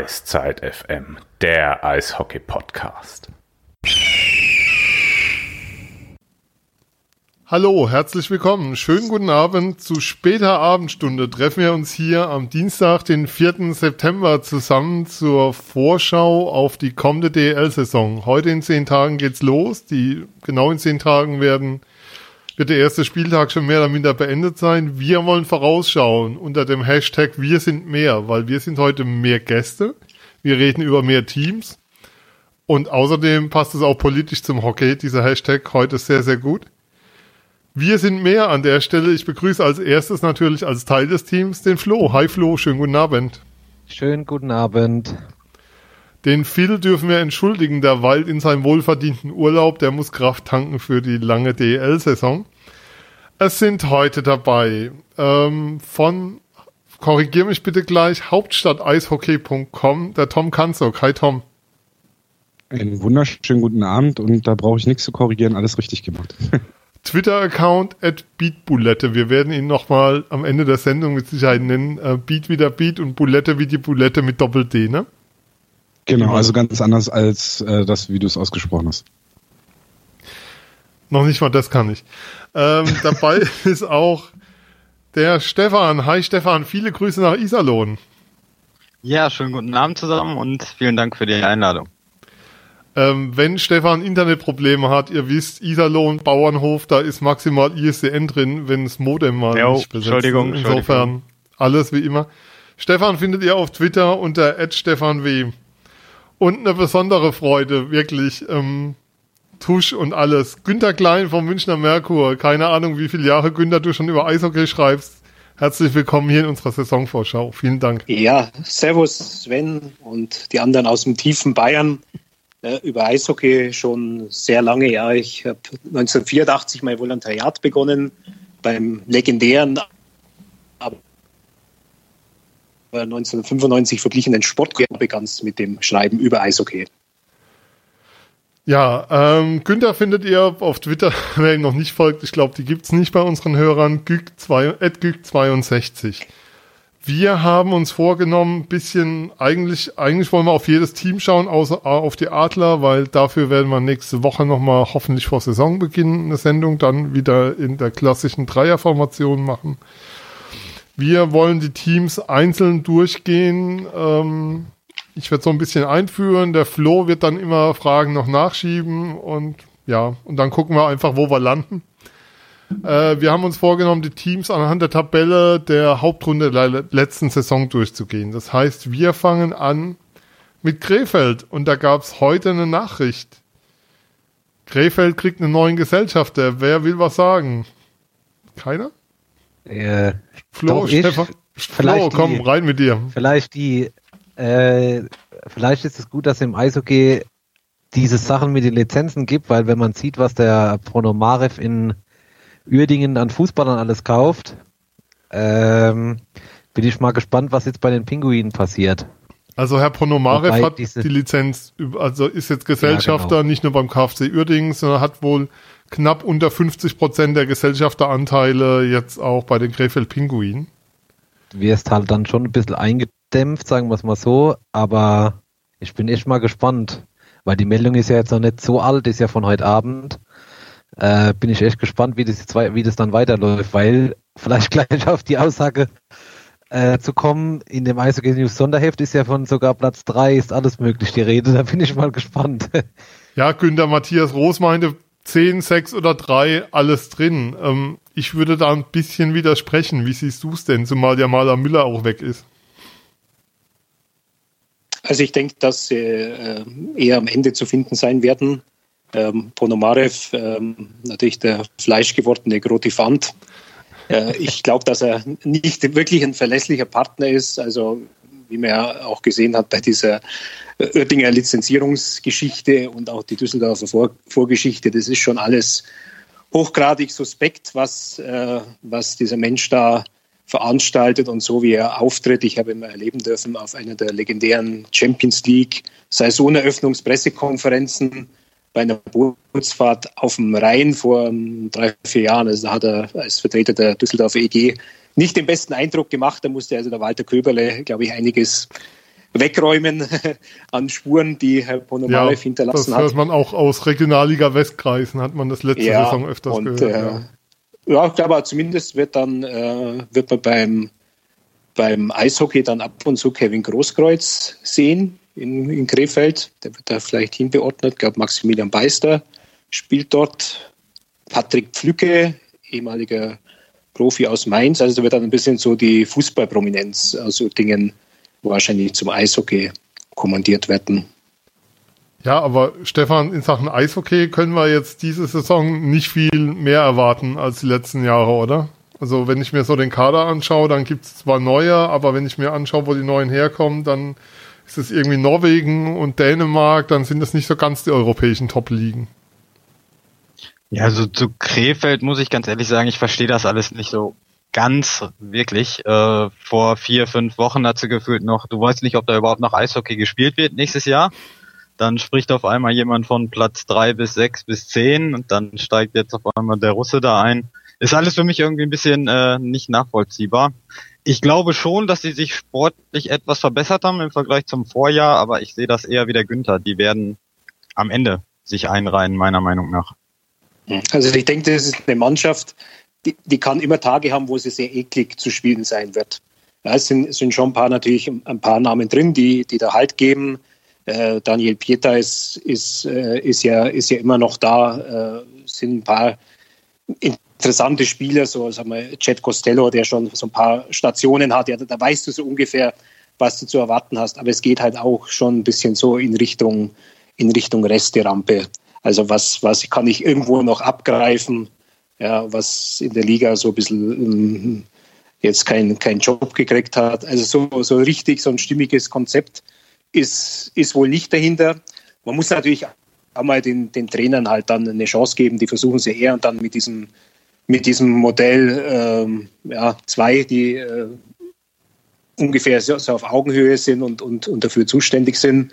Eiszeit FM, der Eishockey-Podcast. Hallo, herzlich willkommen. Schönen guten Abend. Zu später Abendstunde treffen wir uns hier am Dienstag, den 4. September zusammen zur Vorschau auf die kommende DL-Saison. Heute in zehn Tagen geht's los. Die genau in zehn Tagen werden wird der erste Spieltag schon mehr oder minder beendet sein. Wir wollen vorausschauen unter dem Hashtag Wir sind mehr, weil wir sind heute mehr Gäste. Wir reden über mehr Teams. Und außerdem passt es auch politisch zum Hockey, dieser Hashtag heute sehr, sehr gut. Wir sind mehr an der Stelle. Ich begrüße als erstes natürlich als Teil des Teams den Flo. Hi Flo, schönen guten Abend. Schönen guten Abend. Den Phil dürfen wir entschuldigen, der weilt in seinem wohlverdienten Urlaub, der muss Kraft tanken für die lange DL-Saison. Es sind heute dabei ähm, von, korrigier mich bitte gleich, hauptstadteishockey.com, der Tom Kanzog. Hi Tom. Einen wunderschönen guten Abend und da brauche ich nichts zu korrigieren, alles richtig gemacht. Twitter-Account at Beatbulette. Wir werden ihn nochmal am Ende der Sendung mit Sicherheit nennen. Äh, Beat wie der Beat und Bulette wie die Bulette mit Doppel-D, ne? Genau, also ganz anders als äh, das, wie du es ausgesprochen hast. Noch nicht mal das kann ich. Ähm, dabei ist auch der Stefan. Hi Stefan, viele Grüße nach Iserlohn. Ja, schönen guten Abend zusammen und vielen Dank für die Einladung. Ähm, wenn Stefan Internetprobleme hat, ihr wisst, Iserlohn, Bauernhof, da ist maximal ISDN drin, wenn das Modem mal jo, nicht besetzt Entschuldigung, Insofern Entschuldigung. alles wie immer. Stefan findet ihr auf Twitter unter @stefanw. Und eine besondere Freude, wirklich. Ähm, Tusch und alles. Günter Klein vom Münchner Merkur. Keine Ahnung, wie viele Jahre, Günter, du schon über Eishockey schreibst. Herzlich willkommen hier in unserer Saisonvorschau. Vielen Dank. Ja, Servus Sven und die anderen aus dem tiefen Bayern. Äh, über Eishockey schon sehr lange. Ja, ich habe 1984 mein Volontariat begonnen beim legendären, 1995 verblichenen Sportclub begann es mit dem Schreiben über Eishockey. Ja, ähm, Günther findet ihr auf Twitter, wer ihm noch nicht folgt, ich glaube, die gibt's nicht bei unseren Hörern, güg62. Wir haben uns vorgenommen, ein bisschen, eigentlich, eigentlich wollen wir auf jedes Team schauen, außer auf die Adler, weil dafür werden wir nächste Woche nochmal hoffentlich vor Saisonbeginn eine Sendung dann wieder in der klassischen Dreierformation machen. Wir wollen die Teams einzeln durchgehen. Ähm, ich werde so ein bisschen einführen. Der Flo wird dann immer Fragen noch nachschieben und ja, und dann gucken wir einfach, wo wir landen. Äh, wir haben uns vorgenommen, die Teams anhand der Tabelle der Hauptrunde der le- letzten Saison durchzugehen. Das heißt, wir fangen an mit Krefeld und da gab es heute eine Nachricht. Krefeld kriegt einen neuen Gesellschafter. Wer will was sagen? Keiner? Äh, Flo, ich. Stefan. Flo, Vielleicht die- komm, rein mit dir. vielleicht die, äh, vielleicht ist es gut, dass im Eishockey diese Sachen mit den Lizenzen gibt, weil wenn man sieht, was der Pronomarev in Uerdingen an Fußballern alles kauft, ähm, bin ich mal gespannt, was jetzt bei den Pinguinen passiert. Also Herr Ponomarev Wobei hat diese- die Lizenz, also ist jetzt Gesellschafter Ja, nicht nur beim KfC Uerdingen, sondern hat wohl knapp unter 50 Prozent der Gesellschafteranteile jetzt auch bei den Krefeld Pinguinen. Du wirst halt dann schon ein bisschen eingedämpft, sagen wir es mal so, aber ich bin echt mal gespannt, weil die Meldung ist ja jetzt noch nicht so alt, ist ja von heute Abend. Äh, bin ich echt gespannt, wie das, jetzt, wie das dann weiterläuft, weil vielleicht gleich auf die Aussage äh, zu kommen, in dem Eishockey News Sonderheft ist ja von sogar Platz 3 ist alles möglich die Rede, da bin ich mal gespannt. Ja, Günther Matthias Roos meinte 10, 6 oder 3, alles drin. Ähm, ich würde da ein bisschen widersprechen. Wie siehst du es denn, zumal ja Maler Müller auch weg ist? Also ich denke, dass sie äh, eher am Ende zu finden sein werden. Ähm, Ponomarev, ähm, natürlich der fleischgewordene Grotifant. Äh, ich glaube, dass er nicht wirklich ein verlässlicher Partner ist. Also wie man ja auch gesehen hat bei dieser Oettinger Lizenzierungsgeschichte und auch die Düsseldorfer Vor Vorgeschichte, das ist schon alles hochgradig suspekt, was, äh, was dieser Mensch da veranstaltet und so wie er auftritt. Ich habe ihn erleben dürfen auf einer der legendären Champions League Saisoneröffnungspressekonferenzen bei einer Bootsfahrt auf dem Rhein vor ähm, drei, vier Jahren. Also da hat er als Vertreter der Düsseldorfer EG nicht den besten Eindruck gemacht. Da musste also der Walter Köberle, glaube ich, einiges wegräumen an Spuren, die Herr Ponomarev ja, hinterlassen das hat. Das hört man auch aus Regionalliga Westkreisen, hat man das letzte ja, Saison öfters und, gehört. Äh, ja. ja, ich glaube, zumindest wird dann äh, wird man beim, beim Eishockey dann ab und zu Kevin Großkreuz sehen in, in Krefeld. Der wird da vielleicht hinbeordnet. Ich glaube, Maximilian Beister spielt dort. Patrick Pflücke, ehemaliger Profi aus Mainz. Also da wird dann ein bisschen so die Fußballprominenz, also Dingen wahrscheinlich zum Eishockey kommandiert werden. Ja, aber Stefan, in Sachen Eishockey können wir jetzt diese Saison nicht viel mehr erwarten als die letzten Jahre, oder? Also wenn ich mir so den Kader anschaue, dann gibt es zwar neue, aber wenn ich mir anschaue, wo die neuen herkommen, dann ist es irgendwie Norwegen und Dänemark, dann sind das nicht so ganz die europäischen Top-Ligen. Ja, also zu Krefeld muss ich ganz ehrlich sagen, ich verstehe das alles nicht so ganz wirklich. Äh, vor vier, fünf Wochen hat sie gefühlt noch, du weißt nicht, ob da überhaupt noch Eishockey gespielt wird nächstes Jahr. Dann spricht auf einmal jemand von Platz drei bis sechs bis zehn und dann steigt jetzt auf einmal der Russe da ein. Ist alles für mich irgendwie ein bisschen äh, nicht nachvollziehbar. Ich glaube schon, dass sie sich sportlich etwas verbessert haben im Vergleich zum Vorjahr, aber ich sehe das eher wie der Günther. Die werden am Ende sich einreihen, meiner Meinung nach. Also ich denke, das ist eine Mannschaft, die, die kann immer Tage haben, wo sie sehr eklig zu spielen sein wird. Ja, es sind, sind schon ein paar natürlich ein paar Namen drin, die, die da Halt geben. Äh, Daniel Pieta ist, ist, äh, ist, ja, ist ja immer noch da. Äh, sind ein paar interessante Spieler, so sagen wir, Chet Costello, der schon so ein paar Stationen hat. Ja, da weißt du so ungefähr, was du zu erwarten hast. Aber es geht halt auch schon ein bisschen so in Richtung, in Richtung Resterampe. Also was, was kann ich irgendwo noch abgreifen, ja, was in der Liga so ein bisschen ähm, jetzt keinen kein Job gekriegt hat. Also so, so richtig, so ein stimmiges Konzept ist, ist wohl nicht dahinter. Man muss natürlich einmal den, den Trainern halt dann eine Chance geben, die versuchen sie eher und dann mit diesem, mit diesem Modell ähm, ja, zwei, die äh, ungefähr so, so, auf Augenhöhe sind und, und, und dafür zuständig sind.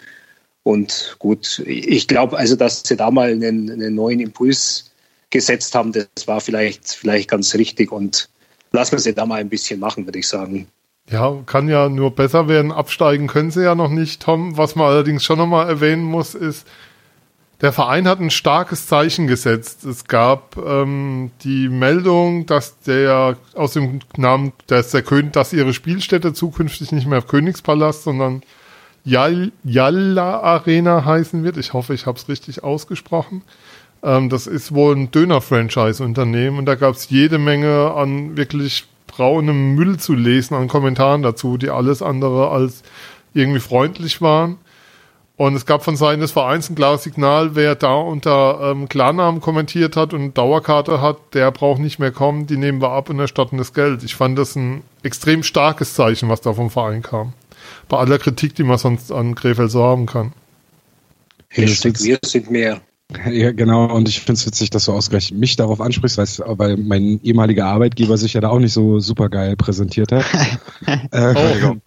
Und gut, ich glaube also, dass sie da mal einen, einen neuen Impuls gesetzt haben, das war vielleicht, vielleicht ganz richtig und lassen wir sie da mal ein bisschen machen, würde ich sagen. Ja, kann ja nur besser werden. Absteigen können sie ja noch nicht, Tom. Was man allerdings schon nochmal erwähnen muss, ist, der Verein hat ein starkes Zeichen gesetzt. Es gab ähm, die Meldung, dass der aus dem Namen, dass der König, dass ihre Spielstätte zukünftig nicht mehr Königspalast, sondern Yalla Arena heißen wird. Ich hoffe, ich habe es richtig ausgesprochen. Ähm, das ist wohl ein Döner-Franchise-Unternehmen und da gab es jede Menge an wirklich braunem Müll zu lesen, an Kommentaren dazu, die alles andere als irgendwie freundlich waren. Und es gab von Seiten des Vereins ein klares Signal, wer da unter ähm, Klarnamen kommentiert hat und Dauerkarte hat, der braucht nicht mehr kommen, die nehmen wir ab und erstatten das Geld. Ich fand das ein extrem starkes Zeichen, was da vom Verein kam bei aller Kritik, die man sonst an Krefeld so haben kann. Hashtag wir sind mehr. Ja, genau. Und ich finde es witzig, dass du ausgerechnet mich darauf ansprichst, weil mein ehemaliger Arbeitgeber sich ja da auch nicht so super geil präsentiert hat. äh, Entschuldigung.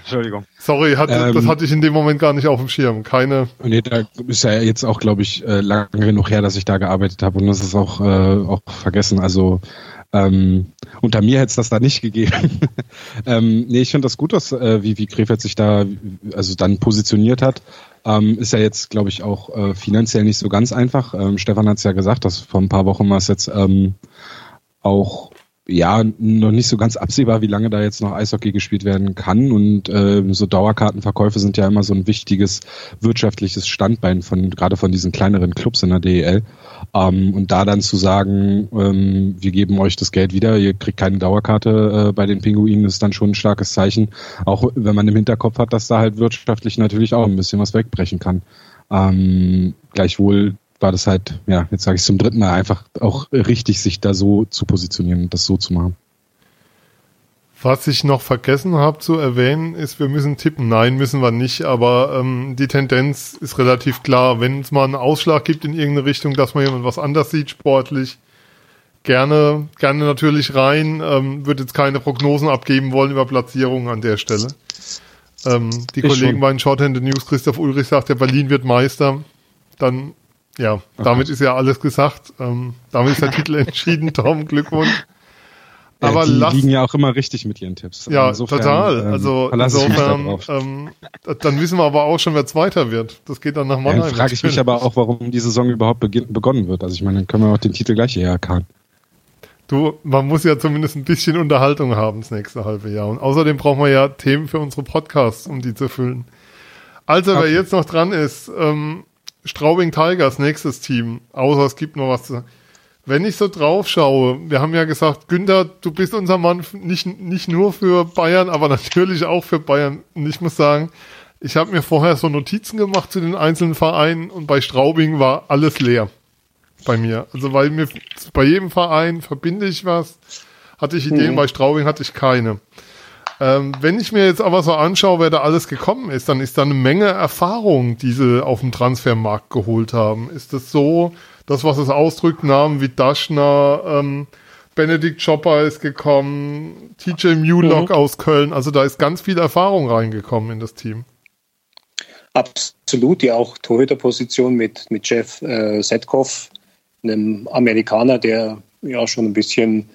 Entschuldigung. Sorry, hat, ähm, das hatte ich in dem Moment gar nicht auf dem Schirm. Keine. Nee, da ist ja jetzt auch, glaube ich, äh, lange genug her, dass ich da gearbeitet habe und das ist auch, äh, auch vergessen. Also ähm, unter mir hätte es das da nicht gegeben. ähm, nee, ich finde das gut, dass äh, wie, wie Krefeld sich da also dann positioniert hat. Ähm, ist ja jetzt, glaube ich, auch äh, finanziell nicht so ganz einfach. Ähm, Stefan hat es ja gesagt, dass vor ein paar Wochen war es jetzt ähm, auch ja, noch nicht so ganz absehbar, wie lange da jetzt noch Eishockey gespielt werden kann. Und äh, so Dauerkartenverkäufe sind ja immer so ein wichtiges wirtschaftliches Standbein von gerade von diesen kleineren Clubs in der DEL. Ähm, und da dann zu sagen, ähm, wir geben euch das Geld wieder, ihr kriegt keine Dauerkarte äh, bei den Pinguinen, ist dann schon ein starkes Zeichen. Auch wenn man im Hinterkopf hat, dass da halt wirtschaftlich natürlich auch ein bisschen was wegbrechen kann. Ähm, gleichwohl war das halt, ja, jetzt sage ich zum dritten Mal, einfach auch richtig, sich da so zu positionieren und das so zu machen. Was ich noch vergessen habe zu erwähnen, ist, wir müssen tippen. Nein, müssen wir nicht, aber ähm, die Tendenz ist relativ klar. Wenn es mal einen Ausschlag gibt in irgendeine Richtung, dass man jemand was anders sieht, sportlich, gerne, gerne natürlich rein. Ähm, würde jetzt keine Prognosen abgeben wollen über Platzierungen an der Stelle. Ähm, die ich Kollegen schon. bei den Shorthand News, Christoph Ulrich sagt, der Berlin wird Meister. Dann ja, damit ist ja alles gesagt. Ähm, damit ist der Titel entschieden. Tom, Glückwunsch. Aber die lass- liegen ja auch immer richtig mit ihren Tipps. Ja, Insofern, total. ähm, also insofern, ähm, dann wissen wir aber auch schon, wer Zweiter wird. Das geht dann nach Mannheim. Dann frage ich mich aber auch, warum die Saison überhaupt begonnen wird. Also ich meine, dann können wir auch den Titel gleich hierher erkannt. Du, man muss ja zumindest ein bisschen Unterhaltung haben das nächste halbe Jahr. Und außerdem brauchen wir ja Themen für unsere Podcasts, um die zu füllen. Also, wer Okay. jetzt noch dran ist, ähm, Straubing Tigers, nächstes Team. Außer es gibt noch was zu Wenn ich so drauf schaue, wir haben ja gesagt, Günther, du bist unser Mann nicht, nicht nur für Bayern, aber natürlich auch für Bayern. Und ich muss sagen, ich habe mir vorher so Notizen gemacht zu den einzelnen Vereinen und bei Straubing war alles leer bei mir. Also weil mir bei jedem Verein verbinde ich was. Hatte ich Ideen, bei Straubing hatte ich keine. Ähm, wenn ich mir jetzt aber so anschaue, wer da alles gekommen ist, dann ist da eine Menge Erfahrung, die sie auf dem Transfermarkt geholt haben. Ist das so, das, was es ausdrückt, Namen wie Daschner, ähm, Benedikt Chopper ist gekommen, TJ Mulock aus Köln, also da ist ganz viel Erfahrung reingekommen in das Team. Absolut, ja auch Torhüterposition mit, mit Jeff äh, Setkov, einem Amerikaner, der ja schon ein bisschen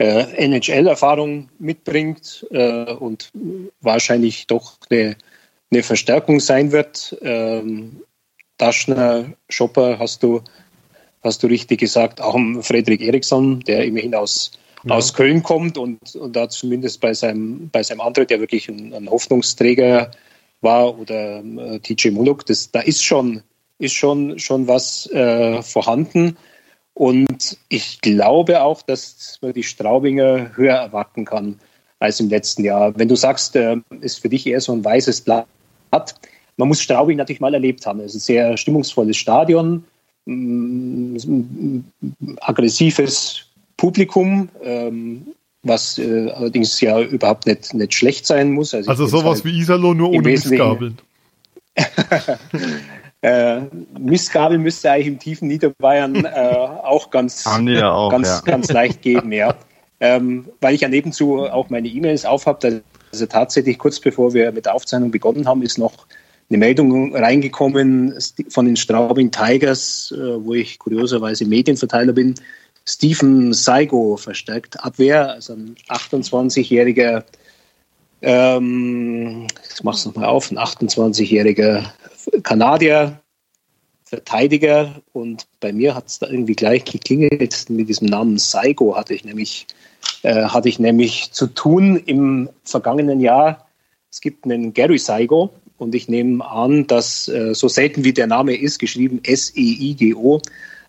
äh, NHL-Erfahrung mitbringt äh, und wahrscheinlich doch eine, eine Verstärkung sein wird. Ähm, Daschner, Schopper hast du, hast du richtig gesagt, auch Frederik Eriksson, der immerhin aus, Ja. aus Köln kommt und, und da zumindest bei seinem, bei seinem Antritt, der wirklich ein, ein Hoffnungsträger war, oder äh, TJ Muluk, das, da ist schon, ist schon, schon was äh, vorhanden. Und ich glaube auch, dass man die Straubinger höher erwarten kann als im letzten Jahr. Wenn du sagst, äh, ist für dich eher so ein weißes Blatt, man muss Straubing natürlich mal erlebt haben. Es ist ein sehr stimmungsvolles Stadion, mm, aggressives Publikum, ähm, was äh, allerdings ja überhaupt nicht, nicht schlecht sein muss. Also find's sowas halt- wie Iserlohn, nur ohne Missgabeln. Äh, Missgabel müsste eigentlich im tiefen Niederbayern äh, auch ganz, ja auch, ganz, ja. ganz leicht geben, ja. Ähm, weil ich ja nebenzu auch meine E-Mails aufhabe, also tatsächlich kurz bevor wir mit der Aufzeichnung begonnen haben, ist noch eine Meldung reingekommen von den Straubing Tigers, äh, wo ich kurioserweise Medienverteiler bin. Stephen Saigo verstärkt Abwehr, also ein 28-jähriger, ähm, ich mach's nochmal auf, ein 28-jähriger Kanadier, Verteidiger und bei mir hat es da irgendwie gleich geklingelt mit diesem Namen Saigo hatte ich nämlich äh, hatte ich nämlich zu tun im vergangenen Jahr. Es gibt einen Gary Saigo und ich nehme an, dass äh, so selten wie der Name ist, geschrieben S-E-I-G-O,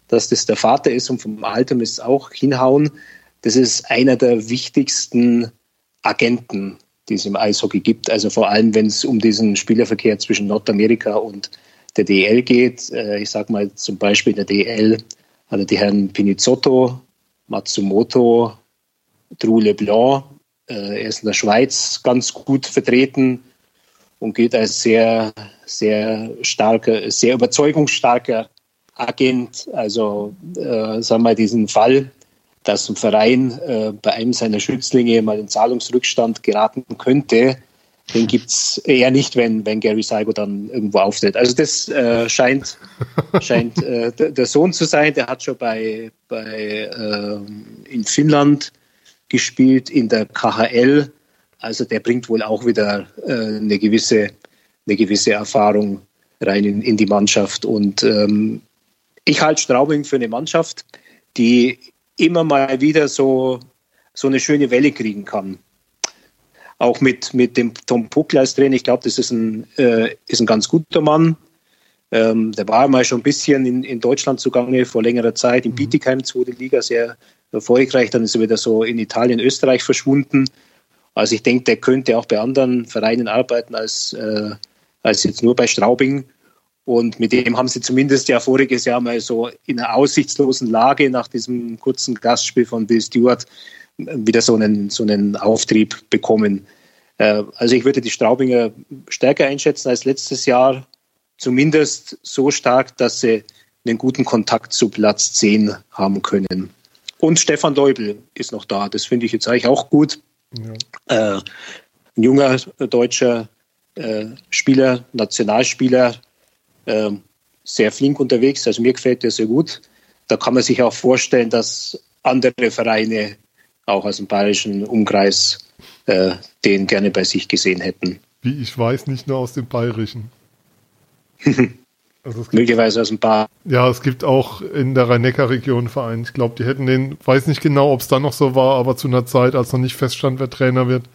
dass das der Vater ist und vom Alter müsste es auch hinhauen. Das ist einer der wichtigsten Agenten, die es im Eishockey gibt. Also vor allem, wenn es um diesen Spielerverkehr zwischen Nordamerika und der DL geht. Äh, ich sage mal zum Beispiel in der DL hat er die Herren Pinizotto, Matsumoto, Drew Leblanc. Äh, er ist in der Schweiz ganz gut vertreten und gilt als sehr, sehr starker, sehr überzeugungsstarker Agent. Also äh, sagen wir mal diesen Fall, dass ein Verein äh, bei einem seiner Schützlinge mal in Zahlungsrückstand geraten könnte, den gibt es eher nicht, wenn, wenn Gary Saigo dann irgendwo auftritt. Also das äh, scheint, scheint äh, der Sohn zu sein. Der hat schon bei, bei ähm, in Finnland gespielt, in der KHL. Also der bringt wohl auch wieder äh, eine, gewisse, eine gewisse Erfahrung rein in, in die Mannschaft. Und ähm, ich halte Straubing für eine Mannschaft, die immer mal wieder so, so eine schöne Welle kriegen kann. Auch mit, mit dem Tom Puckl als Trainer. Ich glaube, das ist ein, äh, ist ein ganz guter Mann. Ähm, der war mal schon ein bisschen in, in Deutschland zugange vor längerer Zeit, in Bietigheim, zweite Liga, sehr erfolgreich. Dann ist er wieder so in Italien, Österreich verschwunden. Also ich denke, der könnte auch bei anderen Vereinen arbeiten als, äh, als jetzt nur bei Straubing. Und mit dem haben sie zumindest ja voriges Jahr mal so in einer aussichtslosen Lage nach diesem kurzen Gastspiel von Bill Stewart wieder so einen, so einen Auftrieb bekommen. Äh, Also ich würde die Straubinger stärker einschätzen als letztes Jahr. Zumindest so stark, dass sie einen guten Kontakt zu Platz 10 haben können. Und Stefan Deubel ist noch da. Das finde ich jetzt eigentlich auch gut. Äh, ein junger äh, deutscher äh, Spieler, Nationalspieler, äh, sehr flink unterwegs. Also mir gefällt der sehr gut. Da kann man sich auch vorstellen, dass andere Vereine auch aus dem bayerischen Umkreis, äh, den gerne bei sich gesehen hätten. Wie ich weiß, nicht nur aus dem bayerischen. Also Möglicherweise aus dem Bar. Ja, es gibt auch in der Rhein-Neckar-Region Verein. Ich glaube, die hätten den, weiß nicht genau, ob es da noch so war, aber zu einer Zeit, als noch nicht feststand, wer Trainer wird,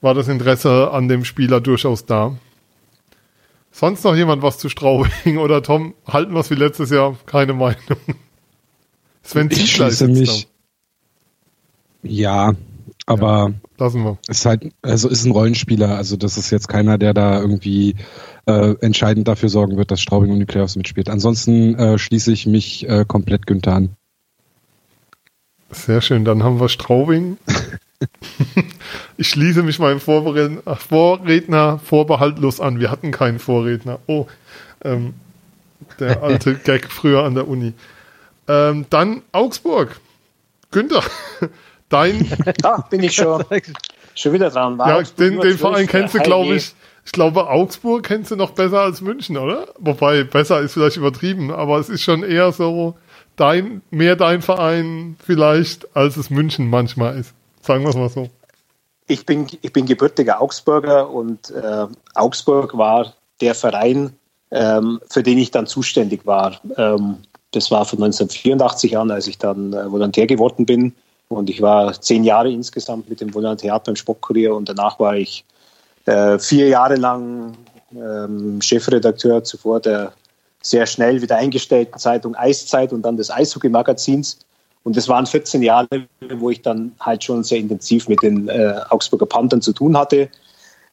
war das Interesse an dem Spieler durchaus da. Sonst noch jemand was zu Straubing oder Tom? Halten wir es wie letztes Jahr? Keine Meinung. Sven ich schließe mich. Ja, aber ja, lassen wir. Ist halt, also ist ein Rollenspieler. Also das ist jetzt keiner, der da irgendwie äh, entscheidend dafür sorgen wird, dass Straubing um die Playoffs mitspielt. Ansonsten äh, schließe ich mich äh, komplett Günther an. Sehr schön, dann haben wir Straubing. ich schließe mich meinem Vorredner, Vorredner vorbehaltlos an. Wir hatten keinen Vorredner. Oh, ähm, der alte Gag früher an der Uni. Ähm, dann Augsburg. Günther, dein. Da bin ich schon, schon wieder dran. War ja, den, den Verein kennst du, glaube ich, ich glaube, Augsburg kennst du noch besser als München, oder? Wobei, besser ist vielleicht übertrieben, aber es ist schon eher so dein, mehr dein Verein vielleicht, als es München manchmal ist. Sagen wir es mal so. Ich bin, ich bin gebürtiger Augsburger und äh, Augsburg war der Verein, ähm, für den ich dann zuständig war. Ähm, das war von 1984 an, als ich dann äh, Volontär geworden bin. Und ich war zehn Jahre insgesamt mit dem Volontariat beim Sportkurier und danach war ich äh, vier Jahre lang ähm, Chefredakteur zuvor der sehr schnell wieder eingestellten Zeitung Eiszeit und dann des Eishockey-Magazins. Und das waren 14 Jahre, wo ich dann halt schon sehr intensiv mit den äh, Augsburger Panthern zu tun hatte.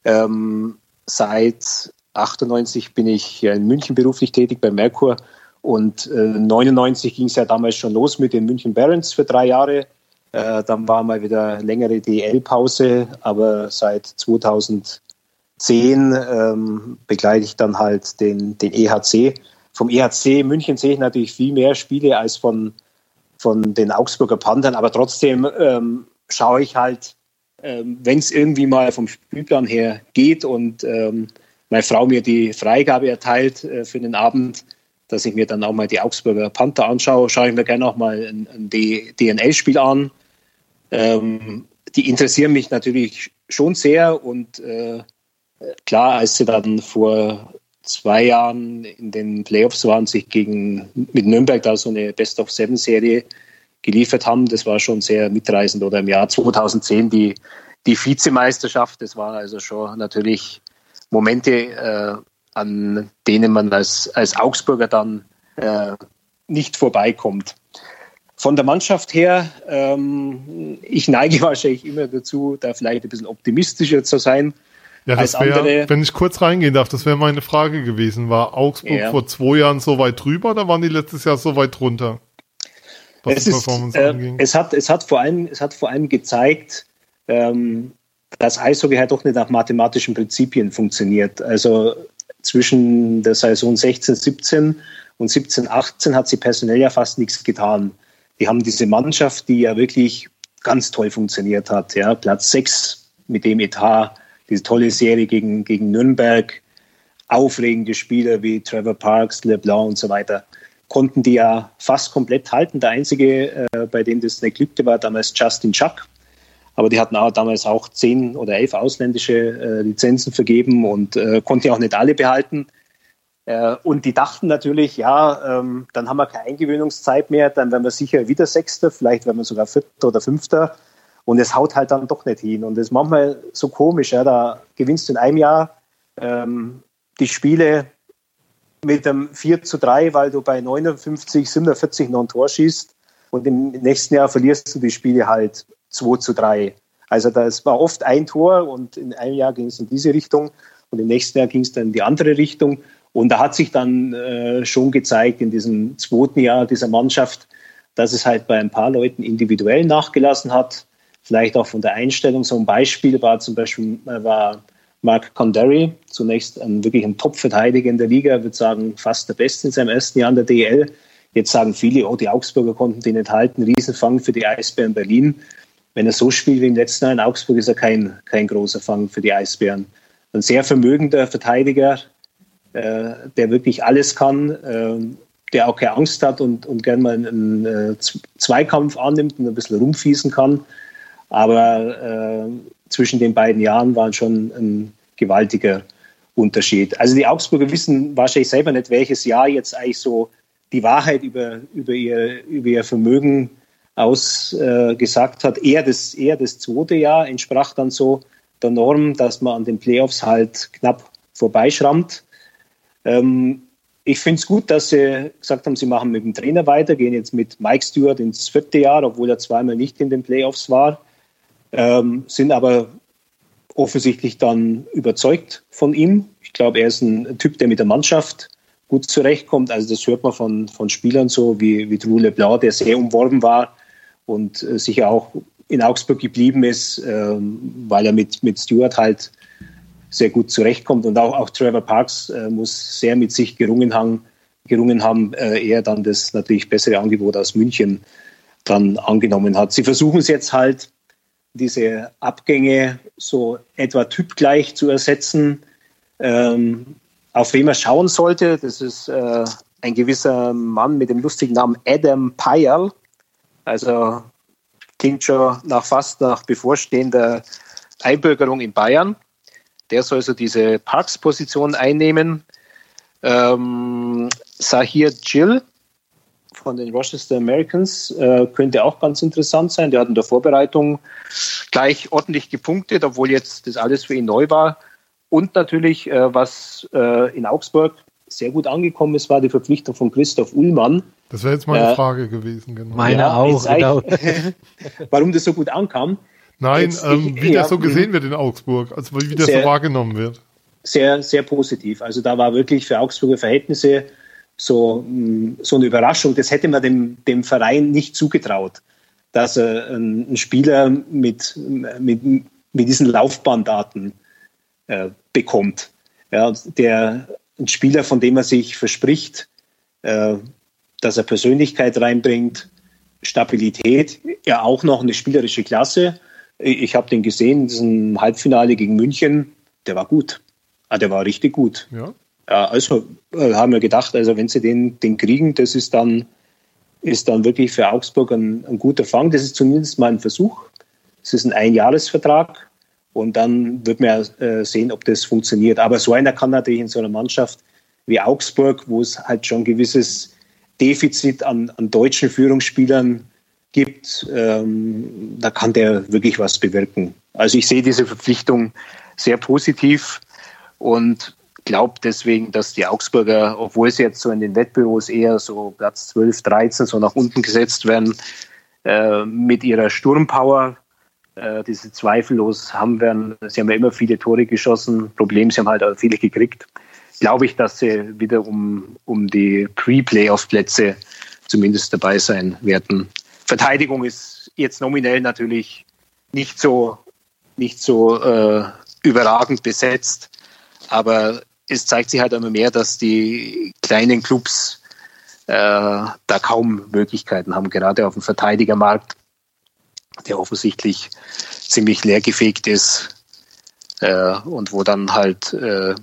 Ähm, seit 98 bin ich in München beruflich tätig bei Merkur und äh, 99 ging es ja damals schon los mit den München Barons für drei Jahre. Äh, dann war mal wieder längere DL-Pause, aber seit 2010 ähm, begleite ich dann halt den, den EHC. Vom EHC München sehe ich natürlich viel mehr Spiele als von, von den Augsburger Panthern, aber trotzdem ähm, schaue ich halt, ähm, wenn es irgendwie mal vom Spielplan her geht und ähm, meine Frau mir die Freigabe erteilt äh, für den Abend, dass ich mir dann auch mal die Augsburger Panther anschaue, schaue ich mir gerne auch mal ein, ein DNL-Spiel an. Ähm, die interessieren mich natürlich schon sehr und äh, klar, als sie dann vor zwei Jahren in den Playoffs waren, sich gegen mit Nürnberg da so eine Best of Seven Serie geliefert haben, das war schon sehr mitreißend. Oder im Jahr 2010 die, die Vizemeisterschaft, das war also schon natürlich Momente, äh, an denen man als, als Augsburger dann äh, nicht vorbeikommt. Von der Mannschaft her, ähm, ich neige wahrscheinlich immer dazu, da vielleicht ein bisschen optimistischer zu sein. Ja, das wäre, wenn ich kurz reingehen darf, das wäre meine Frage gewesen. War Augsburg ja. vor zwei Jahren so weit drüber oder waren die letztes Jahr so weit drunter? Was es, ist, äh, es, hat, es, hat vor allem, es hat vor allem gezeigt, ähm, dass Eishockey halt doch nicht nach mathematischen Prinzipien funktioniert. Also zwischen der Saison 16, 17 und 17, 18 hat sie personell ja fast nichts getan die haben diese Mannschaft, die ja wirklich ganz toll funktioniert hat. Ja, Platz 6 mit dem Etat, diese tolle Serie gegen, gegen Nürnberg, aufregende Spieler wie Trevor Parks, LeBlanc und so weiter, konnten die ja fast komplett halten. Der einzige, äh, bei dem das nicht glückte, war damals Justin Chuck. Aber die hatten auch damals auch zehn oder elf ausländische äh, Lizenzen vergeben und äh, konnten auch nicht alle behalten. Äh, und die dachten natürlich, ja, ähm, dann haben wir keine Eingewöhnungszeit mehr, dann werden wir sicher wieder Sechster, vielleicht werden wir sogar Vierter oder Fünfter. Und es haut halt dann doch nicht hin. Und das ist manchmal so komisch, ja, da gewinnst du in einem Jahr ähm, die Spiele mit einem 4 zu 3, weil du bei 59, 47 noch ein Tor schießt. Und im nächsten Jahr verlierst du die Spiele halt 2 zu 3. Also das war oft ein Tor und in einem Jahr ging es in diese Richtung und im nächsten Jahr ging es dann in die andere Richtung. Und da hat sich dann äh, schon gezeigt in diesem zweiten Jahr dieser Mannschaft, dass es halt bei ein paar Leuten individuell nachgelassen hat. Vielleicht auch von der Einstellung. So ein Beispiel war zum Beispiel äh, war Mark Condary, zunächst ein wirklich ein Top-Verteidiger in der Liga, ich würde sagen fast der Beste in seinem ersten Jahr in der DL. Jetzt sagen viele, oh, die Augsburger konnten den nicht halten, Riesenfang für die Eisbären Berlin. Wenn er so spielt wie im letzten Jahr in Augsburg, ist er kein, kein großer Fang für die Eisbären. Ein sehr vermögender Verteidiger, äh, der wirklich alles kann, äh, der auch keine Angst hat und, und gerne mal einen äh, Zweikampf annimmt und ein bisschen rumfießen kann. Aber äh, zwischen den beiden Jahren war schon ein gewaltiger Unterschied. Also die Augsburger wissen wahrscheinlich selber nicht, welches Jahr jetzt eigentlich so die Wahrheit über, über, ihr, über ihr Vermögen ausgesagt äh, hat. Eher das, eher das zweite Jahr entsprach dann so der Norm, dass man an den Playoffs halt knapp vorbeischrammt. Ähm, ich finde es gut, dass sie gesagt haben, sie machen mit dem Trainer weiter, gehen jetzt mit Mike Stewart ins vierte Jahr, obwohl er zweimal nicht in den Playoffs war, ähm, sind aber offensichtlich dann überzeugt von ihm. Ich glaube, er ist ein Typ, der mit der Mannschaft gut zurechtkommt. Also das hört man von, von Spielern so wie, wie Drew LeBlanc, der sehr umworben war und äh, sicher auch in Augsburg geblieben ist, äh, weil er mit, mit Stewart halt sehr gut zurechtkommt. Und auch, auch Trevor Parks äh, muss sehr mit sich gerungen haben, gerungen haben äh, er dann das natürlich bessere Angebot aus München dann angenommen hat. Sie versuchen es jetzt halt, diese Abgänge so etwa typgleich zu ersetzen. Ähm, auf wen man schauen sollte, das ist äh, ein gewisser Mann mit dem lustigen Namen Adam Payal. Also klingt schon nach fast nach bevorstehender Einbürgerung in Bayern. Der soll so diese Parks-Position einnehmen. Ähm, Sahir Jill von den Rochester Americans äh, könnte auch ganz interessant sein. Der hat in der Vorbereitung gleich ordentlich gepunktet, obwohl jetzt das alles für ihn neu war. Und natürlich, äh, was äh, in Augsburg sehr gut angekommen ist, war die Verpflichtung von Christoph Ullmann. Das wäre jetzt meine äh, Frage gewesen. Genau. Meine ja, auch. Genau. warum das so gut ankam. Nein, jetzt, ähm, wie ja, das so gesehen wird in Augsburg, also wie das sehr, so wahrgenommen wird. Sehr, sehr positiv. Also da war wirklich für Augsburger Verhältnisse so, mm, so eine Überraschung. Das hätte man dem, dem Verein nicht zugetraut, dass er einen Spieler mit, mit, mit diesen Laufbahndaten äh, bekommt. Ja, der, ein Spieler, von dem er sich verspricht, äh, dass er Persönlichkeit reinbringt, Stabilität, ja auch noch eine spielerische Klasse ich habe den gesehen in diesem Halbfinale gegen München. Der war gut. Ah, der war richtig gut. Ja. Ja also äh, haben wir gedacht, also wenn sie den, den kriegen, das ist dann, ist dann wirklich für Augsburg ein, ein guter Fang. Das ist zumindest mal ein Versuch. Es ist ein Einjahresvertrag und dann wird man äh, sehen, ob das funktioniert. Aber so einer kann natürlich in so einer Mannschaft wie Augsburg, wo es halt schon ein gewisses Defizit an, an deutschen Führungsspielern gibt, ähm, da kann der wirklich was bewirken. Also ich sehe diese Verpflichtung sehr positiv und glaube deswegen, dass die Augsburger, obwohl sie jetzt so in den Wettbüros eher so Platz 12, 13 so nach unten gesetzt werden, äh, mit ihrer Sturmpower, äh, die sie zweifellos haben werden, sie haben ja immer viele Tore geschossen, Problem, sie haben halt auch viele gekriegt, glaube ich, dass sie wieder um, um die Pre-Playoff-Plätze zumindest dabei sein werden. Verteidigung ist jetzt nominell natürlich nicht so, nicht so äh, überragend besetzt, aber es zeigt sich halt immer mehr, dass die kleinen Clubs äh, da kaum Möglichkeiten haben, gerade auf dem Verteidigermarkt, der offensichtlich ziemlich leergefegt ist äh, und wo dann halt äh,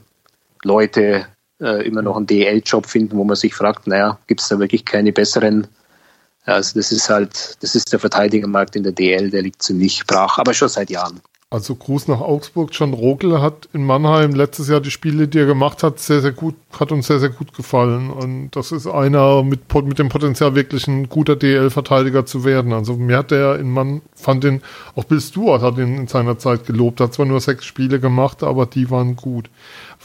Leute äh, immer noch einen DL-Job finden, wo man sich fragt, naja, gibt es da wirklich keine besseren also das ist halt, das ist der Verteidigermarkt in der DL, der liegt ziemlich brach, aber schon seit Jahren. Also Gruß nach Augsburg. John Rogel hat in Mannheim letztes Jahr die Spiele, die er gemacht hat, sehr, sehr gut, hat uns sehr, sehr gut gefallen. Und das ist einer mit, mit dem Potenzial wirklich ein guter DL-Verteidiger zu werden. Also mir hat der in Mann, fand den, auch Bill Stewart hat ihn in seiner Zeit gelobt, hat zwar nur sechs Spiele gemacht, aber die waren gut.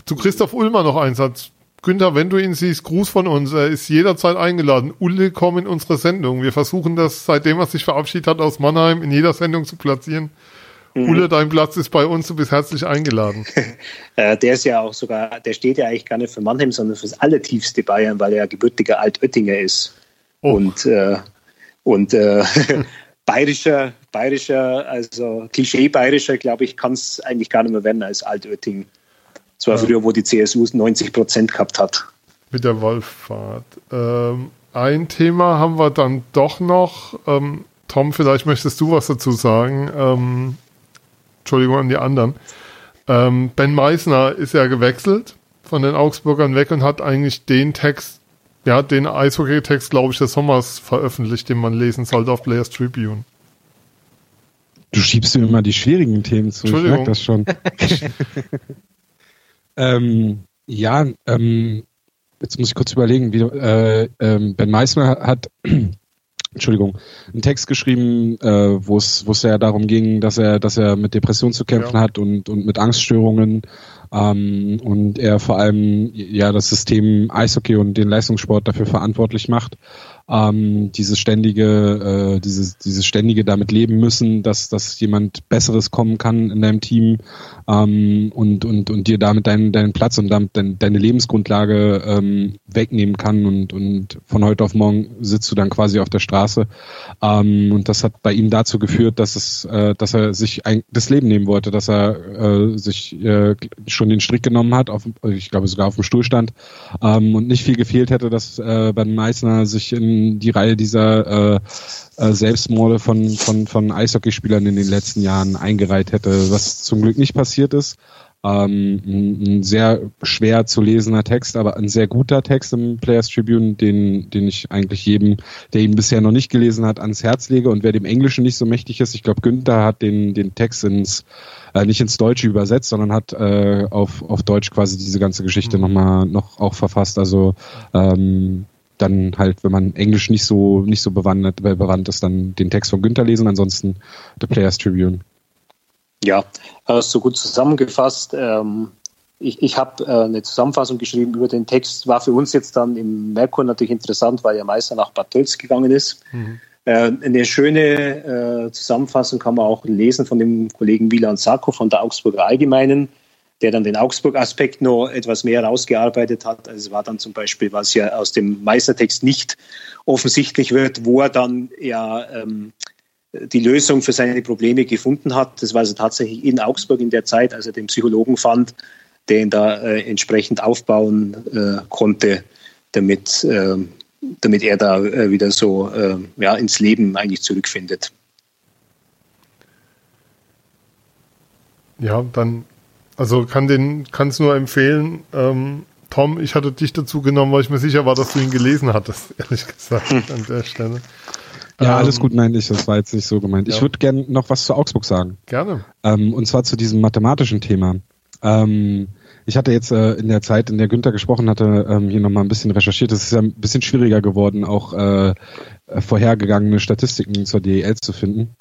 Zu Christoph Ulmer noch eins, hat Günther, wenn du ihn siehst, Gruß von uns. Er ist jederzeit eingeladen. Ulle, komm in unsere Sendung. Wir versuchen das, seitdem er sich verabschiedet hat aus Mannheim, in jeder Sendung zu platzieren. Mhm. Ulle, dein Platz ist bei uns, du bist herzlich eingeladen. Äh, der ist ja auch sogar, der steht ja eigentlich gar nicht für Mannheim, sondern fürs allertiefste Bayern, weil er ja gebürtiger Altöttinger ist. Oh. Und, äh, und äh, bayerischer, bayerischer, also Klischee-bayerischer, glaube ich, kann es eigentlich gar nicht mehr werden als Altötting. Das war ja. früher, wo die CSU 90 Prozent gehabt hat. Mit der Wolffahrt. Ähm, ein Thema haben wir dann doch noch. Ähm, Tom, vielleicht möchtest du was dazu sagen. Ähm, Entschuldigung an die anderen. Ähm, ben Meissner ist ja gewechselt von den Augsburgern weg und hat eigentlich den Text, ja, den Eishockey-Text, glaube ich, des Sommers veröffentlicht, den man lesen sollte auf Players Tribune. Du schiebst mir immer die schwierigen Themen zu. Ich merke das schon. ähm, ja, ähm, jetzt muss ich kurz überlegen, wie äh, äh, Ben Meissner hat Entschuldigung, einen Text geschrieben, äh, wo es wo es ja darum ging, dass er dass er mit Depressionen zu kämpfen ja. hat und und mit Angststörungen ähm, und er vor allem ja das System Eishockey und den Leistungssport dafür verantwortlich macht ähm, dieses ständige, äh, dieses, dieses ständige damit leben müssen, dass, dass jemand Besseres kommen kann in deinem Team ähm, und, und, und dir damit deinen, deinen Platz und damit dein, deine Lebensgrundlage ähm, wegnehmen kann und, und von heute auf morgen sitzt du dann quasi auf der Straße. Ähm, und das hat bei ihm dazu geführt, dass es, äh, dass er sich ein, das Leben nehmen wollte, dass er äh, sich äh, schon den Strick genommen hat, auf, ich glaube sogar auf dem Stuhl stand ähm, und nicht viel gefehlt hätte, dass äh, Ben Meissner sich in die Reihe dieser äh, äh, Selbstmorde von, von, von Eishockeyspielern in den letzten Jahren eingereiht hätte, was zum Glück nicht passiert ist. Ähm, ein, sehr schwer zu lesender Text, aber ein sehr guter Text im Players Tribune, den, den ich eigentlich jedem, der ihn bisher noch nicht gelesen hat, ans Herz lege. Und wer dem Englischen nicht so mächtig ist, ich glaube, Günther hat den, den Text ins, äh, nicht ins Deutsche übersetzt, sondern hat äh, auf, auf Deutsch quasi diese ganze Geschichte mhm. nochmal noch auch verfasst. Also ähm, dann halt, wenn man Englisch nicht so nicht so bewandert, äh, bewandt ist, dann den Text von Günther lesen, ansonsten The Players Tribune. Ja, hast du gut zusammengefasst. Ähm, ich ich habe äh, eine Zusammenfassung geschrieben über den Text. War für uns jetzt dann im Merkur natürlich interessant, weil ja Meister nach Bad Tölz gegangen ist. Mhm. Äh, eine schöne äh, Zusammenfassung kann man auch lesen von dem Kollegen Wieland Sarko von der Augsburger Allgemeinen der dann den Augsburg-Aspekt noch etwas mehr rausgearbeitet hat. Also es war dann zum Beispiel, was ja aus dem Meistertext nicht offensichtlich wird, wo er dann ja ähm, die Lösung für seine Probleme gefunden hat. Das war also tatsächlich in Augsburg in der Zeit, als er den Psychologen fand, der ihn da äh, entsprechend aufbauen äh, konnte, damit, äh, damit er da äh, wieder so äh, ja, ins Leben eigentlich zurückfindet. Ja, dann also kann den, kann es nur empfehlen. Ähm, Tom, ich hatte dich dazu genommen, weil ich mir sicher war, dass du ihn gelesen hattest, ehrlich gesagt, an der Stelle. Ja, alles ähm, gut, nein, ich, das war jetzt nicht so gemeint. Ja. Ich würde gerne noch was zu Augsburg sagen. Gerne. Ähm, und zwar zu diesem mathematischen Thema. Ähm, ich hatte jetzt äh, in der Zeit, in der Günther gesprochen hatte, ähm, hier nochmal ein bisschen recherchiert. Es ist ja ein bisschen schwieriger geworden, auch äh, vorhergegangene Statistiken zur DEL zu finden.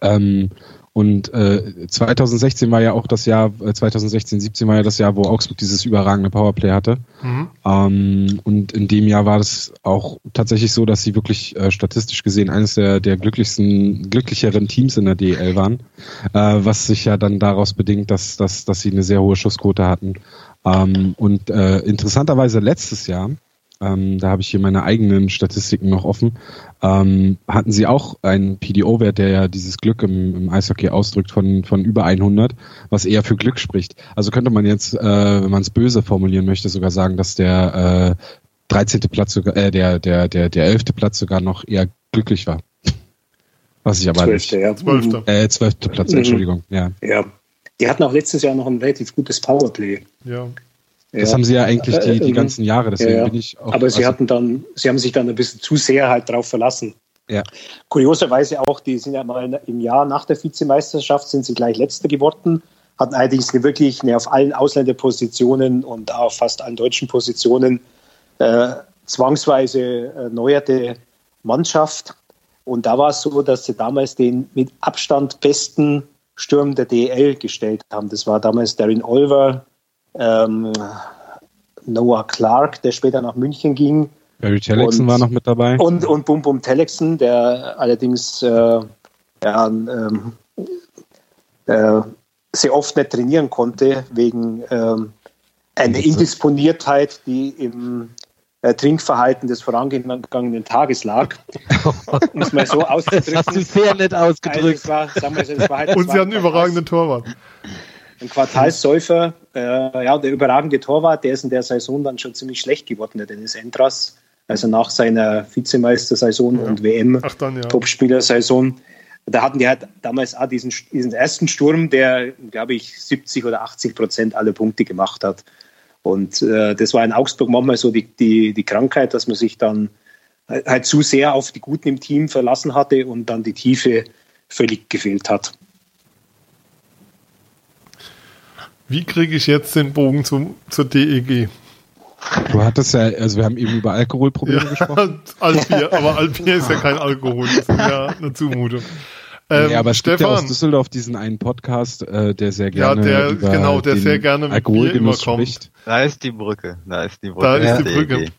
Ähm, und äh, 2016 war ja auch das Jahr, äh, 2016, 17 war ja das Jahr, wo Augsburg dieses überragende Powerplay hatte. Mhm. Ähm, und in dem Jahr war es auch tatsächlich so, dass sie wirklich äh, statistisch gesehen eines der, der glücklichsten, glücklicheren Teams in der DL waren, äh, was sich ja dann daraus bedingt, dass, dass, dass sie eine sehr hohe Schussquote hatten. Ähm, und äh, interessanterweise letztes Jahr ähm, da habe ich hier meine eigenen Statistiken noch offen, ähm, hatten sie auch einen PDO-Wert, der ja dieses Glück im, im, Eishockey ausdrückt von, von über 100, was eher für Glück spricht. Also könnte man jetzt, äh, wenn man es böse formulieren möchte, sogar sagen, dass der äh, 13. Platz sogar, äh, der, der, der, der 11. Platz sogar noch eher glücklich war. Was ich aber 12. nicht. Ja. 12. Äh, 12. Platz, mhm. Entschuldigung, ja. Ja. Die hatten auch letztes Jahr noch ein relativ gutes Powerplay. Ja. Das ja. haben sie ja eigentlich die, die äh, ganzen Jahre, deswegen ja, bin ich auch. Aber sie also hatten dann, sie haben sich dann ein bisschen zu sehr halt drauf verlassen. Ja. Kurioserweise auch, die sind ja mal im Jahr nach der Vizemeisterschaft sind sie gleich Letzter geworden, hatten allerdings wirklich ne, auf allen Ausländerpositionen und auf fast allen deutschen Positionen äh, zwangsweise erneuerte Mannschaft. Und da war es so, dass sie damals den mit Abstand besten Sturm der DL gestellt haben. Das war damals Darren Olver, ähm, Noah Clark, der später nach München ging. Barry Telexon war noch mit dabei. Und, und Bum Bum Telexon, der allerdings äh, ja, ähm, äh, sehr oft nicht trainieren konnte, wegen ähm, einer Indisponiertheit, die im äh, Trinkverhalten des vorangegangenen Tages lag. um es mal so auszudrücken. Das hast du sehr nett ausgedrückt. Also war, wir, halt, und sie hat einen überragenden Torwart ein Quartalssäufer, äh, ja, der überragende Torwart, der ist in der Saison dann schon ziemlich schlecht geworden, der Dennis Endras. Also nach seiner Vizemeistersaison ja. und WM-Topspielersaison. Da hatten die halt damals auch diesen, diesen ersten Sturm, der, glaube ich, 70 oder 80 Prozent aller Punkte gemacht hat. Und äh, das war in Augsburg manchmal so die, die, die Krankheit, dass man sich dann halt zu sehr auf die Guten im Team verlassen hatte und dann die Tiefe völlig gefehlt hat. Wie kriege ich jetzt den Bogen zum, zur DEG? Du hattest ja, also wir haben eben über Alkoholprobleme gesprochen. Altbier, aber Altbier ist ja kein Alkohol, das ist ja eine Zumutung. Ähm, ja, aber es gibt Stefan, ja aus Düsseldorf diesen einen Podcast, äh, der sehr Ja, gerne der- über genau, der den sehr gerne mit Alkoholgenuss Bier immer kommt. spricht. Da ist die Brücke. Da ist die Brücke. Da ist die Der Brücke. DEG.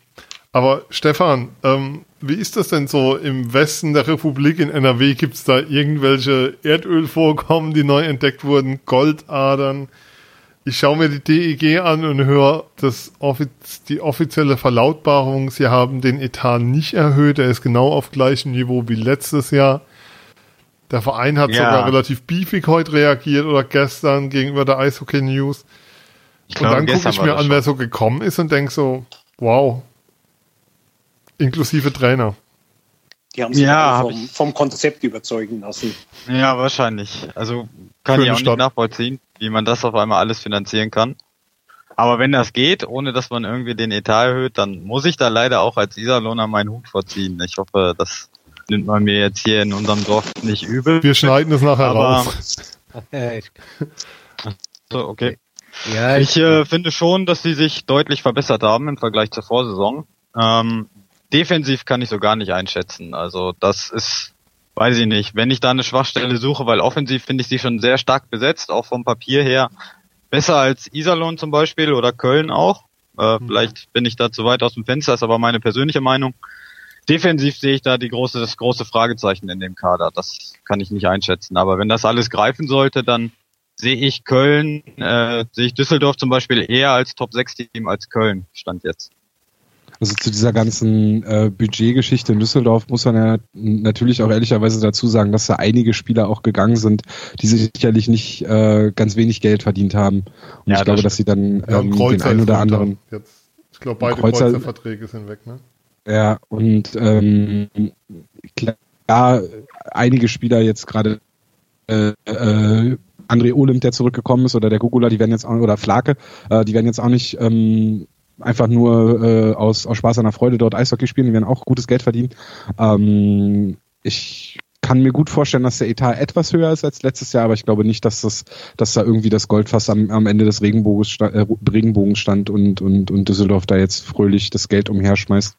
Aber Stefan, ähm, wie ist das denn so im Westen der Republik in NRW? Gibt es da irgendwelche Erdölvorkommen, die neu entdeckt wurden, Goldadern? Ich schaue mir die DEG an und höre das offiz die offizielle Verlautbarung, sie haben den Etat nicht erhöht, er ist genau auf gleichem Niveau wie letztes Jahr. Der Verein hat Ja. sogar relativ beefig heute reagiert oder gestern gegenüber der Eishockey News. Ich Und dann gucke ich mir an, wer so gekommen ist und denke so, wow. Inklusive Trainer. Die haben sich Ja, vom, ich- vom Konzept überzeugen lassen. Ja, wahrscheinlich. Also kann Schöne ich auch Stadt. nicht nachvollziehen, wie man das auf einmal alles finanzieren kann. Aber wenn das geht, ohne dass man irgendwie den Etat erhöht, dann muss ich da leider auch als Iserlohner meinen Hut vorziehen. Ich hoffe, das nimmt man mir jetzt hier in unserem Dorf nicht übel. Wir schneiden es nachher Aber- raus. ich, So, okay. ja, Ich äh, finde schon, dass sie sich deutlich verbessert haben im Vergleich zur Vorsaison. Ähm, defensiv kann ich so gar nicht einschätzen. Also das ist, weiß ich nicht, wenn ich da eine Schwachstelle suche, weil offensiv finde ich sie schon sehr stark besetzt, auch vom Papier her. Besser als Iserlohn zum Beispiel oder Köln auch. Äh, Vielleicht bin ich da zu weit aus dem Fenster, ist aber meine persönliche Meinung. Defensiv sehe ich da die große, das große Fragezeichen in dem Kader. Das kann ich nicht einschätzen. Aber wenn das alles greifen sollte, dann sehe ich Köln, äh, sehe ich Düsseldorf zum Beispiel eher als Top 6 Team als Köln, stand jetzt. Also zu dieser ganzen äh, Budgetgeschichte in Düsseldorf muss man ja natürlich auch ehrlicherweise dazu sagen, dass da einige Spieler auch gegangen sind, die sicherlich nicht äh, ganz wenig Geld verdient haben. Und Ja, ich das glaube, dass sie dann Ja, ähm, den Kreuzer einen oder anderen Jetzt, ich glaube, beide Kreuzer- Kreuzerverträge sind weg, ne? Ja, und ähm, klar, einige Spieler jetzt gerade äh, äh, André Olimp, der zurückgekommen ist, oder der Gugula, die werden jetzt auch, oder Flake, äh, die werden jetzt auch nicht ähm, einfach nur äh, aus, aus Spaß an der Freude dort Eishockey spielen, die werden auch gutes Geld verdienen. Ähm, ich kann mir gut vorstellen, dass der Etat etwas höher ist als letztes Jahr, aber ich glaube nicht, dass das, dass da irgendwie das Goldfass am, am Ende des Regenbogens, sta- äh, Regenbogens stand und, und, und Düsseldorf da jetzt fröhlich das Geld umherschmeißt.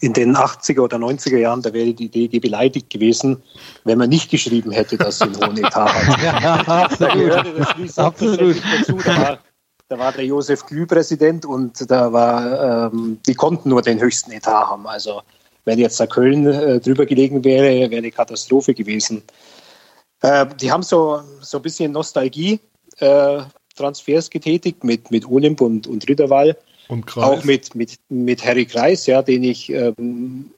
In den 80er oder 90er Jahren, da wäre die DG beleidigt gewesen, wenn man nicht geschrieben hätte, dass sie einen hohen Etat hat. ja, Da absolut. gehörte das wie selbstverständlich dazu. Da war, da war der Josef Glü Präsident und da war, ähm, die konnten nur den höchsten Etat haben. Also wenn jetzt da Köln äh, drüber gelegen wäre, wäre eine Katastrophe gewesen. Äh, die haben so, so ein bisschen Nostalgie. Äh, Transfers getätigt mit, mit Olymp und, und Ritterwall. und Kreis. Auch mit, mit, mit Harry Kreis, ja, den ich, ähm,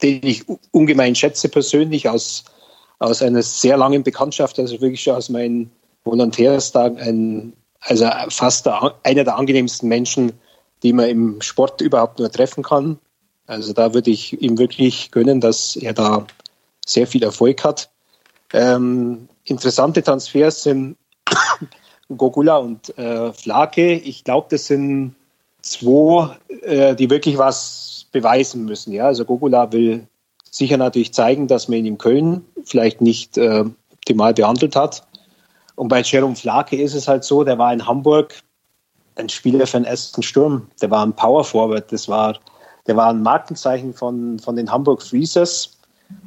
den ich ungemein schätze persönlich aus, aus einer sehr langen Bekanntschaft, also wirklich schon aus meinen Volontärstagen, ein, also fast der, einer der angenehmsten Menschen, die man im Sport überhaupt nur treffen kann. Also da würde ich ihm wirklich gönnen, dass er da sehr viel Erfolg hat. Ähm, interessante Transfers sind Gogula und äh, Flake. Ich glaube, das sind zwei, äh, die wirklich was beweisen müssen. Ja, also Gogula will sicher natürlich zeigen, dass man ihn in Köln vielleicht nicht äh, optimal behandelt hat. Und bei Jerome Flake ist es halt so, der war in Hamburg ein Spieler für den ersten Sturm. Der war ein Power Forward. Das war, der war ein Markenzeichen von, von den Hamburg Freezers.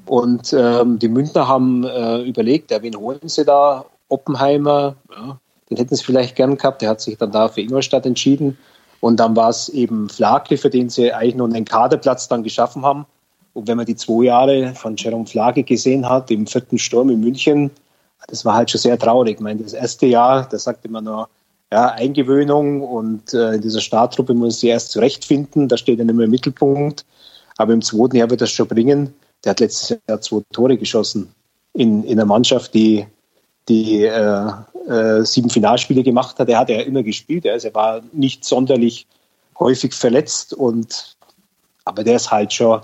Und ähm, die Münchner haben äh, überlegt, ja, wen holen sie da? Oppenheimer, ja, den hätten sie vielleicht gern gehabt. Der hat sich dann da für Ingolstadt entschieden. Und dann war es eben Flake, für den sie eigentlich nur einen Kaderplatz dann geschaffen haben. Und wenn man die zwei Jahre von Jerome Flake gesehen hat, im vierten Sturm in München, das war halt schon sehr traurig. Ich meine, das erste Jahr, da sagte man nur, ja, Eingewöhnung und äh, in dieser Starttruppe muss sie erst zurechtfinden, da steht er nicht mehr im Mittelpunkt. Aber im zweiten Jahr wird das schon bringen. Der hat letztes Jahr zwei Tore geschossen in, in einer Mannschaft, die, die äh, äh, sieben Finalspiele gemacht hat. Er hat ja immer gespielt, also er war nicht sonderlich häufig verletzt und aber der ist halt schon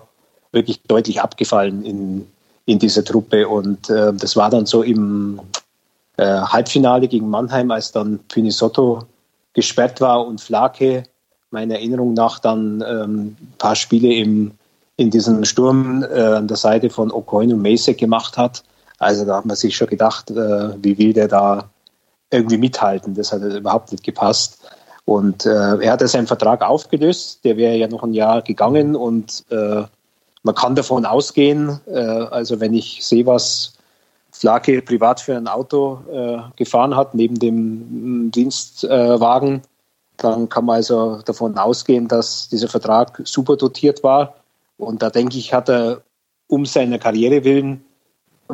wirklich deutlich abgefallen in, in dieser Truppe. Und äh, das war dann so im äh, Halbfinale gegen Mannheim, als dann Pinisotto gesperrt war und Flake, meiner Erinnerung nach, dann ähm, ein paar Spiele im, in diesem Sturm äh, an der Seite von O'Coin und Mace gemacht hat. Also da hat man sich schon gedacht, äh, wie will der da irgendwie mithalten. Das hat überhaupt nicht gepasst. Und äh, er hat seinen Vertrag aufgelöst, der wäre ja noch ein Jahr gegangen und äh, man kann davon ausgehen, äh, also wenn ich sehe, was Flake privat für ein Auto äh, gefahren hat, neben dem mm, Dienstwagen, dann kann man also davon ausgehen, dass dieser Vertrag super dotiert war. Und da denke ich, hat er um seiner Karriere willen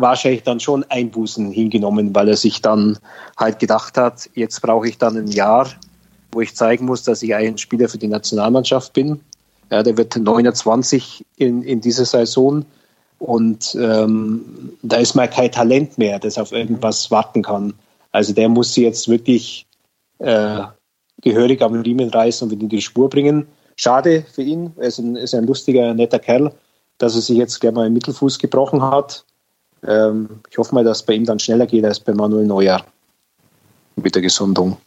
wahrscheinlich dann schon Einbußen hingenommen, weil er sich dann halt gedacht hat, jetzt brauche ich dann ein Jahr, wo ich zeigen muss, dass ich ein Spieler für die Nationalmannschaft bin. Ja, der wird 29 in, in dieser Saison und ähm, da ist mal kein Talent mehr, das auf irgendwas warten kann. Also der muss sie jetzt wirklich äh, gehörig am Riemen reißen und wieder in die Spur bringen. Schade für ihn, er ist ein, ist ein lustiger, netter Kerl, dass er sich jetzt gleich mal im Mittelfuß gebrochen hat. Ähm, ich hoffe mal, dass es bei ihm dann schneller geht als bei Manuel Neuer mit der Gesundung.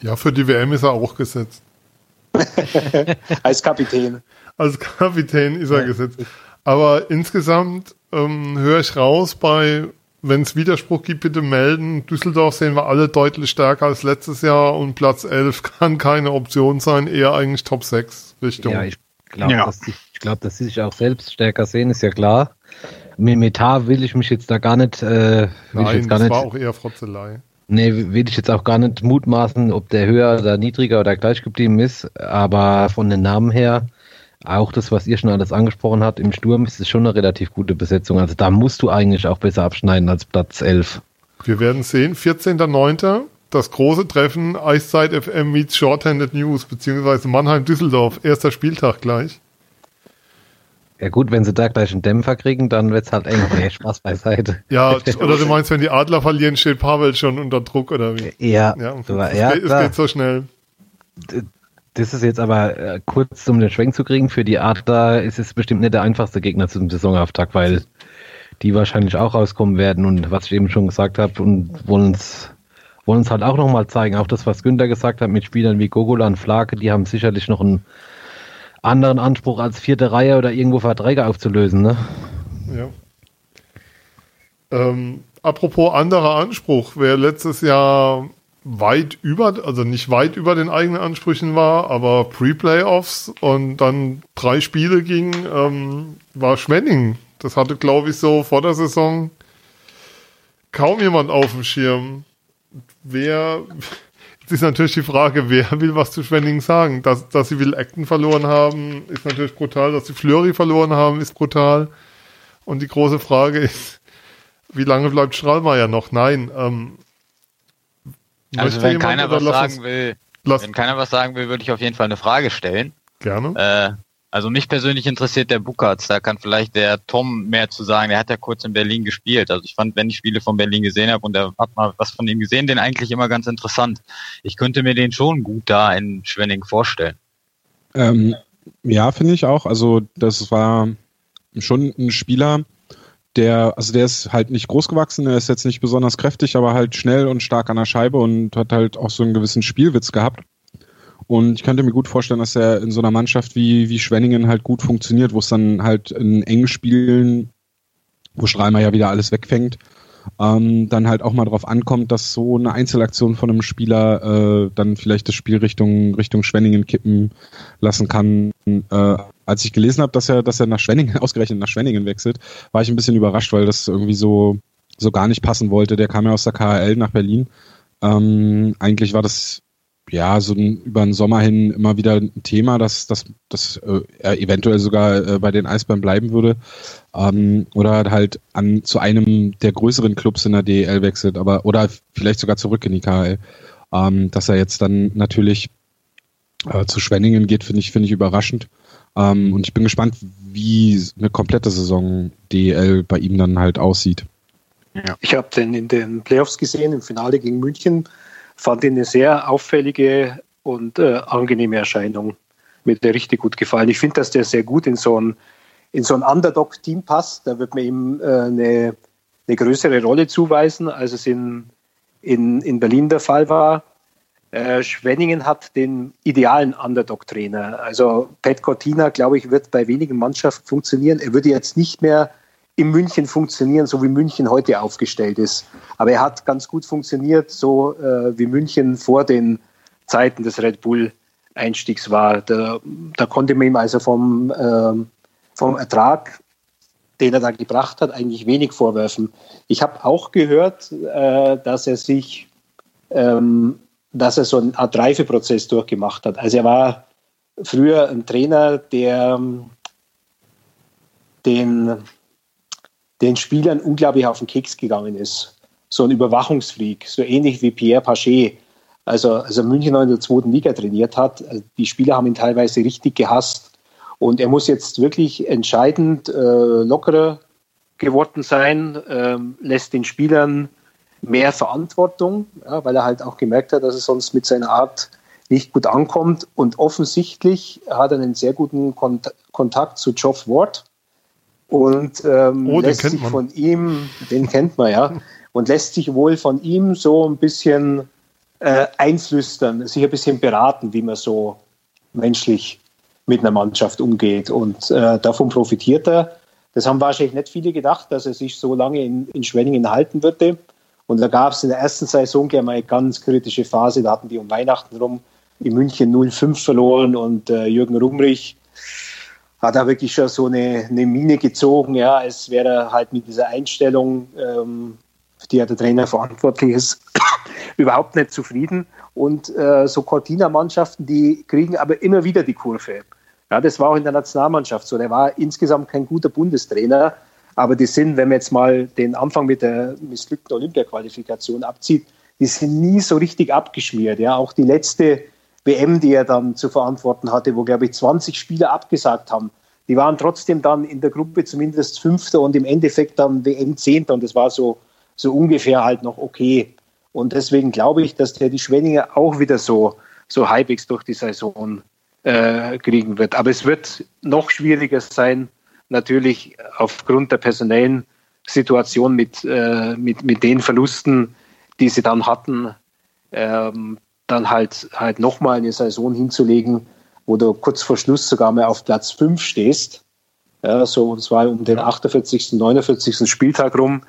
Ja, für die WM ist er auch gesetzt. als Kapitän. Als Kapitän ist er ja. gesetzt. Aber insgesamt ähm, höre ich raus bei, wenn es Widerspruch gibt, bitte melden. Düsseldorf sehen wir alle deutlich stärker als letztes Jahr und Platz 11 kann keine Option sein, eher eigentlich Top 6 Richtung. Ja, ich glaube, ja. dass, ich glaub, dass sie sich auch selbst stärker sehen, ist ja klar. Mit Metar will ich mich jetzt da gar nicht. Äh, Nein, gar das nicht, war auch eher Frotzelei. Nee, will ich jetzt auch gar nicht mutmaßen, ob der höher oder niedriger oder gleich geblieben ist, aber von den Namen her, auch das, was ihr schon alles angesprochen habt, im Sturm ist es schon eine relativ gute Besetzung. Also da musst du eigentlich auch besser abschneiden als Platz 11. Wir werden sehen, 14.09. Das große Treffen Eiszeit FM meets Shorthanded News, beziehungsweise Mannheim-Düsseldorf, erster Spieltag gleich. Ja gut, wenn sie da gleich einen Dämpfer kriegen, dann wird's halt eng. Nee, Spaß beiseite. Ja, oder du meinst, wenn die Adler verlieren, steht Pavel schon unter Druck, oder wie? Ja, ja, es, ja geht, es geht so schnell. Das ist jetzt aber äh, kurz, um den Schwenk zu kriegen. Für die Adler ist es bestimmt nicht der einfachste Gegner zum Saisonauftakt, weil die wahrscheinlich auch rauskommen werden und was ich eben schon gesagt habe und wollen uns wollen uns halt auch nochmal zeigen. Auch das, was Günther gesagt hat mit Spielern wie Gogolan, Flake, die haben sicherlich noch einen anderen Anspruch als vierte Reihe oder irgendwo Verträge aufzulösen, ne? Ja. Ähm, apropos anderer Anspruch, wer letztes Jahr weit über, also nicht weit über den eigenen Ansprüchen war, aber Pre-Playoffs und dann drei Spiele ging, ähm, war Schwenning. Das hatte, glaube ich, so vor der Saison kaum jemand auf dem Schirm. Wer, ist natürlich die Frage, wer will was zu Schwenning sagen? Dass, dass sie Will Acton verloren haben, ist natürlich brutal. Dass sie Fleury verloren haben, ist brutal. Und die große Frage ist, wie lange bleibt Strahlmeier noch? Nein. Ähm, also wenn keiner was sagen will, wenn keiner was sagen will, würde ich auf jeden Fall eine Frage stellen. Gerne. Äh, also mich persönlich interessiert der Bukatz, da kann vielleicht der Tom mehr zu sagen. Der hat ja kurz in Berlin gespielt. Also ich fand, wenn ich Spiele von Berlin gesehen habe und er hat mal was von ihm gesehen, den eigentlich immer ganz interessant. Ich könnte mir den schon gut da in Schwenning vorstellen. Ähm, ja, finde ich auch. Also das war schon ein Spieler, der, also der ist halt nicht groß gewachsen, er ist jetzt nicht besonders kräftig, aber halt schnell und stark an der Scheibe und hat halt auch so einen gewissen Spielwitz gehabt. Und ich könnte mir gut vorstellen, dass er in so einer Mannschaft wie, wie Schwenningen halt gut funktioniert, wo es dann halt in engen Spielen, wo Schreimer ja wieder alles wegfängt, ähm, dann halt auch mal drauf ankommt, dass so eine Einzelaktion von einem Spieler äh, dann vielleicht das Spiel Richtung, Richtung Schwenningen kippen lassen kann. Äh, als ich gelesen habe, dass er, dass er nach Schwenningen, ausgerechnet nach Schwenningen wechselt, war ich ein bisschen überrascht, weil das irgendwie so, so gar nicht passen wollte. Der kam ja aus der KHL nach Berlin. Ähm, eigentlich war das ja, so ein, über den Sommer hin immer wieder ein Thema, dass, dass, dass äh, er eventuell sogar äh, bei den Eisbären bleiben würde. Ähm, oder halt an zu einem der größeren Clubs in der DEL wechselt, aber oder vielleicht sogar zurück in die KHL. Ähm, dass er jetzt dann natürlich äh, zu Schwenningen geht, finde ich, finde ich überraschend. Ähm, und ich bin gespannt, wie eine komplette Saison DEL bei ihm dann halt aussieht. Ja. Ich habe den in den Playoffs gesehen, im Finale gegen München fand ihn eine sehr auffällige und äh, angenehme Erscheinung. Mir der richtig gut gefallen. Ich finde, dass der sehr gut in so ein, in so ein Underdog-Team passt. Da wird man ihm äh, eine, eine größere Rolle zuweisen, als es in, in, in Berlin der Fall war. Äh, Schwenningen hat den idealen Underdog-Trainer. Also Pat Cortina, glaube ich, wird bei wenigen Mannschaften funktionieren. Er würde jetzt nicht mehr in München funktionieren, so wie München heute aufgestellt ist. Aber er hat ganz gut funktioniert, so äh, wie München vor den Zeiten des Red Bull Einstiegs war. Da, da konnte man ihm also vom, äh, vom Ertrag, den er da gebracht hat, eigentlich wenig vorwerfen. Ich habe auch gehört, äh, dass er sich, ähm, dass er so einen Art Reifeprozess durchgemacht hat. Also er war früher ein Trainer, der den den Spielern unglaublich auf den Keks gegangen ist. So ein Überwachungsfreak, so ähnlich wie Pierre Paget. Also, als er München in der zweiten Liga trainiert hat, also die Spieler haben ihn teilweise richtig gehasst. Und er muss jetzt wirklich entscheidend äh, lockerer geworden sein, äh, lässt den Spielern mehr Verantwortung, ja, weil er halt auch gemerkt hat, dass er sonst mit seiner Art nicht gut ankommt. Und offensichtlich hat er einen sehr guten Kont Kontakt zu Geoff Ward, und ähm, oh, lässt sich von ihm, den kennt man ja, und lässt sich wohl von ihm so ein bisschen äh, einflüstern, sich ein bisschen beraten, wie man so menschlich mit einer Mannschaft umgeht. Und äh, davon profitiert er. Das haben wahrscheinlich nicht viele gedacht, dass er sich so lange in, in Schwenningen halten würde. Und da gab es in der ersten Saison gleich mal eine ganz kritische Phase. Da hatten die um Weihnachten rum in München 0-5 verloren und äh, Jürgen Rumrich hat er wirklich schon so eine, eine Mine gezogen, ja, als wäre er halt mit dieser Einstellung, ähm, für die ja der Trainer verantwortlich ist, überhaupt nicht zufrieden. Und äh, so Cortina-Mannschaften, die kriegen aber immer wieder die Kurve. Ja, das war auch in der Nationalmannschaft so. Der war insgesamt kein guter Bundestrainer, aber die sind, wenn man jetzt mal den Anfang mit der missglückten Olympia-Qualifikation abzieht, die sind nie so richtig abgeschmiert. Ja, auch die letzte WM, die er dann zu verantworten hatte, wo, glaube ich, 20 Spieler abgesagt haben. Die waren trotzdem dann in der Gruppe zumindest Fünfter und im Endeffekt dann WM Zehnter und das war so, so ungefähr halt noch okay. Und deswegen glaube ich, dass der die Schwenninger auch wieder so, so halbwegs durch die Saison äh, kriegen wird. Aber es wird noch schwieriger sein, natürlich aufgrund der personellen Situation mit, äh, mit, mit den Verlusten, die sie dann hatten. Ähm, dann halt, halt nochmal eine Saison hinzulegen, wo du kurz vor Schluss sogar mal auf Platz 5 stehst. Ja, so, und zwar um den 48., 49. Spieltag rum.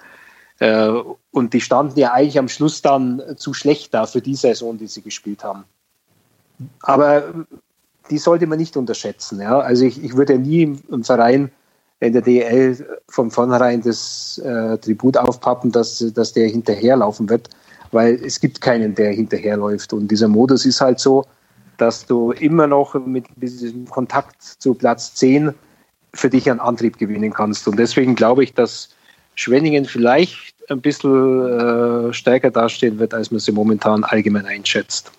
Äh, und die standen ja eigentlich am Schluss dann zu schlecht da für die Saison, die sie gespielt haben. Aber die sollte man nicht unterschätzen. Ja? Also ich, ich würde nie im Verein in der DL von vornherein das äh, Tribut aufpappen, dass, dass der hinterherlaufen wird weil es gibt keinen, der hinterherläuft. Und dieser Modus ist halt so, dass du immer noch mit diesem Kontakt zu Platz 10 für dich einen Antrieb gewinnen kannst. Und deswegen glaube ich, dass Schwenningen vielleicht ein bisschen äh, stärker dastehen wird, als man sie momentan allgemein einschätzt.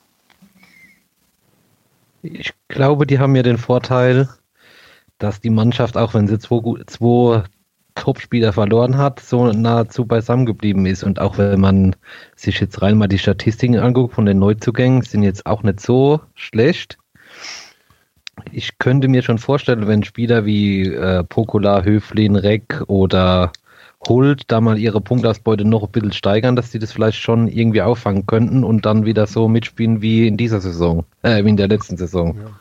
Ich glaube, die haben ja den Vorteil, dass die Mannschaft, auch wenn sie zwei, zwei Topspieler verloren hat, so nahezu beisammen geblieben ist. Und auch wenn man sich jetzt rein mal die Statistiken anguckt von den Neuzugängen, sind jetzt auch nicht so schlecht. Ich könnte mir schon vorstellen, wenn Spieler wie äh, Pokola, Höflin, Reck oder Hult da mal ihre Punktausbeute noch ein bisschen steigern, dass sie das vielleicht schon irgendwie auffangen könnten und dann wieder so mitspielen wie in dieser Saison, äh, wie in der letzten Saison. Ja.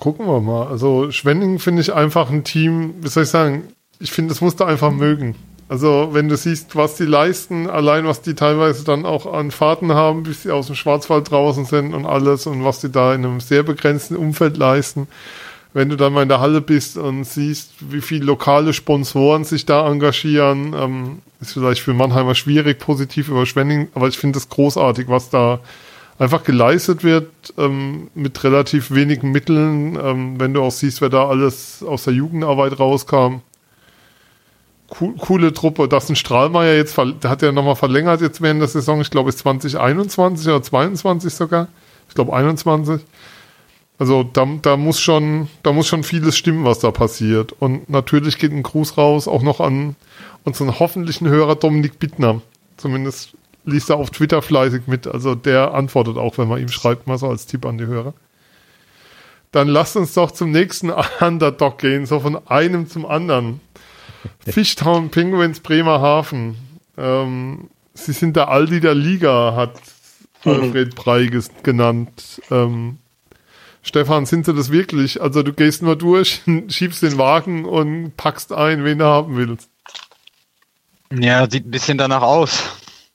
Gucken wir mal. Also Schwenning finde ich einfach ein Team, wie soll ich sagen, ich finde, das musst du einfach mögen. Also wenn du siehst, was die leisten, allein was die teilweise dann auch an Fahrten haben, bis sie aus dem Schwarzwald draußen sind und alles und was die da in einem sehr begrenzten Umfeld leisten. Wenn du dann mal in der Halle bist und siehst, wie viele lokale Sponsoren sich da engagieren, ähm, ist vielleicht für Mannheimer schwierig, positiv über Schwenning, aber ich finde es großartig, was da einfach geleistet wird ähm, mit relativ wenigen Mitteln. Ähm, wenn du auch siehst, wer da alles aus der Jugendarbeit rauskam. Cool, coole Truppe. Das ist ein Strahlmeier jetzt, der hat ja nochmal verlängert jetzt während der Saison. Ich glaube, es ist 2021 oder 22 sogar. Ich glaube 21. Also da, da muss schon, da muss schon vieles stimmen, was da passiert. Und natürlich geht ein Gruß raus auch noch an unseren hoffentlichen Hörer Dominik Bittner. Zumindest liest er auf Twitter fleißig mit. Also der antwortet auch, wenn man ihm schreibt, mal so als Tipp an die Hörer. Dann lasst uns doch zum nächsten Underdog gehen, so von einem zum anderen. Fishtown Penguins Bremerhaven. Ähm, sie sind der Aldi der Liga, hat Alfred Brei genannt. Ähm, Stefan, sind sie das wirklich? Also du gehst nur durch, schiebst den Wagen und packst ein, wen du haben willst. Ja, sieht ein bisschen danach aus.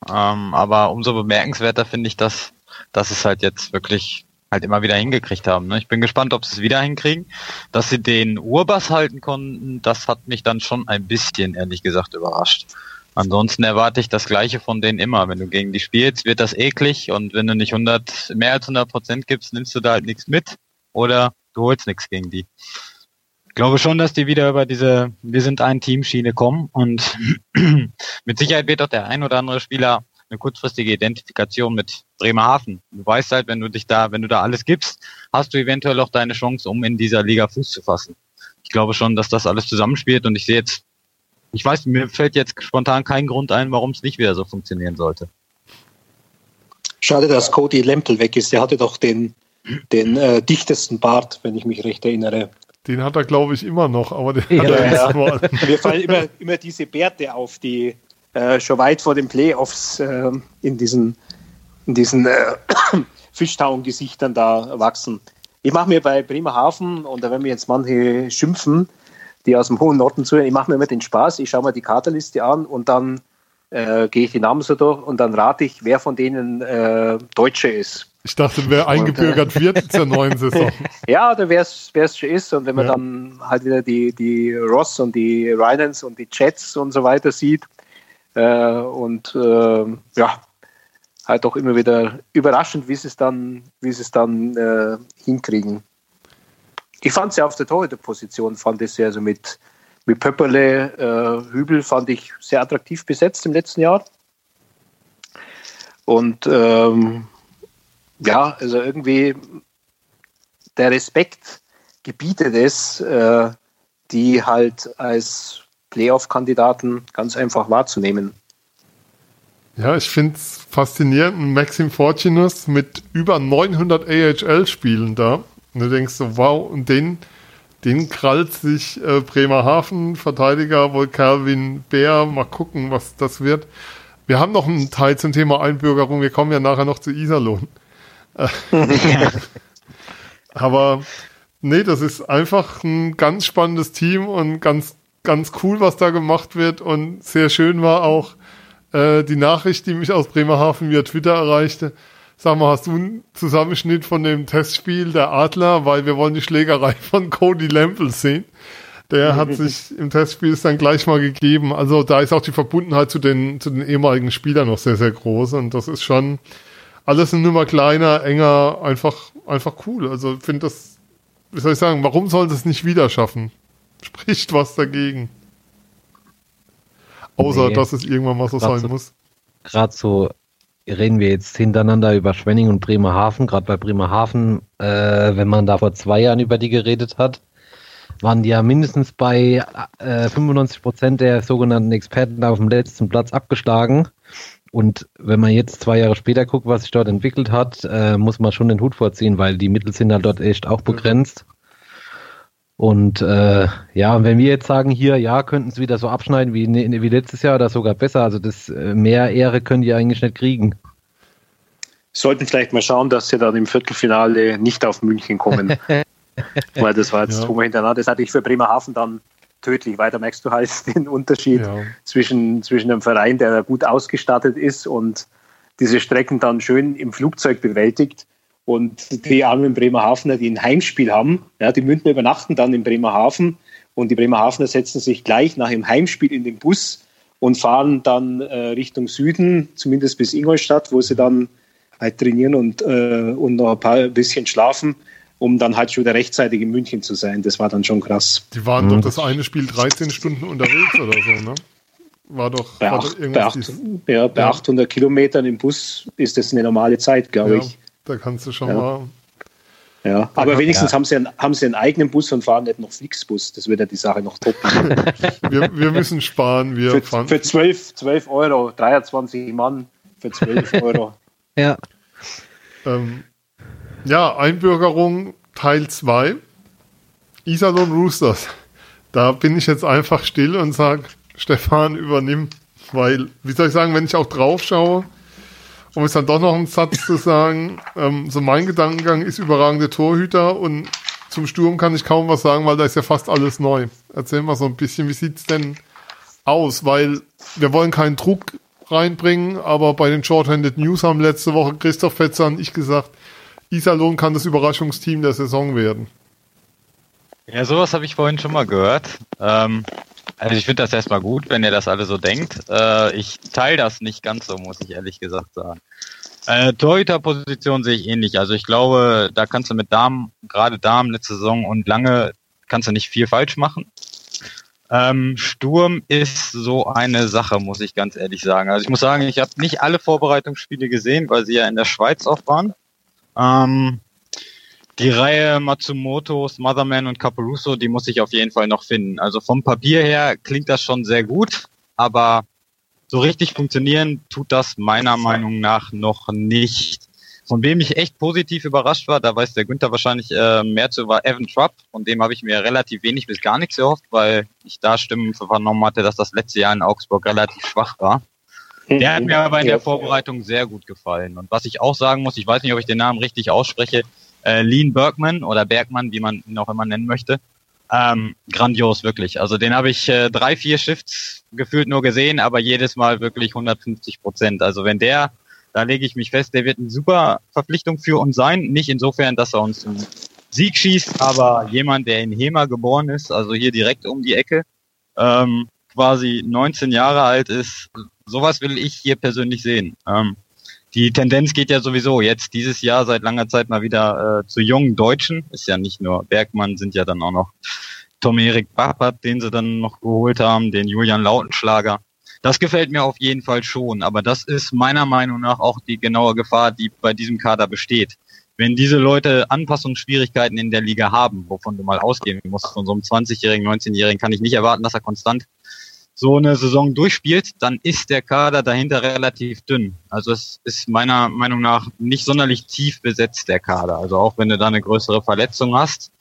Ähm, aber umso bemerkenswerter finde ich, dass, dass es halt jetzt wirklich halt immer wieder hingekriegt haben. Ne? Ich bin gespannt, ob sie es wieder hinkriegen. Dass sie den Urbass halten konnten, das hat mich dann schon ein bisschen, ehrlich gesagt, überrascht. Ansonsten erwarte ich das Gleiche von denen immer. Wenn du gegen die spielst, wird das eklig und wenn du nicht 100, mehr als 100 Prozent gibst, nimmst du da halt nichts mit oder du holst nichts gegen die. Ich glaube schon, dass die wieder über diese Wir sind ein Team-Schiene kommen und mit Sicherheit wird auch der ein oder andere Spieler eine kurzfristige Identifikation mit Bremerhaven. Du weißt halt, wenn du dich da, wenn du da alles gibst, hast du eventuell auch deine Chance, um in dieser Liga Fuß zu fassen. Ich glaube schon, dass das alles zusammenspielt und ich sehe jetzt, ich weiß, mir fällt jetzt spontan kein Grund ein, warum es nicht wieder so funktionieren sollte. Schade, dass Cody Lempel weg ist. Der hatte doch den, den äh, dichtesten Bart, wenn ich mich recht erinnere. Den hat er, glaube ich, immer noch, aber den Ja, hat er ja. mal. Mir fallen immer, immer diese Bärte auf, die äh, schon weit vor den Playoffs äh, in diesen, in diesen äh, Fischtown-Gesichtern da wachsen. Ich mache mir bei Bremerhaven, und da werden mir jetzt manche schimpfen, die aus dem hohen Norden zuhören, ich mache mir immer den Spaß, ich schaue mir die Kaderliste an und dann äh, gehe ich die Namen so durch und dann rate ich, wer von denen äh, Deutsche ist. Ich dachte, wer eingebürgert wird zur neuen Saison. Ja, oder wer es schon ist. Und wenn man Ja. dann halt wieder die, die Ross und die Rynans und die Jets und so weiter sieht äh, und äh, ja, halt auch immer wieder überraschend, wie sie es dann, wie sie es dann äh, hinkriegen. Ich fand es ja auf der Torhüterposition, fand ich sie also mit, mit Pöpperle, äh, Hübel fand ich sehr attraktiv besetzt im letzten Jahr. Und ähm, ja, also irgendwie der Respekt gebietet es, äh, die halt als Playoff-Kandidaten ganz einfach wahrzunehmen. Ja, ich finde es faszinierend. Maxim Fortunus mit über 900 AHL-Spielen da. Und du denkst so, wow, und den, den krallt sich äh, Bremerhaven, Verteidiger, wohl Calvin Bär. Mal gucken, was das wird. Wir haben noch einen Teil zum Thema Einbürgerung. Wir kommen ja nachher noch zu Iserlohn. Aber nee, das ist einfach ein ganz spannendes Team und ganz, ganz cool, was da gemacht wird. Und sehr schön war auch äh, die Nachricht, die mich aus Bremerhaven via Twitter erreichte. Sag mal, hast du einen Zusammenschnitt von dem Testspiel der Adler? Weil wir wollen die Schlägerei von Cody Lample sehen. Der hat sich im Testspiel dann gleich mal gegeben. Also da ist auch die Verbundenheit zu den, zu den ehemaligen Spielern noch sehr, sehr groß. Und das ist schon alles eine Nummer kleiner, enger, einfach, einfach cool. Also ich finde das, wie soll ich sagen, warum soll das nicht wieder schaffen? Spricht was dagegen. Außer, Nee. dass es irgendwann mal so sein so- muss. gerade so reden wir jetzt hintereinander über Schwenning und Bremerhaven. Gerade bei Bremerhaven, äh, wenn man da vor zwei Jahren über die geredet hat, waren die ja mindestens bei äh, 95 Prozent der sogenannten Experten auf dem letzten Platz abgeschlagen. Und wenn man jetzt zwei Jahre später guckt, was sich dort entwickelt hat, äh, muss man schon den Hut vorziehen, weil die Mittel sind halt dort echt auch begrenzt. Und äh, ja, wenn wir jetzt sagen, hier, ja, könnten es wieder so abschneiden wie, wie letztes Jahr oder sogar besser, also das äh, mehr Ehre können die eigentlich nicht kriegen. Sollten vielleicht mal schauen, dass sie dann im Viertelfinale nicht auf München kommen. Weil das war jetzt Ja. zweimal hintereinander. Das ist natürlich für Bremerhaven dann tödlich, weil da merkst du halt den Unterschied Ja. zwischen, zwischen einem Verein, der gut ausgestattet ist und diese Strecken dann schön im Flugzeug bewältigt. Und die armen Bremerhavener, die ein Heimspiel haben, ja, die Münchner übernachten dann in Bremerhaven und die Bremerhavener setzen sich gleich nach dem Heimspiel in den Bus und fahren dann äh, Richtung Süden, zumindest bis Ingolstadt, wo sie dann halt trainieren und, äh, und noch ein paar ein bisschen schlafen, um dann halt schon wieder rechtzeitig in München zu sein. Das war dann schon krass. Die waren Mhm. doch das eine Spiel 13 Stunden unterwegs oder so, ne? War doch, Bei, war doch acht, bei, irgendwas. acht, ja, bei Ja. 800 Kilometern im Bus ist das eine normale Zeit, glaube ja, ich. da kannst du schon Ja. mal. Ja, aber Ja. wenigstens haben, sie einen, haben sie einen eigenen Bus und fahren nicht noch Flixbus. Das wird ja die Sache noch toppen. Wir, wir müssen sparen. Wir für, fahren. für 12, 12 Euro, 23 Mann für 12 Euro. Ja. Ähm, ja, Einbürgerung Teil 2. Iserlohn Roosters. Da bin ich jetzt einfach still und sage, Stefan, übernimm. Weil, wie soll ich sagen, wenn ich auch drauf schaue um jetzt dann doch noch einen Satz zu sagen, ähm, so mein Gedankengang ist überragende Torhüter und zum Sturm kann ich kaum was sagen, weil da ist ja fast alles neu. Erzähl mal so ein bisschen, wie sieht's denn aus? Weil wir wollen keinen Druck reinbringen, aber bei den Shorthanded News haben letzte Woche Christoph Fetzer und ich gesagt, Iserlohn kann das Überraschungsteam der Saison werden. Ja, sowas habe ich vorhin schon mal gehört. Ähm, also ich finde das erstmal gut, wenn ihr das alle so denkt. Äh, ich teile das nicht ganz so, muss ich ehrlich gesagt sagen. Äh, Torhüter-Position sehe ich ähnlich. Also ich glaube, da kannst du mit Damen, gerade Damen letzte Saison und lange, kannst du nicht viel falsch machen. Ähm, Sturm ist so eine Sache, muss ich ganz ehrlich sagen. Also ich muss sagen, ich habe nicht alle Vorbereitungsspiele gesehen, weil sie ja in der Schweiz auch waren. Ähm, die Reihe Matsumotos, Motherman und Caporuso, die muss ich auf jeden Fall noch finden. Also vom Papier her klingt das schon sehr gut, aber so richtig funktionieren tut das meiner Meinung nach noch nicht. Von wem ich echt positiv überrascht war, da weiß der Günther wahrscheinlich äh, mehr zu, war Evan Trapp. Von dem habe ich mir relativ wenig bis gar nichts erhofft, weil ich da Stimmen vernommen hatte, dass das letzte Jahr in Augsburg relativ schwach war. Der hat mir aber in der Vorbereitung sehr gut gefallen. Und was ich auch sagen muss, ich weiß nicht, ob ich den Namen richtig ausspreche, äh, Lean Bergman oder Bergmann, wie man ihn auch immer nennen möchte. Ähm, grandios, wirklich. Also den habe ich äh, drei, vier Shifts gefühlt nur gesehen, aber jedes Mal wirklich 150 Prozent. Also wenn der, da lege ich mich fest, der wird eine super Verpflichtung für uns sein. Nicht insofern, dass er uns einen Sieg schießt, aber jemand, der in Hema geboren ist, also hier direkt um die Ecke, ähm, quasi 19 Jahre alt ist, sowas will ich hier persönlich sehen. Ähm, die Tendenz geht ja sowieso jetzt dieses Jahr seit langer Zeit mal wieder äh, zu jungen Deutschen. Ist ja nicht nur Bergmann, sind ja dann auch noch Tom Erik Bappert, den sie dann noch geholt haben, den Julian Lautenschlager. Das gefällt mir auf jeden Fall schon, aber das ist meiner Meinung nach auch die genaue Gefahr, die bei diesem Kader besteht. Wenn diese Leute Anpassungsschwierigkeiten in der Liga haben, wovon du mal ausgehen musst, von so einem 20-Jährigen, 19-Jährigen kann ich nicht erwarten, dass er konstant so eine Saison durchspielt, dann ist der Kader dahinter relativ dünn. Also es ist meiner Meinung nach nicht sonderlich tief besetzt, der Kader. Also auch wenn du da eine größere Verletzung hast,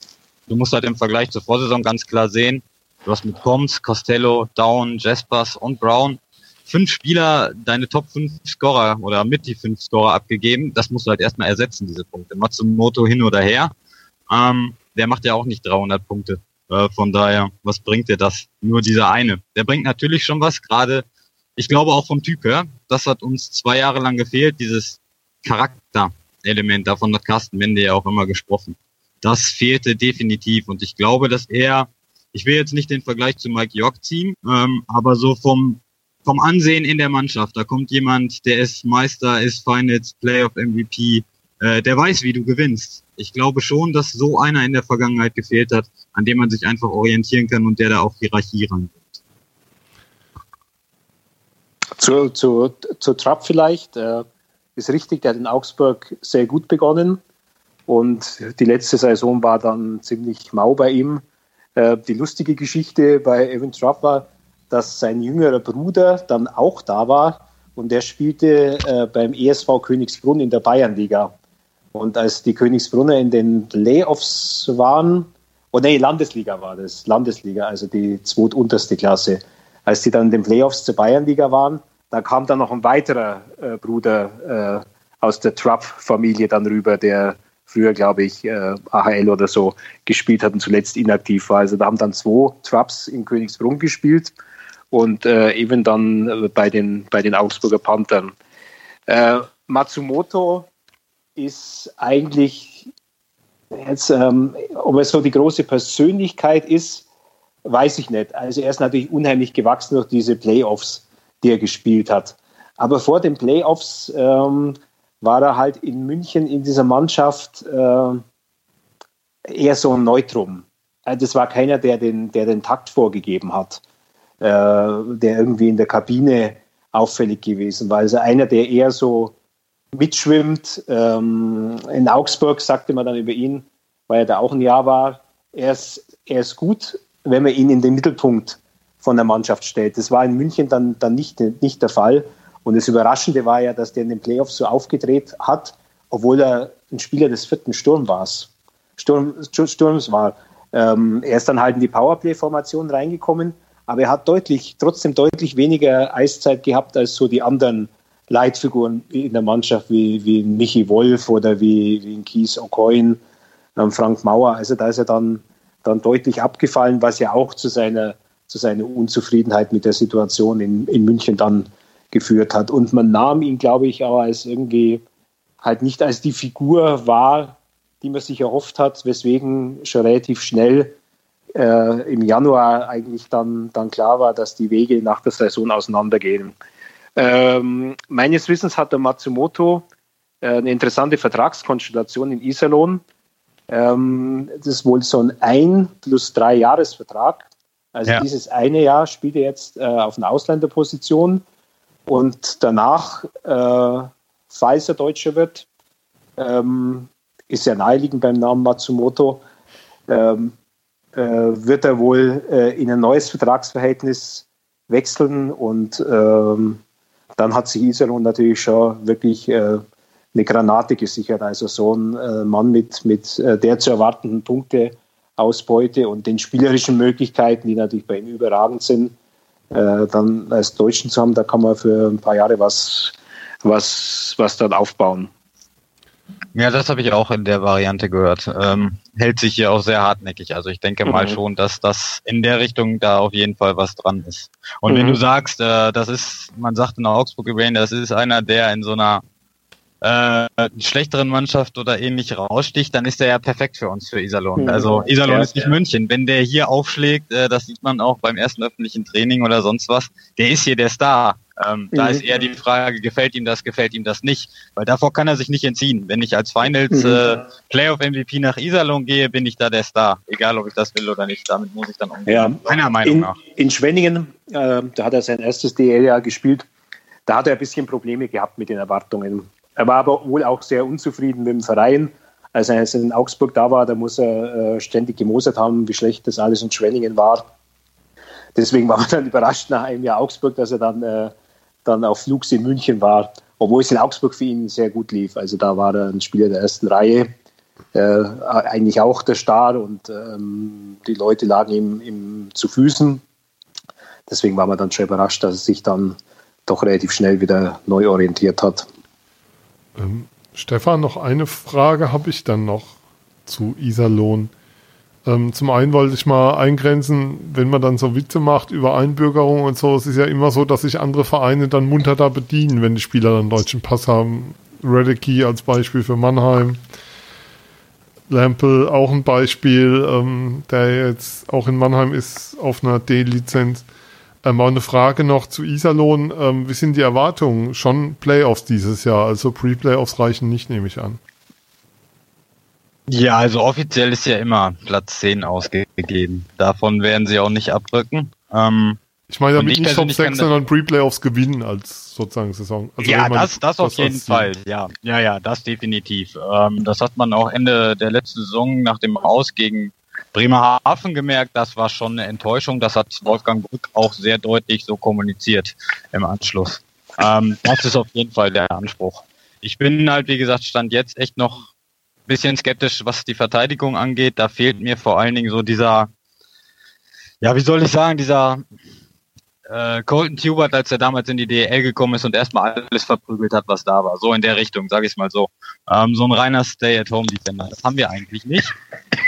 du musst halt im Vergleich zur Vorsaison ganz klar sehen, du hast mit Combs, Costello, Down, Jaspers und Brown fünf Spieler deine Top 5 Scorer oder mit die fünf Scorer abgegeben. Das musst du halt erstmal ersetzen, diese Punkte. Matsumoto hin oder her. Ähm, der macht ja auch nicht 300 Punkte. Äh, von daher, was bringt dir das? Nur dieser eine. Der bringt natürlich schon was, gerade, ich glaube auch vom Typ her. Das hat uns zwei Jahre lang gefehlt, dieses Charakterelement. Davon hat Carsten Wende ja auch immer gesprochen. Das fehlte definitiv und ich glaube, dass er, ich will jetzt nicht den Vergleich zu Mike York ziehen, ähm, aber so vom vom Ansehen in der Mannschaft. Da kommt jemand, der ist Meister, ist Finals, Playoff MVP, äh, der weiß, wie du gewinnst. Ich glaube schon, dass so einer in der Vergangenheit gefehlt hat, an dem man sich einfach orientieren kann und der da auch Hierarchie rangeht. Zu, zu, zu Trapp vielleicht. Äh, ist richtig, der hat in Augsburg sehr gut begonnen. Und die letzte Saison war dann ziemlich mau bei ihm. Äh, die lustige Geschichte bei Evan Trapp war, dass sein jüngerer Bruder dann auch da war und der spielte äh, beim ESV Königsbrunn in der Bayernliga. Und als die Königsbrunner in den Playoffs waren, oh nee, Landesliga war das, Landesliga, also die zweitunterste Klasse, als die dann in den Playoffs zur Bayernliga waren, da kam dann noch ein weiterer äh, Bruder äh, aus der Trupp-Familie dann rüber, der früher, glaube ich, äh, AHL oder so gespielt hat und zuletzt inaktiv war. Also da haben dann zwei Trupps in Königsbrunn gespielt und äh, eben dann äh, bei den, bei den Augsburger Panthern. Äh, Matsumoto ist eigentlich jetzt, ähm, ob er so die große Persönlichkeit ist, weiß ich nicht. Also er ist natürlich unheimlich gewachsen durch diese Playoffs, die er gespielt hat. Aber vor den Playoffs ähm, war er halt in München in dieser Mannschaft äh, eher so ein Neutrum. Also das war keiner, der den, der den Takt vorgegeben hat, äh, der irgendwie in der Kabine auffällig gewesen war. Also einer, der eher so mitschwimmt. Ähm, in Augsburg sagte man dann über ihn, weil er da auch ein Jahr war, er ist, er ist gut, wenn man ihn in den Mittelpunkt von der Mannschaft stellt. Das war in München dann, dann nicht, nicht der Fall. Und das Überraschende war ja, dass der in den Playoffs so aufgedreht hat, obwohl er ein Spieler des vierten Sturm war. Sturm, Sturms war. Ähm, er ist dann halt in die Powerplay-Formation reingekommen, aber er hat deutlich, trotzdem deutlich weniger Eiszeit gehabt als so die anderen Leitfiguren in der Mannschaft wie, wie Michi Wolf oder wie, wie Kies O'Coin, ähm, Frank Mauer. Also da ist er dann, dann deutlich abgefallen, was ja auch zu seiner, zu seiner Unzufriedenheit mit der Situation in, in München dann geführt hat. Und man nahm ihn, glaube ich, auch als irgendwie halt nicht als die Figur wahr, die man sich erhofft hat, weswegen schon relativ schnell äh, im Januar eigentlich dann, dann klar war, dass die Wege nach der Saison auseinandergehen. Ähm, meines Wissens hat der Matsumoto äh, eine interessante Vertragskonstellation in Iserlohn. Ähm, das ist wohl so ein ein plus drei Jahresvertrag. Also ja. dieses eine Jahr spielt er jetzt äh, auf einer Ausländerposition und danach, äh, falls er Deutscher wird, ähm, ist ja naheliegend beim Namen Matsumoto, ähm, äh, wird er wohl äh, in ein neues Vertragsverhältnis wechseln und ähm, dann hat sich Iserlohn natürlich schon wirklich äh, eine Granate gesichert. Also so ein äh, Mann mit, mit äh, der zu erwartenden Punkteausbeute und den spielerischen Möglichkeiten, die natürlich bei ihm überragend sind, äh, dann als Deutschen zu haben, da kann man für ein paar Jahre was, was, was dann aufbauen. Ja, das habe ich auch in der Variante gehört. Ähm, hält sich hier auch sehr hartnäckig. Also ich denke mal mhm. schon, dass das in der Richtung da auf jeden Fall was dran ist. Und mhm. wenn du sagst, äh, das ist, man sagt in Augsburg über ihn, das ist einer, der in so einer äh, schlechteren Mannschaft oder ähnlich raussticht, dann ist der ja perfekt für uns, für Iserlohn. Mhm. Also Iserlohn ja, ist nicht ja. München. Wenn der hier aufschlägt, äh, das sieht man auch beim ersten öffentlichen Training oder sonst was, der ist hier der Star. Ähm, mhm. Da ist eher die Frage, gefällt ihm das, gefällt ihm das nicht? Weil davor kann er sich nicht entziehen. Wenn ich als Finals mhm. äh, Playoff MVP nach Iserlohn gehe, bin ich da der Star. Egal, ob ich das will oder nicht. Damit muss ich dann umgehen. Ja. Meiner Meinung in, nach. In Schwenningen, äh, da hat er sein erstes DL-Jahr gespielt. Da hat er ein bisschen Probleme gehabt mit den Erwartungen. Er war aber wohl auch sehr unzufrieden mit dem Verein. Als er in Augsburg da war, da muss er äh, ständig gemosert haben, wie schlecht das alles in Schwenningen war. Deswegen war man dann überrascht nach einem Jahr Augsburg, dass er dann, äh, dann auf Flux in München war, obwohl es in Augsburg für ihn sehr gut lief. Also da war er ein Spieler der ersten Reihe, äh, eigentlich auch der Star und ähm, die Leute lagen ihm, ihm zu Füßen. Deswegen war man dann schon überrascht, dass er sich dann doch relativ schnell wieder neu orientiert hat. Ähm, Stefan, noch eine Frage habe ich dann noch zu Iserlohn. Ähm, zum einen wollte ich mal eingrenzen, wenn man dann so Witze macht über Einbürgerung und so, es ist ja immer so, dass sich andere Vereine dann munter da bedienen, wenn die Spieler dann deutschen Pass haben. Redecki als Beispiel für Mannheim. Lampel auch ein Beispiel, ähm, der jetzt auch in Mannheim ist auf einer D-Lizenz. Ähm, eine Frage noch zu Iserlohn. Ähm, wie sind die Erwartungen? Schon Playoffs dieses Jahr, also Pre-Playoffs reichen nicht, nehme ich an. Ja, also offiziell ist ja immer Platz 10 ausgegeben. Davon werden sie auch nicht abrücken. Ähm, ich meine damit nicht Top 6, sondern Pre-Playoffs gewinnen als sozusagen Saison. Also ja, das, das auf jeden Fall. Ja, ja, ja, das definitiv. Ähm, das hat man auch Ende der letzten Saison nach dem Aus gegen Bremerhaven gemerkt, das war schon eine Enttäuschung. Das hat Wolfgang Brück auch sehr deutlich so kommuniziert im Anschluss. Ähm, das ist auf jeden Fall der Anspruch. Ich bin halt, wie gesagt, stand jetzt echt noch bisschen skeptisch, was die Verteidigung angeht. Da fehlt mir vor allen Dingen so dieser, ja, wie soll ich sagen, dieser äh, Colton Tubert, als er damals in die DL gekommen ist und erstmal alles verprügelt hat, was da war. So in der Richtung, sage ich mal so. Ähm, so ein reiner Stay-at-Home-Defender. Das haben wir eigentlich nicht.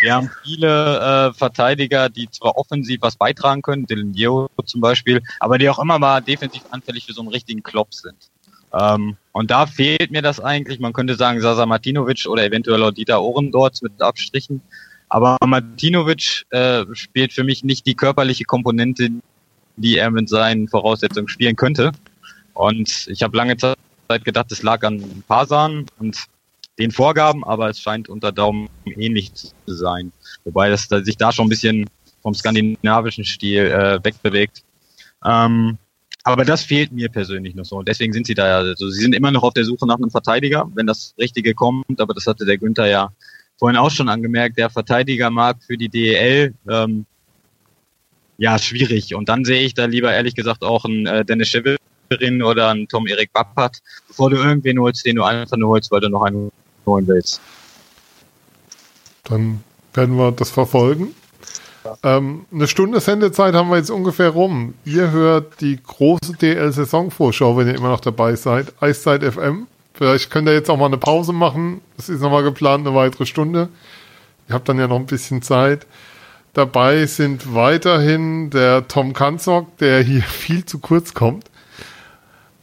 Wir haben viele äh, Verteidiger, die zwar offensiv was beitragen können, Dylan Dio zum Beispiel, aber die auch immer mal defensiv anfällig für so einen richtigen Klops sind. Ähm, und da fehlt mir das eigentlich. Man könnte sagen Sasa Martinovic oder eventuell auch Dieter Ohrendorf mit Abstrichen. Aber Martinovic äh, spielt für mich nicht die körperliche Komponente, die er mit seinen Voraussetzungen spielen könnte. Und ich habe lange Zeit gedacht, es lag an Pasan und den Vorgaben, aber es scheint unter Daumen ähnlich zu sein. Wobei das sich da schon ein bisschen vom skandinavischen Stil äh, wegbewegt. Ähm, aber das fehlt mir persönlich noch so. Und deswegen sind sie da ja, also sie sind immer noch auf der Suche nach einem Verteidiger, wenn das Richtige kommt. Aber das hatte der Günther ja vorhin auch schon angemerkt. Der Verteidigermarkt für die DEL ähm, ja, schwierig. Und dann sehe ich da lieber ehrlich gesagt auch einen äh, Dennis Scheverin oder einen Tom Erik Bappert, bevor du irgendwen holst, den du einfach nur holst, weil du noch einen holen willst. Dann werden wir das verfolgen. Ähm, eine Stunde Sendezeit haben wir jetzt ungefähr rum. Ihr hört die große DL-Saisonvorschau, wenn ihr immer noch dabei seid. Eiszeit FM. Vielleicht könnt ihr jetzt auch mal eine Pause machen. Es ist nochmal geplant, eine weitere Stunde. Ihr habt dann ja noch ein bisschen Zeit. Dabei sind weiterhin der Tom Kanzok, der hier viel zu kurz kommt.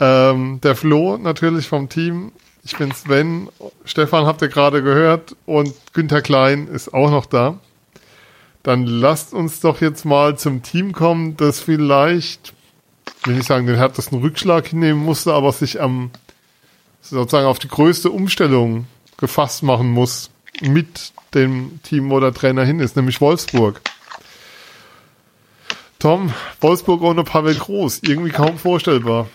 Ähm, der Flo natürlich vom Team. Ich bin Sven. Stefan habt ihr gerade gehört. Und Günther Klein ist auch noch da. Dann lasst uns doch jetzt mal zum Team kommen, das vielleicht, will ich sagen, den härtesten Rückschlag hinnehmen musste, aber sich am sozusagen auf die größte Umstellung gefasst machen muss mit dem Team, wo der Trainer hin ist, nämlich Wolfsburg. Tom, Wolfsburg ohne Pavel Groß, irgendwie kaum vorstellbar.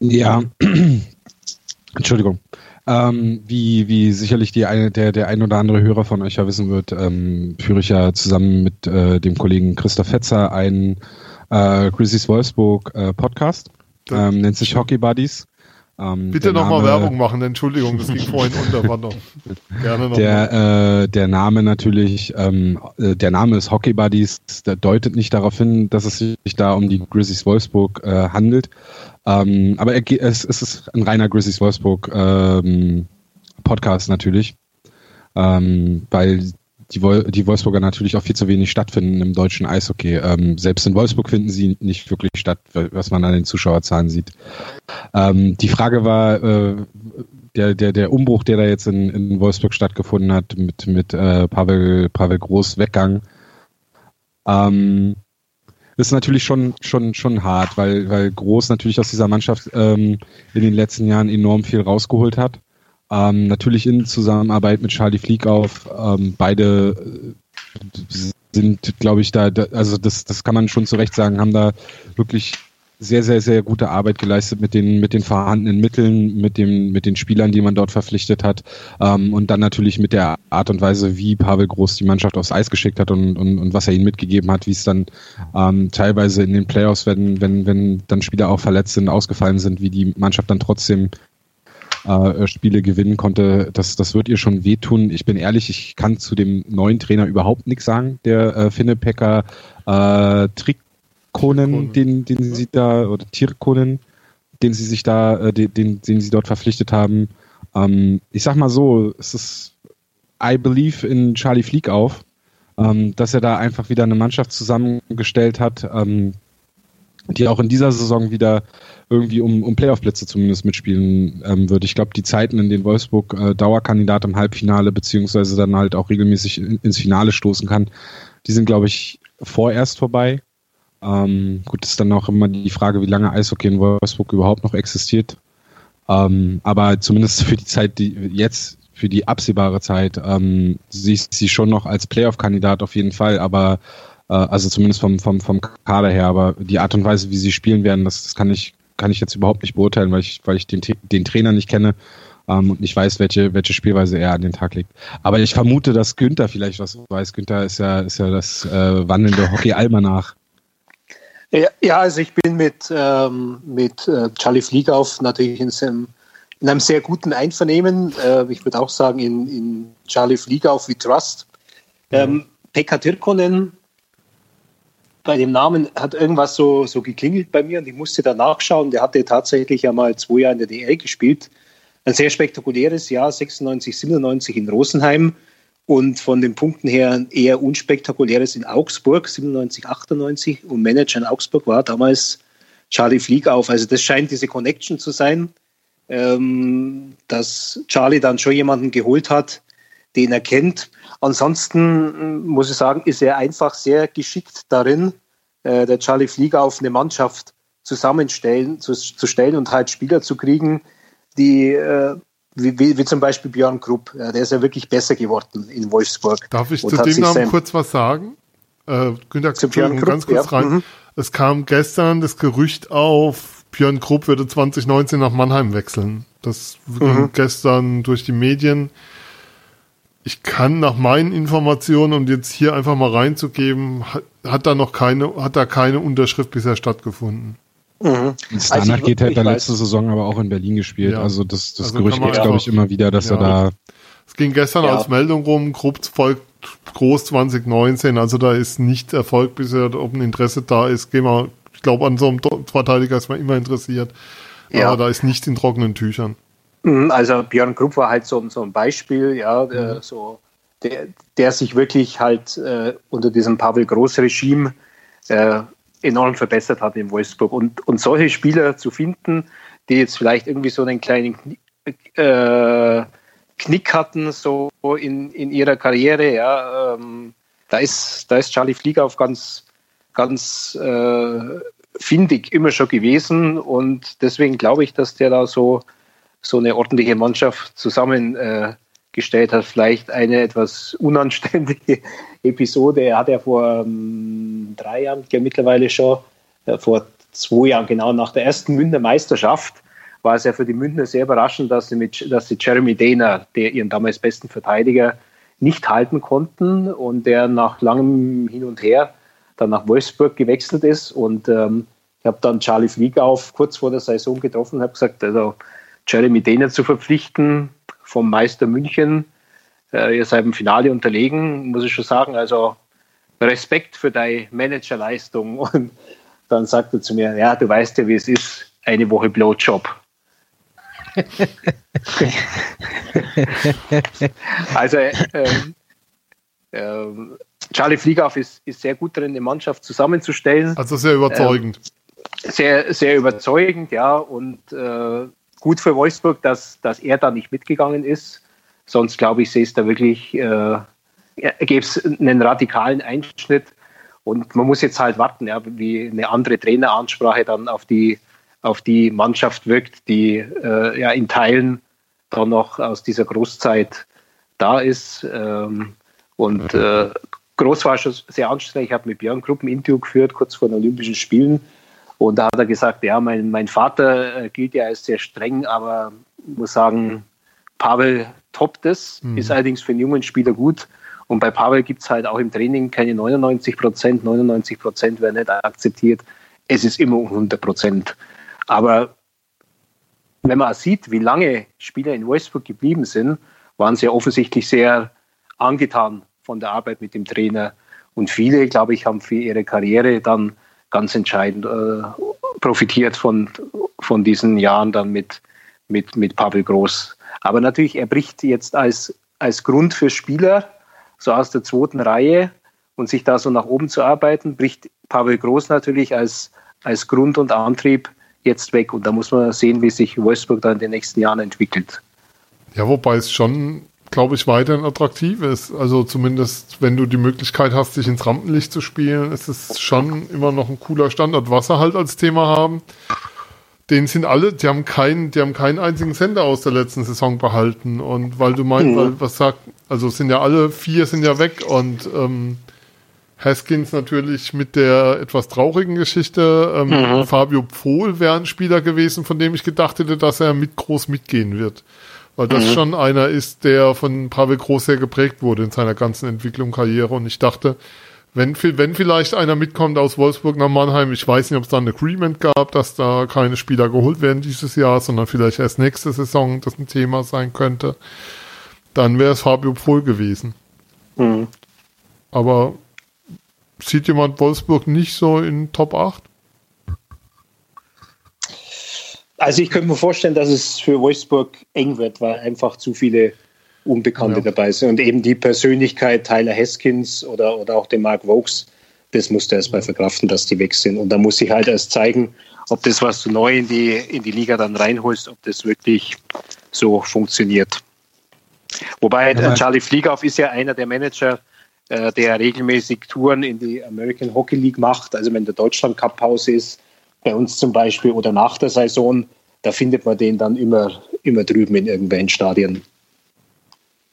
Ja, Entschuldigung. Ähm, wie, wie sicherlich die eine, der, der ein oder andere Hörer von euch ja wissen wird, ähm, führe ich ja zusammen mit äh, dem Kollegen Christoph Fetzer einen äh, Grizzlies Wolfsburg äh, Podcast. Ähm, nennt sich Hockey Buddies. Ähm, Bitte nochmal Werbung machen, Entschuldigung, das ging vorhin unter. Warte, Gerne noch der, äh, der Name natürlich, ähm, äh, der Name ist Hockey Buddies, der deutet nicht darauf hin, dass es sich da um die Grizzlies Wolfsburg äh, handelt, ähm, aber er, es, es ist ein reiner Grizzlies Wolfsburg ähm, Podcast natürlich, ähm, weil die, Wol die Wolfsburger natürlich auch viel zu wenig stattfinden im deutschen Eishockey. Ähm, selbst in Wolfsburg finden sie nicht wirklich statt, was man an den Zuschauerzahlen sieht. Ähm, die Frage war, äh, der, der, der Umbruch, der da jetzt in, in Wolfsburg stattgefunden hat, mit, mit äh, Pavel, Pavel Groß Weggang. Ähm, ist natürlich schon, schon, schon hart, weil, weil Groß natürlich aus dieser Mannschaft ähm, in den letzten Jahren enorm viel rausgeholt hat. Ähm, natürlich in Zusammenarbeit mit Charlie Fliegauf. Ähm, beide äh, sind, glaube ich, da, da, also das, das kann man schon zu Recht sagen, haben da wirklich sehr, sehr, sehr gute Arbeit geleistet mit den, mit den vorhandenen Mitteln, mit dem, mit den Spielern, die man dort verpflichtet hat, ähm, und dann natürlich mit der Art und Weise, wie Pavel Groß die Mannschaft aufs Eis geschickt hat und, und, und was er ihnen mitgegeben hat, wie es dann ähm, teilweise in den Playoffs, wenn, wenn, wenn dann Spieler auch verletzt sind, ausgefallen sind, wie die Mannschaft dann trotzdem äh, Spiele gewinnen konnte, das, das wird ihr schon wehtun. Ich bin ehrlich, ich kann zu dem neuen Trainer überhaupt nichts sagen, der äh, Finne Pecker äh, Trick Konen, den, den sie da, oder Tierkonen, den sie sich da, äh, den, den, den sie dort verpflichtet haben. Ähm, ich sag mal so, es ist, I believe in Charlie Flieg auf, ähm, dass er da einfach wieder eine Mannschaft zusammengestellt hat, ähm, die auch in dieser Saison wieder irgendwie um, um Playoff-Plätze zumindest mitspielen ähm, wird. Ich glaube, die Zeiten, in denen Wolfsburg äh, Dauerkandidat im Halbfinale beziehungsweise dann halt auch regelmäßig in, ins Finale stoßen kann, die sind, glaube ich, vorerst vorbei. Ähm, gut, ist dann auch immer die Frage, wie lange Eishockey in Wolfsburg überhaupt noch existiert. Ähm, aber zumindest für die Zeit, die jetzt, für die absehbare Zeit, ähm, sehe ich sie schon noch als Playoff-Kandidat auf jeden Fall, aber äh, also zumindest vom, vom, vom Kader her, aber die Art und Weise, wie sie spielen werden, das, das kann ich, kann ich jetzt überhaupt nicht beurteilen, weil ich, weil ich den, den Trainer nicht kenne ähm, und nicht weiß, welche, welche Spielweise er an den Tag legt. Aber ich vermute, dass Günther vielleicht was weiß. Günther ist ja, ist ja das äh, wandelnde Hockey-Almanach. Ja, also ich bin mit, ähm, mit äh, Charlie Fliegauf natürlich in, seinem, in einem sehr guten Einvernehmen. Äh, ich würde auch sagen, in, in Charlie Fliegauf wie Trust. Ähm, Pekka Tirkonen, bei dem Namen hat irgendwas so, so geklingelt bei mir und ich musste da nachschauen. Der hatte tatsächlich einmal zwei Jahre in der DL gespielt. Ein sehr spektakuläres Jahr, 96, 97 in Rosenheim und von den Punkten her ein eher unspektakuläres in Augsburg, 97, 98 und Manager in Augsburg war damals Charlie Flieg auf. Also das scheint diese Connection zu sein, ähm, dass Charlie dann schon jemanden geholt hat, den er kennt. Ansonsten muss ich sagen, ist er einfach sehr geschickt darin, äh, der Charlie Flieger auf eine Mannschaft zusammenstellen, zu, zu stellen und halt Spieler zu kriegen, die äh, wie, wie, wie zum Beispiel Björn Krupp. Der ist ja wirklich besser geworden in Wolfsburg. Darf ich zu dem Namen kurz was sagen? Äh, Günther, zu Björn Krupp, ganz kurz ja. rein. Mhm. Es kam gestern das Gerücht auf, Björn Krupp würde 2019 nach Mannheim wechseln. Das ging mhm. gestern durch die Medien. Ich kann nach meinen Informationen, um jetzt hier einfach mal reinzugeben, hat, hat da noch keine, hat da keine Unterschrift bisher stattgefunden. Mhm. Also geht halt der letzte Saison aber auch in Berlin gespielt. Ja. Also das, das also Gerücht gibt glaube ich, immer wieder, dass ja. er da Es ging gestern Ja. als Meldung rum, Krupp folgt groß 2019, also da ist nicht Erfolg bisher, ob ein Interesse da ist. Gehen wir, ich glaube, an so einem Verteidiger ist man immer interessiert. Ja. Aber da ist nichts in trockenen Tüchern. Mhm, Also Björn Krupp war halt so, so ein Beispiel, ja, äh, so der, der sich wirklich halt äh, unter diesem Pavel Groß-Regime äh, enorm verbessert hat in Wolfsburg. Und, und solche Spieler zu finden, die jetzt vielleicht irgendwie so einen kleinen Knick, äh, Knick hatten, so in, in ihrer Karriere, ja, ähm, da ist, da ist Charlie Flieger auf ganz, ganz äh, findig immer schon gewesen. Und deswegen glaube ich, dass der da so so eine ordentliche Mannschaft zusammengestellt gestellt hat. Vielleicht eine etwas unanständige Episode. Er hat ja vor ähm, drei Jahren, ja mittlerweile schon, äh, vor zwei Jahren genau nach der ersten Münchner Meisterschaft, war es ja für die Münchner sehr überraschend, dass sie, mit, dass sie Jeremy Dana, der ihren damals besten Verteidiger, nicht halten konnten und der nach langem Hin und Her dann nach Wolfsburg gewechselt ist. Und ähm, ich habe dann Charlie Flieger auf kurz vor der Saison getroffen und habe gesagt, also Jeremy Dehner zu verpflichten vom Meister München. Äh, ihr seid im Finale unterlegen, muss ich schon sagen. Also Respekt für deine Managerleistung. Und dann sagt er zu mir, ja, du weißt ja, wie es ist, eine Woche Blowjob. also ähm, ähm, Charlie Fliegauf ist, ist sehr gut darin, eine Mannschaft zusammenzustellen Also sehr überzeugend. sehr, sehr überzeugend, ja, und äh, gut für Wolfsburg, dass, dass er da nicht mitgegangen ist. Sonst glaube ich, sehe es da wirklich, äh, gäbe es einen radikalen Einschnitt. Und man muss jetzt halt warten, ja, wie eine andere Traineransprache dann auf die, auf die Mannschaft wirkt, die äh, ja in Teilen dann noch aus dieser Großzeit da ist. Ähm, und äh, Groß war schon sehr anstrengend. Ich habe mit Björn Krupp ein Interview geführt, kurz vor den Olympischen Spielen. Und da hat er gesagt, ja, mein, mein Vater äh, gilt ja als sehr streng, aber ich muss sagen, Pavel toppt es, ist allerdings für einen jungen Spieler gut. Und bei Pavel gibt es halt auch im Training keine 99 Prozent, 99 Prozent werden nicht akzeptiert. Es ist immer um 100 Prozent. Aber wenn man sieht, wie lange Spieler in Wolfsburg geblieben sind, waren sie offensichtlich sehr angetan von der Arbeit mit dem Trainer. Und viele, glaube ich, haben für ihre Karriere dann ganz entscheidend äh, profitiert von, von diesen Jahren dann mit, mit, mit Pavel Groß. Aber natürlich, er bricht jetzt als, als Grund für Spieler, so aus der zweiten Reihe und sich da so nach oben zu arbeiten, bricht Pavel Groß natürlich als, als Grund und Antrieb jetzt weg. Und da muss man sehen, wie sich Wolfsburg dann in den nächsten Jahren entwickelt. Ja, wobei es schon, glaube ich, weiterhin attraktiv ist. Also zumindest, wenn du die Möglichkeit hast, dich ins Rampenlicht zu spielen, ist es schon immer noch ein cooler Standort, was sie halt als Thema haben. Den sind alle, die haben keinen, die haben keinen einzigen Sender aus der letzten Saison behalten. Und weil du meinst, Mhm. weil, was sagt, also es sind ja alle vier sind ja weg und ähm, Haskins natürlich mit der etwas traurigen Geschichte. Ähm, Mhm. Fabio Pfohl wäre ein Spieler gewesen, von dem ich gedacht hätte, dass er mit groß mitgehen wird. Weil das Mhm. schon einer ist, der von Pavel Groß sehr geprägt wurde in seiner ganzen Entwicklung, Karriere. Und ich dachte, wenn, wenn vielleicht einer mitkommt aus Wolfsburg nach Mannheim, ich weiß nicht, ob es da ein Agreement gab, dass da keine Spieler geholt werden dieses Jahr, sondern vielleicht erst nächste Saison das ein Thema sein könnte, dann wäre es Fabio Pfohl gewesen. Mhm. Aber sieht jemand Wolfsburg nicht so in Top 8? Also ich könnte mir vorstellen, dass es für Wolfsburg eng wird, weil einfach zu viele Unbekannte Ja. dabei sind. Und eben die Persönlichkeit Tyler Haskins oder, oder auch den Mark Vokes, das musst du erst mal verkraften, dass die weg sind. Und da muss sich halt erst zeigen, ob das, was du neu in die, in die Liga dann reinholst, ob das wirklich so funktioniert. Wobei Ja, äh, Charlie Fliegauf ist ja einer der Manager, äh, der regelmäßig Touren in die American Hockey League macht. Also wenn der Deutschland Cup Pause ist, bei uns zum Beispiel oder nach der Saison, da findet man den dann immer, immer drüben in irgendwelchen Stadien.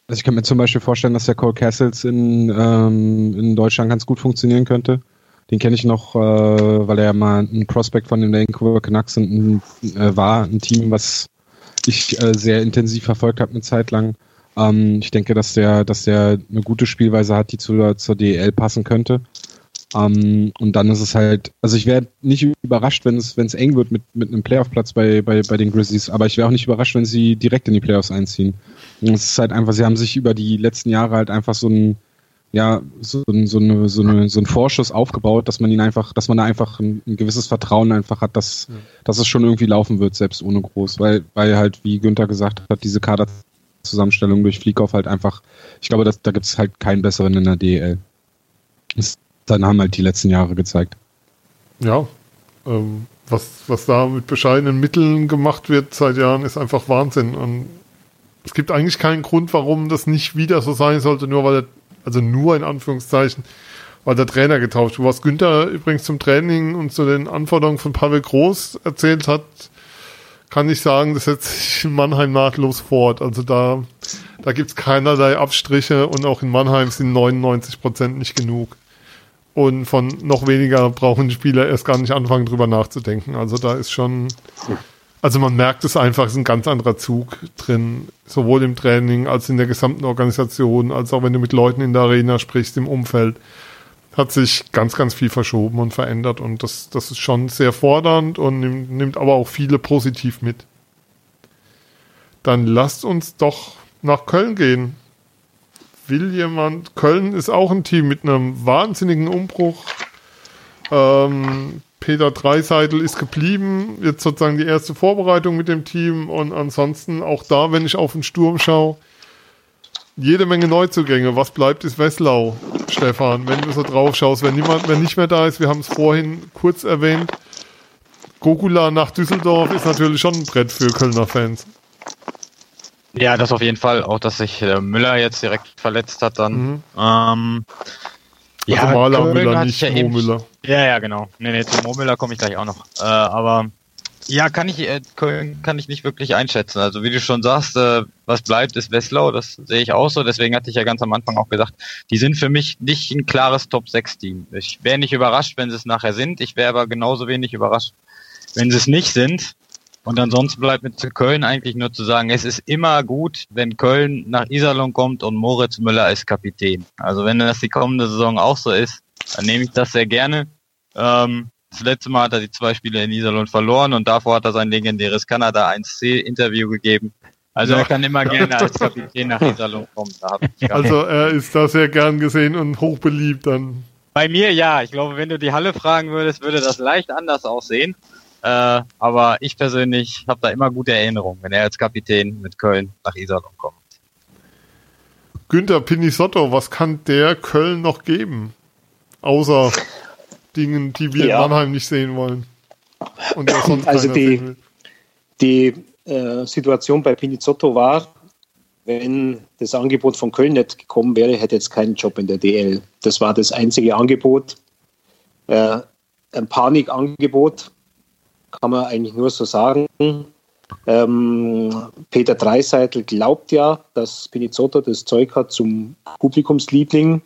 Also ich kann mir zum Beispiel vorstellen, dass der Cole Castles in, ähm, in Deutschland ganz gut funktionieren könnte. Den kenne ich noch, äh, weil er ja mal ein Prospect von den Vancouver Canucks ein, äh, war, ein Team, was ich äh, sehr intensiv verfolgt habe eine Zeit lang. Ähm, ich denke, dass der, dass der eine gute Spielweise hat, die zu, zur DEL passen könnte. Ähm, und dann ist es halt, also ich wäre nicht überrascht, wenn es wenn es eng wird mit mit einem Playoff-Platz bei, bei bei den Grizzlies, aber ich wäre auch nicht überrascht, wenn sie direkt in die Playoffs einziehen. Und es ist halt einfach, sie haben sich über die letzten Jahre halt einfach so ein ja, so, so, eine, so, eine, so ein Vorschuss aufgebaut, dass man ihn einfach, dass man da einfach ein, ein gewisses Vertrauen einfach hat, dass, ja. dass es schon irgendwie laufen wird, selbst ohne groß, weil, weil halt, wie Günther gesagt hat, diese Kaderzusammenstellung durch Flieghoff halt einfach, ich glaube, dass, da gibt es halt keinen besseren in der DL. Das dann haben halt die letzten Jahre gezeigt. Ja, ähm, was, was da mit bescheidenen Mitteln gemacht wird seit Jahren, ist einfach Wahnsinn. Und es gibt eigentlich keinen Grund, warum das nicht wieder so sein sollte, nur weil er also nur in Anführungszeichen, weil der Trainer getauscht wurde. Was Günther übrigens zum Training und zu den Anforderungen von Pavel Groß erzählt hat, kann ich sagen, das setzt sich in Mannheim nahtlos fort. Also da, da gibt es keinerlei Abstriche und auch in Mannheim sind 99 Prozent nicht genug. Und von noch weniger brauchen die Spieler erst gar nicht anfangen, drüber nachzudenken. Also da ist schon, also man merkt es einfach, es ist ein ganz anderer Zug drin, sowohl im Training als in der gesamten Organisation, als auch wenn du mit Leuten in der Arena sprichst, im Umfeld. Hat sich ganz, ganz viel verschoben und verändert und das, das ist schon sehr fordernd und nimmt, nimmt aber auch viele positiv mit. Dann lasst uns doch nach Köln gehen. Will jemand? Köln ist auch ein Team mit einem wahnsinnigen Umbruch. Ähm, Peter Dreiseitel ist geblieben. Jetzt sozusagen die erste Vorbereitung mit dem Team und ansonsten auch da, wenn ich auf den Sturm schaue, jede Menge Neuzugänge. Was bleibt, ist Wesslau, Stefan, wenn du so drauf schaust. Wenn niemand, wenn nicht mehr da ist, wir haben es vorhin kurz erwähnt, Gokula nach Düsseldorf ist natürlich schon ein Brett für Kölner Fans. Ja, das auf jeden Fall. Auch, dass sich äh, Müller jetzt direkt verletzt hat dann. Mhm. Ähm, also ja, Maler Müller, nicht ja Mo Müller. Ja, ja, genau. Nee, nee, zu Mo Müller komme ich gleich auch noch. Äh, aber ja, kann ich äh, kann ich nicht wirklich einschätzen. Also wie du schon sagst, äh, was bleibt, ist Wesslau. Das sehe ich auch so. Deswegen hatte ich ja ganz am Anfang auch gesagt, die sind für mich nicht ein klares Top-6-Team. Ich wäre nicht überrascht, wenn sie es nachher sind. Ich wäre aber genauso wenig überrascht, wenn sie es nicht sind. Und ansonsten bleibt mir zu Köln eigentlich nur zu sagen, es ist immer gut, wenn Köln nach Iserlohn kommt und Moritz Müller ist Kapitän. Also wenn das die kommende Saison auch so ist, dann nehme ich das sehr gerne. Ähm, das letzte Mal hat er die zwei Spiele in Iserlohn verloren und davor hat er sein legendäres Kanada 1C-Interview gegeben. Also ja. er kann immer gerne als Kapitän nach Iserlohn kommen. also er ist da sehr gern gesehen und hochbeliebt dann. Bei mir ja. Ich glaube, wenn du die Halle fragen würdest, würde das leicht anders aussehen. Äh, aber ich persönlich habe da immer gute Erinnerungen, wenn er als Kapitän mit Köln nach Iserlohn kommt. Günther Pinisotto, was kann der Köln noch geben? Außer Dingen, die wir ja. in Mannheim nicht sehen wollen. also die, die äh, Situation bei Pinizotto war, wenn das Angebot von Köln nicht gekommen wäre, hätte jetzt keinen Job in der DL. Das war das einzige Angebot. Äh, ein Panikangebot, kann man eigentlich nur so sagen. Ähm, Peter Dreiseitel glaubt ja, dass Pinizotto das Zeug hat zum Publikumsliebling.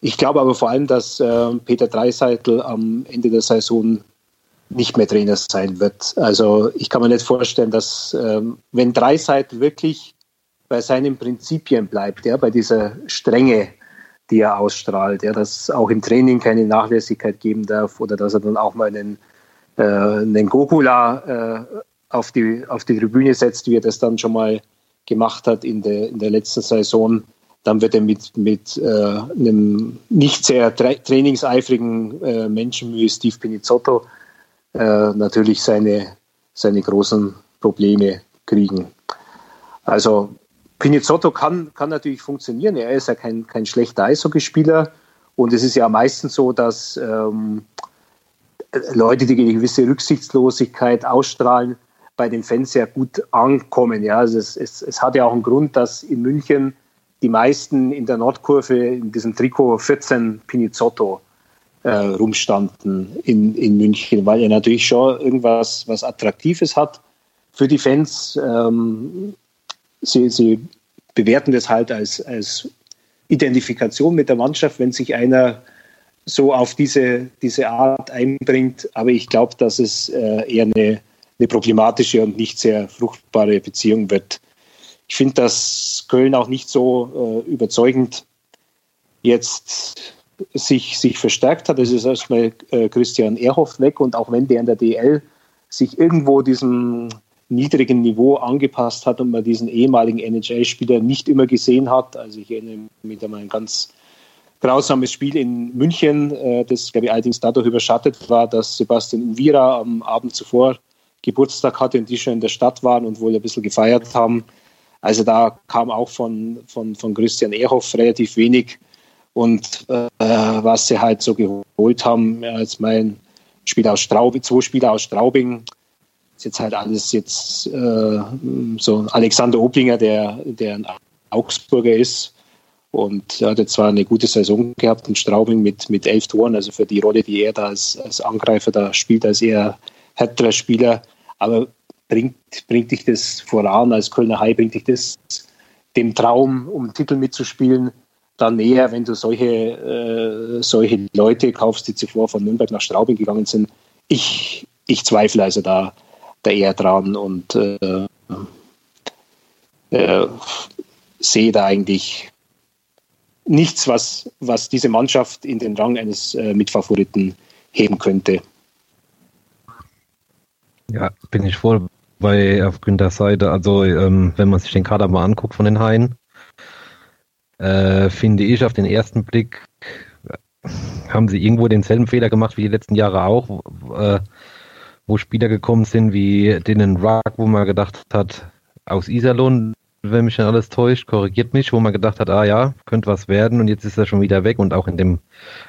Ich glaube aber vor allem, dass äh, Peter Dreiseitel am Ende der Saison nicht mehr Trainer sein wird. Also ich kann mir nicht vorstellen, dass ähm, wenn Dreiseitel wirklich bei seinen Prinzipien bleibt, ja, bei dieser Strenge, die er ausstrahlt, ja, dass auch im Training keine Nachlässigkeit geben darf oder dass er dann auch mal einen einen Gokula äh, auf, die, auf die Tribüne setzt, wie er das dann schon mal gemacht hat in der, in der letzten Saison, dann wird er mit, mit äh, einem nicht sehr tra trainingseifrigen äh, Menschen wie Steve Pinizotto äh, natürlich seine, seine großen Probleme kriegen. Also Pinizotto kann, kann natürlich funktionieren. Er ist ja kein, kein schlechter Eishockeyspieler. Und es ist ja meistens so, dass ähm, Leute, die eine gewisse Rücksichtslosigkeit ausstrahlen, bei den Fans sehr gut ankommen. Ja, also es, es, es hat ja auch einen Grund, dass in München die meisten in der Nordkurve in diesem Trikot 14 Pinizotto äh, rumstanden in, in München, weil er natürlich schon irgendwas was Attraktives hat für die Fans. Ähm, sie, sie bewerten das halt als, als Identifikation mit der Mannschaft, wenn sich einer so auf diese, diese Art einbringt. Aber ich glaube, dass es äh, eher eine, eine problematische und nicht sehr fruchtbare Beziehung wird. Ich finde, dass Köln auch nicht so äh, überzeugend jetzt sich, sich verstärkt hat. Es ist erstmal äh, Christian Ehrhoff weg und auch wenn der in der DL sich irgendwo diesem niedrigen Niveau angepasst hat und man diesen ehemaligen NHL-Spieler nicht immer gesehen hat. Also ich erinnere mich an ein ganz grausames Spiel in München, äh, das glaube ich allerdings dadurch überschattet war, dass Sebastian Uvira am Abend zuvor Geburtstag hatte und die schon in der Stadt waren und wohl ein bisschen gefeiert haben. Also da kam auch von, von, von Christian Ehrhoff relativ wenig. Und äh, was sie halt so geholt haben, jetzt mein Spiel aus Straubing, zwei Spieler aus Straubing, ist jetzt halt alles jetzt äh, so Alexander Oblinger, der, der ein Augsburger ist. Und er hat jetzt zwar eine gute Saison gehabt in Straubing mit, mit elf Toren, also für die Rolle, die er da als, als Angreifer da spielt, als eher härterer Spieler. Aber bringt, bringt dich das voran, als Kölner Hai bringt dich das dem Traum, um Titel mitzuspielen, dann näher, wenn du solche, äh, solche Leute kaufst, die zuvor von Nürnberg nach Straubing gegangen sind. Ich, ich zweifle also da, da eher dran und äh, äh, sehe da eigentlich nichts, was, was diese Mannschaft in den Rang eines äh, Mitfavoriten heben könnte. Ja, bin ich voll bei auf Günthers Seite. Also, ähm, wenn man sich den Kader mal anguckt von den Haien, äh, finde ich auf den ersten Blick, haben sie irgendwo denselben Fehler gemacht wie die letzten Jahre auch, äh, wo Spieler gekommen sind wie denen Rock, wo man gedacht hat, aus Iserlohn, wenn mich dann alles täuscht, korrigiert mich, wo man gedacht hat, ah ja, könnte was werden und jetzt ist er schon wieder weg und auch in dem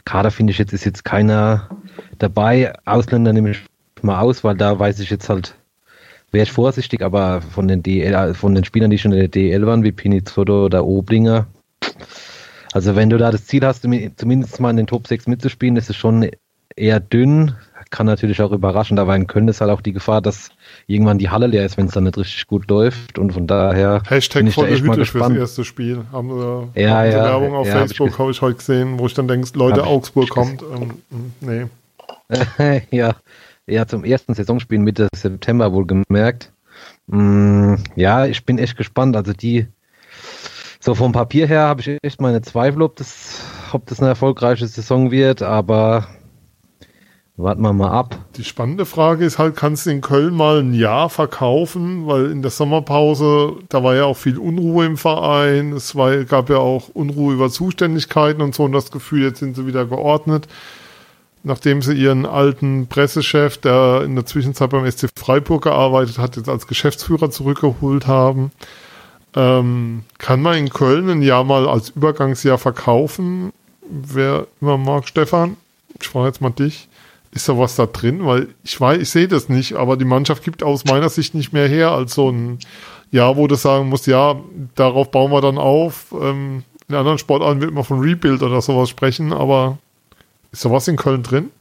Kader finde ich jetzt ist jetzt keiner dabei. Ausländer nehme ich mal aus, weil da weiß ich jetzt halt, wäre ich vorsichtig, aber von den DL, von den Spielern, die schon in der DL waren, wie Pinizotto oder Oblinger, also wenn du da das Ziel hast, zumindest mal in den Top 6 mitzuspielen, ist es schon eher dünn. Kann natürlich auch überraschen, aber in Köln ist halt auch die Gefahr, dass irgendwann die Halle leer ist, wenn es dann nicht richtig gut läuft. Und von daher. Hashtag volle Hüte fürs erste Spiel. Haben wir ja, haben ja, Werbung auf ja, Facebook, habe ich, hab ich, heute gesehen, wo ich dann denke, Leute, Augsburg kommt. Ähm, nee. ja, ja, zum ersten Saisonspiel Mitte September wohl gemerkt. Mm, ja, ich bin echt gespannt. Also die, so vom Papier her habe ich echt meine Zweifel, ob das, ob das eine erfolgreiche Saison wird, aber warten wir mal ab. Die spannende Frage ist halt, kannst du in Köln mal ein Jahr verkaufen? Weil in der Sommerpause, da war ja auch viel Unruhe im Verein, es war, gab ja auch Unruhe über Zuständigkeiten und so und das Gefühl, jetzt sind sie wieder geordnet nachdem sie ihren alten Pressechef, der in der Zwischenzeit beim SC Freiburg gearbeitet hat, jetzt als Geschäftsführer zurückgeholt haben. Ähm, kann man in Köln ein Jahr mal als Übergangsjahr verkaufen? Wer immer mag, Stefan? Ich frage jetzt mal dich. Ist da was da drin? Weil ich weiß, ich sehe das nicht, aber die Mannschaft gibt aus meiner Sicht nicht mehr her als so ein Jahr, wo du sagen musst, ja, darauf bauen wir dann auf. Ähm, in anderen Sportarten wird man von Rebuild oder sowas sprechen, aber ist sowas in Köln drin?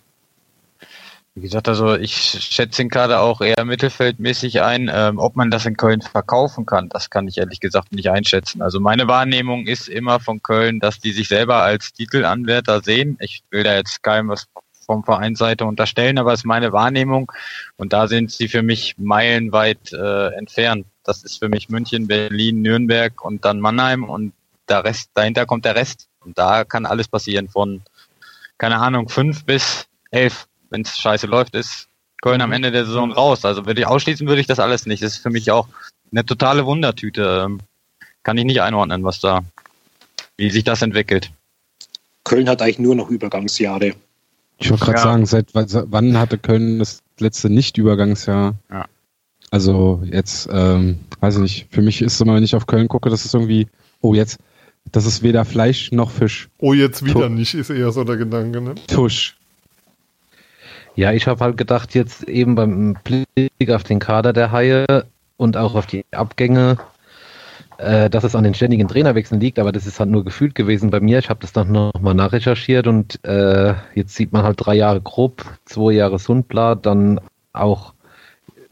Wie gesagt, also ich schätze den Kader auch eher mittelfeldmäßig ein. Ähm, ob man das in Köln verkaufen kann, das kann ich ehrlich gesagt nicht einschätzen. Also meine Wahrnehmung ist immer von Köln, dass die sich selber als Titelanwärter sehen. Ich will da jetzt keinem was vom Vereinsseite unterstellen, aber es ist meine Wahrnehmung und da sind sie für mich meilenweit äh, entfernt. Das ist für mich München, Berlin, Nürnberg und dann Mannheim und der Rest, dahinter kommt der Rest. Und da kann alles passieren von keine Ahnung, fünf bis elf, wenn es scheiße läuft, ist Köln am Ende der Saison raus. Also würde ich ausschließen, würde ich das alles nicht. Das ist für mich auch eine totale Wundertüte. Ähm, kann ich nicht einordnen, was da, wie sich das entwickelt. Köln hat eigentlich nur noch Übergangsjahre. Ich wollte gerade ja. sagen, seit wann hatte Köln das letzte Nicht-Übergangsjahr? Ja. Also jetzt, ähm, weiß ich nicht, für mich ist immer, wenn ich auf Köln gucke, das ist irgendwie, oh jetzt, das ist weder Fleisch noch Fisch. Oh, jetzt wieder tu nicht, ist eher so der Gedanke, ne? Tusch. Ja, ich habe halt gedacht, jetzt eben beim Blick auf den Kader der Haie und auch auf die Abgänge, äh, dass es an den ständigen Trainerwechseln liegt, aber das ist halt nur gefühlt gewesen bei mir. Ich habe das dann nochmal nachrecherchiert und äh, jetzt sieht man halt drei Jahre grob, zwei Jahre Sundblad, dann auch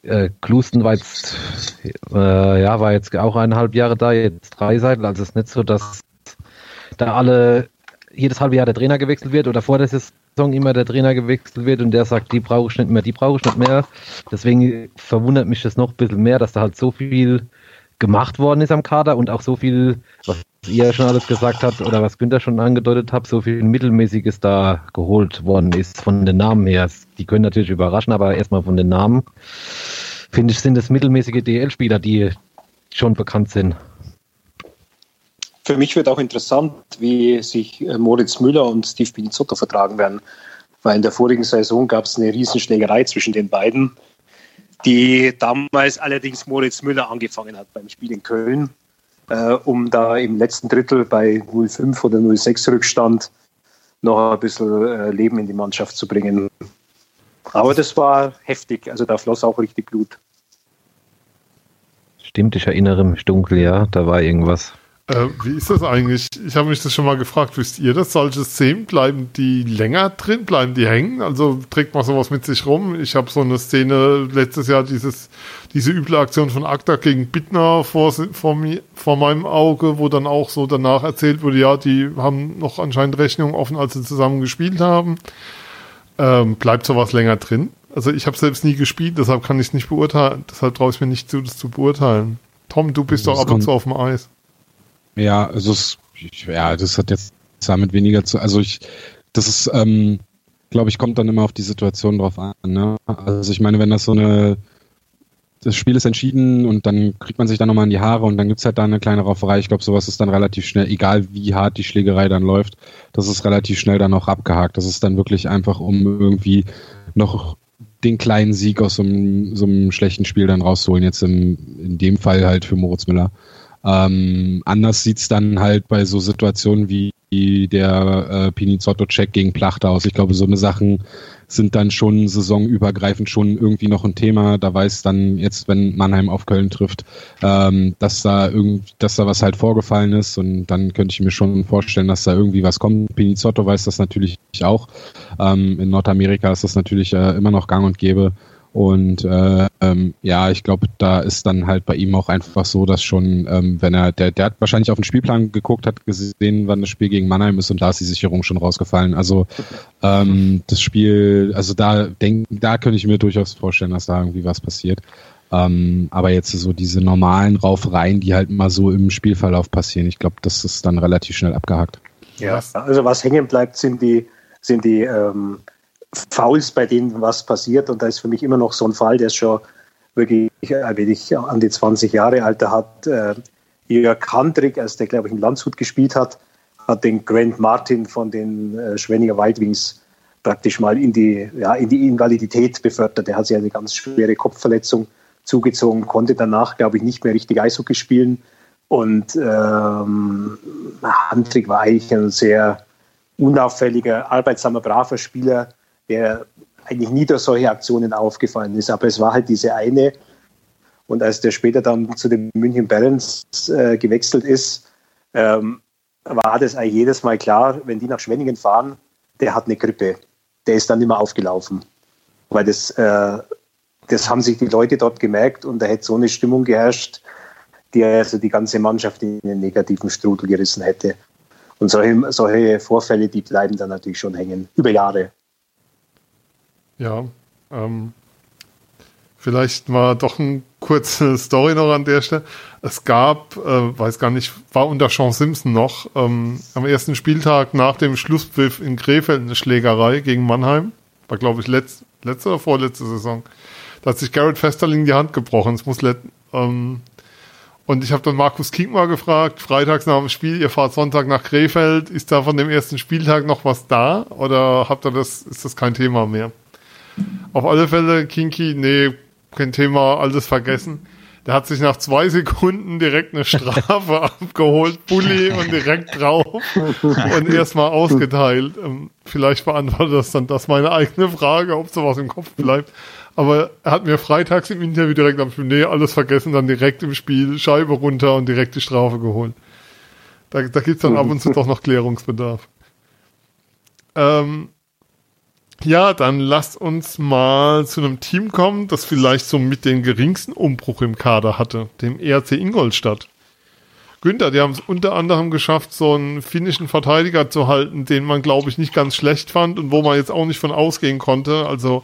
äh, Klusten war jetzt, äh, ja, war jetzt auch eineinhalb Jahre da, jetzt drei Seiten, also es ist nicht so, dass da alle jedes halbe Jahr der Trainer gewechselt wird oder vor der Saison immer der Trainer gewechselt wird und der sagt, die brauche ich nicht mehr, die brauche ich nicht mehr. Deswegen verwundert mich das noch ein bisschen mehr, dass da halt so viel gemacht worden ist am Kader und auch so viel, was ihr schon alles gesagt habt oder was Günther schon angedeutet hat, so viel Mittelmäßiges da geholt worden ist von den Namen her. Die können natürlich überraschen, aber erstmal von den Namen, finde ich, sind es mittelmäßige DL-Spieler, die schon bekannt sind. Für mich wird auch interessant, wie sich äh, Moritz Müller und Steve Pinizotto vertragen werden. Weil in der vorigen Saison gab es eine Riesenschlägerei zwischen den beiden, die damals allerdings Moritz Müller angefangen hat beim Spiel in Köln, äh, um da im letzten Drittel bei 0,5 oder 0,6 Rückstand noch ein bisschen äh, Leben in die Mannschaft zu bringen. Aber das war heftig, also da floss auch richtig Blut. Stimmt, ich erinnere mich dunkel, ja, da war irgendwas. Äh, wie ist das eigentlich? Ich habe mich das schon mal gefragt. Wisst ihr das? Solche Szenen bleiben die länger drin? Bleiben die hängen? Also trägt man sowas mit sich rum? Ich habe so eine Szene letztes Jahr, dieses, diese üble Aktion von Akta gegen Bittner vor, vor, mir, vor meinem Auge, wo dann auch so danach erzählt wurde, ja, die haben noch anscheinend Rechnungen offen, als sie zusammen gespielt haben. Ähm, bleibt sowas länger drin? Also ich habe selbst nie gespielt, deshalb kann ich es nicht beurteilen. Deshalb traue ich mir nicht zu, das zu beurteilen. Tom, du bist das doch ab und zu auf dem Eis. Ja, also es, ja, das hat jetzt damit weniger zu, also ich, das ist, ähm, glaube ich, kommt dann immer auf die Situation drauf an. Ne? Also ich meine, wenn das so eine, das Spiel ist entschieden und dann kriegt man sich dann nochmal in die Haare und dann gibt's halt da eine kleine Rauferei. Ich glaube, sowas ist dann relativ schnell, egal wie hart die Schlägerei dann läuft, das ist relativ schnell dann auch abgehakt. Das ist dann wirklich einfach, um irgendwie noch den kleinen Sieg aus so einem, so einem schlechten Spiel dann rauszuholen. Jetzt in, in dem Fall halt für Moritz Müller. Ähm, anders sieht's dann halt bei so Situationen wie der äh, Pinizotto-Check gegen Plachter aus. Ich glaube, so eine Sachen sind dann schon saisonübergreifend schon irgendwie noch ein Thema. Da weiß dann jetzt, wenn Mannheim auf Köln trifft, ähm, dass da irgendwie, dass da was halt vorgefallen ist und dann könnte ich mir schon vorstellen, dass da irgendwie was kommt. Pinizotto weiß das natürlich auch. Ähm, in Nordamerika ist das natürlich äh, immer noch gang und gäbe. Und äh, ähm, ja, ich glaube, da ist dann halt bei ihm auch einfach so, dass schon, ähm, wenn er, der, der hat wahrscheinlich auf den Spielplan geguckt, hat gesehen, wann das Spiel gegen Mannheim ist und da ist die Sicherung schon rausgefallen. Also ähm, das Spiel, also da denk, da könnte ich mir durchaus vorstellen, dass da irgendwie was passiert. Ähm, aber jetzt so diese normalen Raufereien, die halt mal so im Spielverlauf passieren, ich glaube, das ist dann relativ schnell abgehakt. Ja, also was hängen bleibt, sind die, sind die ähm, Fouls, bei denen was passiert. Und da ist für mich immer noch so ein Fall, der ist schon wirklich, äh, wenn ich an die 20 Jahre alt hat, äh, Jörg Handrick, als der, glaube ich, in Landshut gespielt hat, hat den Grant Martin von den äh, Schwenninger Wildwings praktisch mal in die, ja, in die Invalidität befördert. Der hat sich eine ganz schwere Kopfverletzung zugezogen, konnte danach, glaube ich, nicht mehr richtig Eishockey spielen. Und ähm, Handrick war eigentlich ein sehr unauffälliger, arbeitsamer, braver Spieler, der eigentlich nie durch solche Aktionen aufgefallen ist. Aber es war halt diese eine. Und als der später dann zu den München Barons äh, gewechselt ist, ähm, war das eigentlich jedes Mal klar, wenn die nach Schwenningen fahren, der hat eine Grippe. Der ist dann immer aufgelaufen. Weil das, äh, das haben sich die Leute dort gemerkt und da hätte so eine Stimmung geherrscht, die also die ganze Mannschaft in einen negativen Strudel gerissen hätte. Und solche, solche Vorfälle, die bleiben dann natürlich schon hängen, über Jahre. Ja, ähm, vielleicht mal doch eine kurze Story noch an der Stelle. Es gab, äh, weiß gar nicht, war unter Sean Simpson noch, ähm, am ersten Spieltag nach dem Schlusspfiff in Krefeld eine Schlägerei gegen Mannheim. War, glaube ich, letzt, letzte oder vorletzte Saison. Da hat sich Garrett Festerling die Hand gebrochen. Es muss ähm, und ich habe dann Markus King mal gefragt, freitags nach dem Spiel, ihr fahrt Sonntag nach Krefeld, ist da von dem ersten Spieltag noch was da oder habt ihr das, ist das kein Thema mehr? Auf alle Fälle, Kinky, nee, kein Thema, alles vergessen. Der hat sich nach zwei Sekunden direkt eine Strafe abgeholt, Bulli und direkt drauf und erstmal ausgeteilt. Ähm, vielleicht beantwortet das dann das meine eigene Frage, ob sowas im Kopf bleibt. Aber er hat mir freitags im Interview direkt am Spiel, nee, alles vergessen, dann direkt im Spiel Scheibe runter und direkt die Strafe geholt. Da, da gibt es dann ab und zu doch noch Klärungsbedarf. Ähm, ja, dann lasst uns mal zu einem Team kommen, das vielleicht so mit den geringsten Umbruch im Kader hatte, dem ERC Ingolstadt. Günther, die haben es unter anderem geschafft, so einen finnischen Verteidiger zu halten, den man, glaube ich, nicht ganz schlecht fand und wo man jetzt auch nicht von ausgehen konnte. Also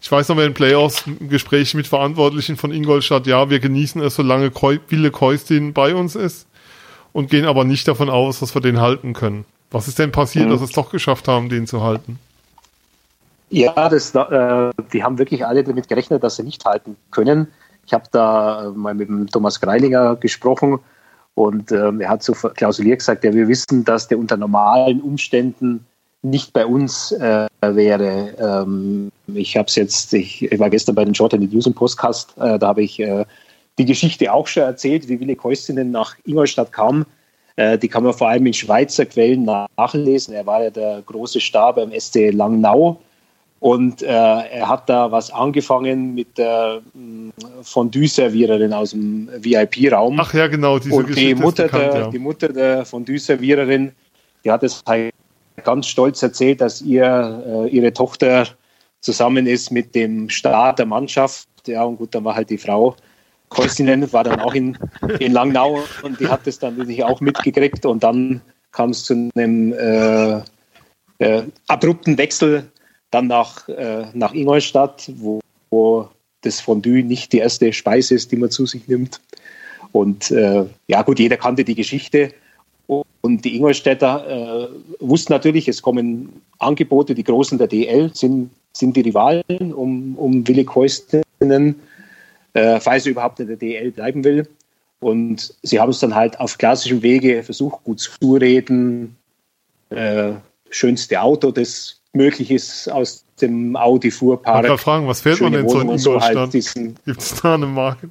Ich weiß noch, in Playoffs Gespräche mit Verantwortlichen von Ingolstadt, ja, wir genießen es, solange Keu Wille Keustin bei uns ist und gehen aber nicht davon aus, dass wir den halten können. Was ist denn passiert, mhm. dass wir es doch geschafft haben, den zu halten? Ja, das, äh, die haben wirklich alle damit gerechnet, dass sie nicht halten können. Ich habe da mal mit dem Thomas Greilinger gesprochen und äh, er hat so klausuliert gesagt, ja, wir wissen, dass der unter normalen Umständen nicht bei uns äh, wäre. Ähm, ich habe es jetzt, ich, ich, war gestern bei den Short News im Podcast, äh, da habe ich äh, die Geschichte auch schon erzählt, wie Wille Keustinen nach Ingolstadt kam. Äh, die kann man vor allem in Schweizer Quellen nachlesen. Er war ja der große Star beim SC Langnau. Und äh, er hat da was angefangen mit der mm, Fondue-Serviererin aus dem VIP-Raum. Ach ja, genau, diese Und die Mutter, bekannt, der, ja. die Mutter der Fondue-Serviererin, die hat es halt ganz stolz erzählt, dass ihr, äh, ihre Tochter zusammen ist mit dem Start der Mannschaft. Ja, und gut, dann war halt die Frau Koistinen, war dann auch in, in Langnau und die hat das dann natürlich auch mitgekriegt und dann kam es zu einem äh, äh, abrupten Wechsel dann nach, äh, nach Ingolstadt, wo, wo das Fondue nicht die erste Speise ist, die man zu sich nimmt. Und äh, ja gut, jeder kannte die Geschichte und die Ingolstädter äh, wussten natürlich, es kommen Angebote, die Großen der DL sind, sind die Rivalen um, um Willi Keustinen, äh, falls er überhaupt in der DL bleiben will. Und sie haben es dann halt auf klassischem Wege versucht, gut zu reden, äh, schönste Auto, das möglich ist aus dem Audi-Fuhrpark. Ich kann fragen, was fährt man denn so in Ingolstadt? So halt Gibt es da eine Marke?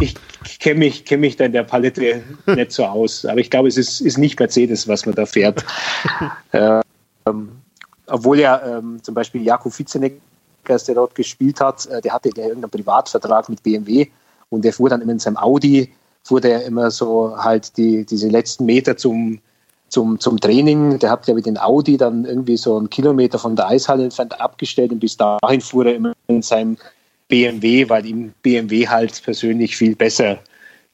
ich kenne mich, kenn mich da in der Palette nicht so aus, aber ich glaube, es ist, ist nicht Mercedes, was man da fährt. ähm, obwohl ja ähm, zum Beispiel Jakub Vizenek, der dort gespielt hat, äh, der hatte ja irgendeinen Privatvertrag mit BMW und der fuhr dann immer in seinem Audi, fuhr der immer so halt die, diese letzten Meter zum, zum, zum Training. Der hat ja mit den Audi dann irgendwie so einen Kilometer von der Eishalle entfernt abgestellt und bis dahin fuhr er immer in seinem BMW, weil ihm BMW halt persönlich viel besser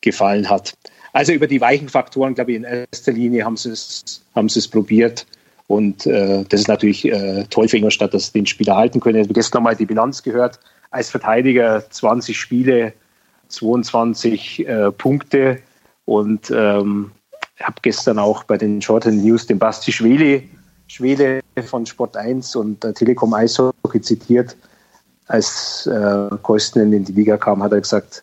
gefallen hat. Also über die weichen Faktoren, glaube ich, in erster Linie haben sie es, haben sie es probiert. Und äh, das ist natürlich äh, toll für Ingolstadt, dass sie den Spieler halten können. Ich habe gestern mal die Bilanz gehört. Als Verteidiger 20 Spiele, 22 äh, Punkte. Und ähm, ich habe gestern auch bei den Shorten News den Basti Schwele, Schwele von Sport 1 und der Telekom Eishockey zitiert als äh, Kosten in die Liga kam, hat er gesagt,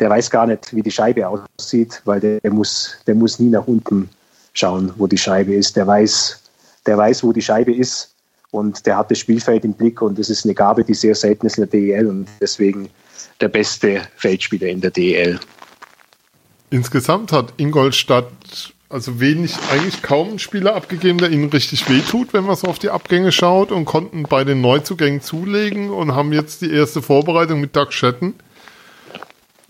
der weiß gar nicht, wie die Scheibe aussieht, weil der, der, muss, der muss nie nach unten schauen, wo die Scheibe ist. Der weiß, der weiß, wo die Scheibe ist und der hat das Spielfeld im Blick und das ist eine Gabe, die sehr selten ist in der DEL und deswegen der beste Feldspieler in der DEL. Insgesamt hat Ingolstadt also wenig, eigentlich kaum einen Spieler abgegeben, der ihnen richtig wehtut, wenn man so auf die Abgänge schaut und konnten bei den Neuzugängen zulegen und haben jetzt die erste Vorbereitung mit Doug Shatton.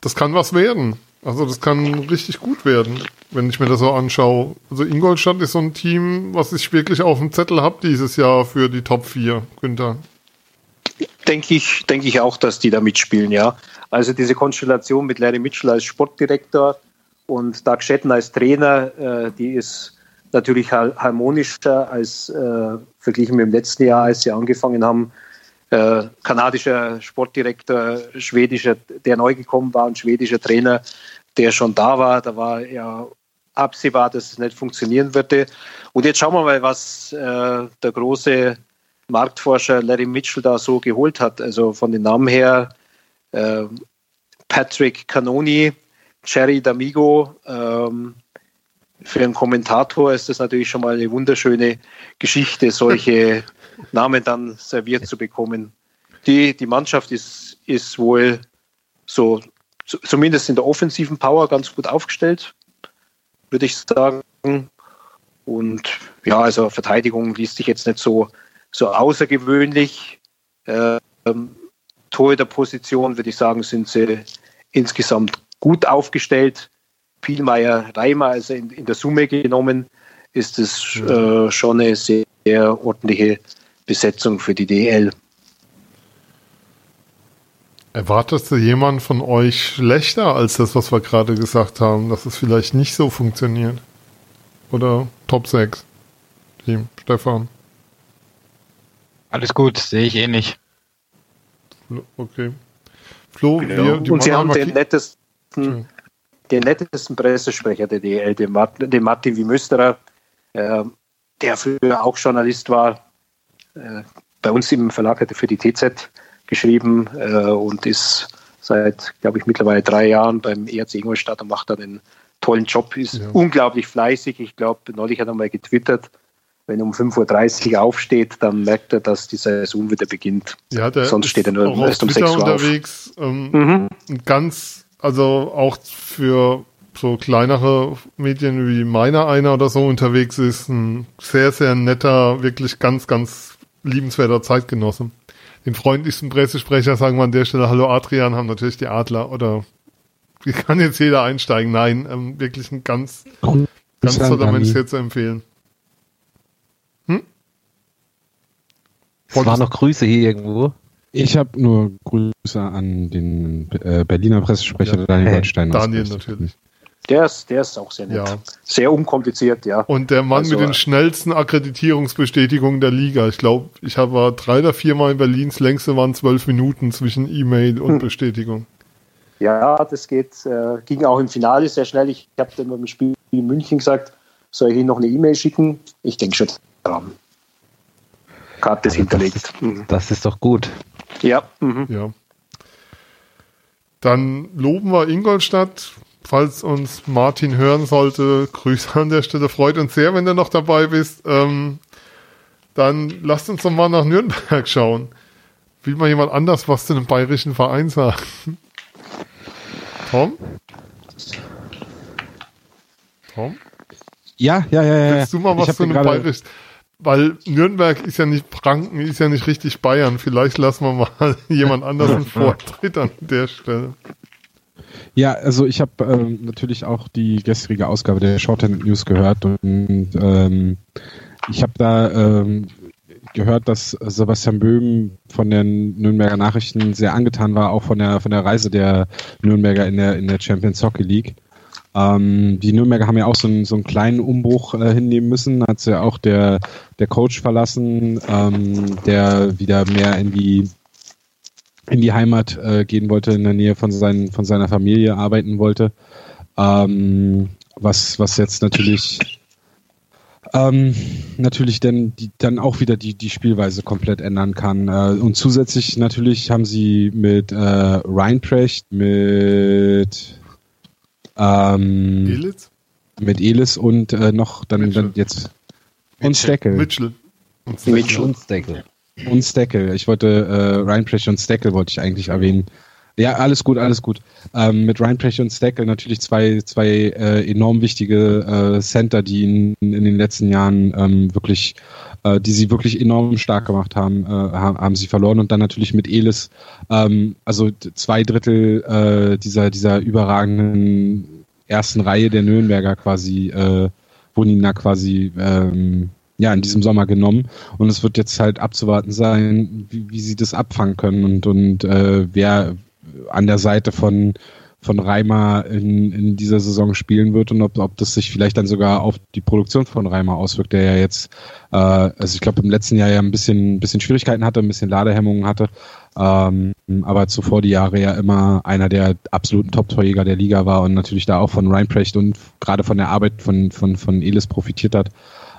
Das kann was werden. Also das kann richtig gut werden, wenn ich mir das so anschaue. Also Ingolstadt ist so ein Team, was ich wirklich auf dem Zettel habe dieses Jahr für die Top 4, Günther. Denke ich, denke ich auch, dass die da mitspielen, ja. Also diese Konstellation mit Larry Mitchell als Sportdirektor, und Doug Shetton als Trainer, äh, die ist natürlich harmonischer als äh, verglichen mit dem letzten Jahr, als sie angefangen haben. Äh, kanadischer Sportdirektor, schwedischer, der neu gekommen war, und schwedischer Trainer, der schon da war. Da war ja absehbar, dass es nicht funktionieren würde. Und jetzt schauen wir mal, was der große Marktforscher Larry Mitchell da so geholt hat. Also von den Namen her Patrick Canoni, Jerry D'Amigo. Ähm, für einen Kommentator ist das natürlich schon mal eine wunderschöne Geschichte, solche Namen dann serviert zu bekommen. Die, die Mannschaft ist, ist wohl so, zumindest in der offensiven Power ganz gut aufgestellt, würde ich sagen. Und ja, also Verteidigung liest sich jetzt nicht so, so außergewöhnlich. Ähm, Torhüterposition würde ich sagen, sind sie insgesamt gut aufgestellt. Pielmeier, Reimer, also in, in der Summe genommen, ist es äh, schon eine sehr, sehr ordentliche Besetzung für die DL. Erwartest du jemand von euch schlechter als das, was wir gerade gesagt haben, dass es vielleicht nicht so funktioniert? Oder Top 6? Team, Stefan. Alles gut, sehe ich eh nicht. Okay. Flo, Genau. wir, die Und sie haben den Ki- nettesten, den nettesten Pressesprecher der DL, den, Martin, den Martin Wimösterer, äh, der früher auch Journalist war. Äh, bei uns im Verlag hat er für die TZ geschrieben äh, und ist seit, glaube ich, mittlerweile drei Jahren beim ERC Ingolstadt und macht da einen tollen Job, ist Ja. unglaublich fleißig. Ich glaube, neulich hat er mal getwittert, wenn er um 5.30 Uhr aufsteht, dann merkt er, dass die Saison wieder beginnt. Ja, Sonst steht er nur auf erst um Twitter 6 Uhr auf. unterwegs. Ähm, Mhm. ein ganz, also auch für so kleinere Medien wie meiner einer oder so unterwegs ist, ein sehr, sehr netter, wirklich ganz, ganz liebenswerter Zeitgenosse. Den freundlichsten Pressesprecher sagen wir an der Stelle, hallo Adrian, haben natürlich die Adler oder wie kann jetzt jeder einsteigen? Nein, ähm, wirklich ein ganz, ganz Grüße an toller Mensch sehr zu empfehlen. Es war Wolltest- noch Grüße hier irgendwo. Ich habe nur Grüße an den äh, Berliner Pressesprecher Ja. Daniel Hey, Goldstein. Daniel natürlich. Der ist, der ist auch sehr nett. Ja. Sehr unkompliziert, ja. Und der Mann Also, mit den schnellsten Akkreditierungsbestätigungen der Liga. Ich glaube, ich habe war drei oder viermal in Berlins längste waren zwölf Minuten zwischen E-Mail und Hm. Bestätigung. Ja, das geht, äh, ging auch im Finale sehr schnell. Ich habe dann beim Spiel in München gesagt, soll ich Ihnen noch eine E-Mail schicken? Ich denke schon dran. Karte ist hinterlegt. Mhm. Das ist doch gut. Ja, mhm. Ja. Dann loben wir Ingolstadt. Falls uns Martin hören sollte, Grüße an der Stelle. Freut uns sehr, wenn du noch dabei bist. Ähm, dann lasst uns doch mal nach Nürnberg schauen. Will mal jemand anders was zu einem bayerischen Verein sagen? Tom? Tom? Ja, ja, ja, ja. Willst du mal was zu einem gerade- bayerisch? Weil Nürnberg ist ja nicht Franken, ist ja nicht richtig Bayern. Vielleicht lassen wir mal jemand anders einen Vortritt an der Stelle. Ja, also ich habe ähm, natürlich auch die gestrige Ausgabe der Shorthand News gehört und ähm, ich habe da ähm, gehört, dass Sebastian Böhm von den Nürnberger Nachrichten sehr angetan war, auch von der von der Reise der Nürnberger in der in der Champions Hockey League. Ähm, die Nürnberger haben ja auch so einen, so einen kleinen Umbruch äh, hinnehmen müssen. Hat ja auch der, der Coach verlassen, ähm, der wieder mehr in die in die Heimat äh, gehen wollte, in der Nähe von, seinen, von seiner Familie arbeiten wollte. Ähm, was, was jetzt natürlich ähm, natürlich dann, die, dann auch wieder die, die Spielweise komplett ändern kann. Äh, und zusätzlich natürlich haben sie mit äh, Reinprecht, mit ähm, Elitz? mit Elis und äh, noch dann, Mitchell. dann jetzt und Steckel. Mitchell. Und Mitchell. Und Steckel. Und Steckel. Ich wollte äh, Reinprecht und Steckel wollte ich eigentlich erwähnen. Ja, alles gut, alles gut. Ähm, mit Reinprecht und Steckel natürlich zwei, zwei äh, enorm wichtige äh, Center, die in, in den letzten Jahren ähm, wirklich, äh, die sie wirklich enorm stark gemacht haben, äh, haben, haben sie verloren. Und dann natürlich mit Elis, ähm, also zwei Drittel äh, dieser, dieser überragenden ersten Reihe der Nürnberger quasi, äh, wurden ihnen da quasi ähm, ja, in diesem Sommer genommen. Und es wird jetzt halt abzuwarten sein, wie, wie sie das abfangen können und, und äh, wer an der Seite von, von Reimer in, in dieser Saison spielen wird und ob, ob das sich vielleicht dann sogar auf die Produktion von Reimer auswirkt, der ja jetzt, äh, also ich glaube im letzten Jahr ja ein bisschen, bisschen Schwierigkeiten hatte, ein bisschen Ladehemmungen hatte, ähm, aber zuvor die Jahre ja immer einer der absoluten Top-Torjäger der Liga war und natürlich da auch von Reinprecht und gerade von der Arbeit von, von, von Elis profitiert hat.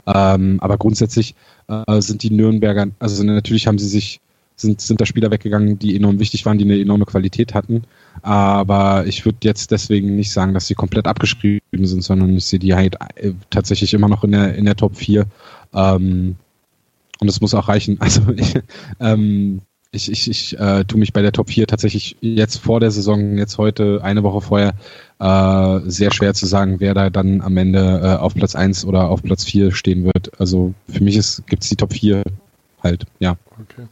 Ähm, aber grundsätzlich äh, sind die Nürnberger, also natürlich haben sie sich, sind, sind da Spieler weggegangen, die enorm wichtig waren, die eine enorme Qualität hatten. Aber ich würde jetzt deswegen nicht sagen, dass sie komplett abgeschrieben sind, sondern ich sehe die halt äh, tatsächlich immer noch in der, in der Top 4. Ähm, und es muss auch reichen. Also ich, ähm, ich, ich, ich äh, tue mich bei der Top 4 tatsächlich jetzt vor der Saison, jetzt heute, eine Woche vorher, äh, sehr schwer zu sagen, wer da dann am Ende äh, auf Platz 1 oder auf Platz 4 stehen wird. Also für mich gibt es die Top 4 halt, ja. Okay.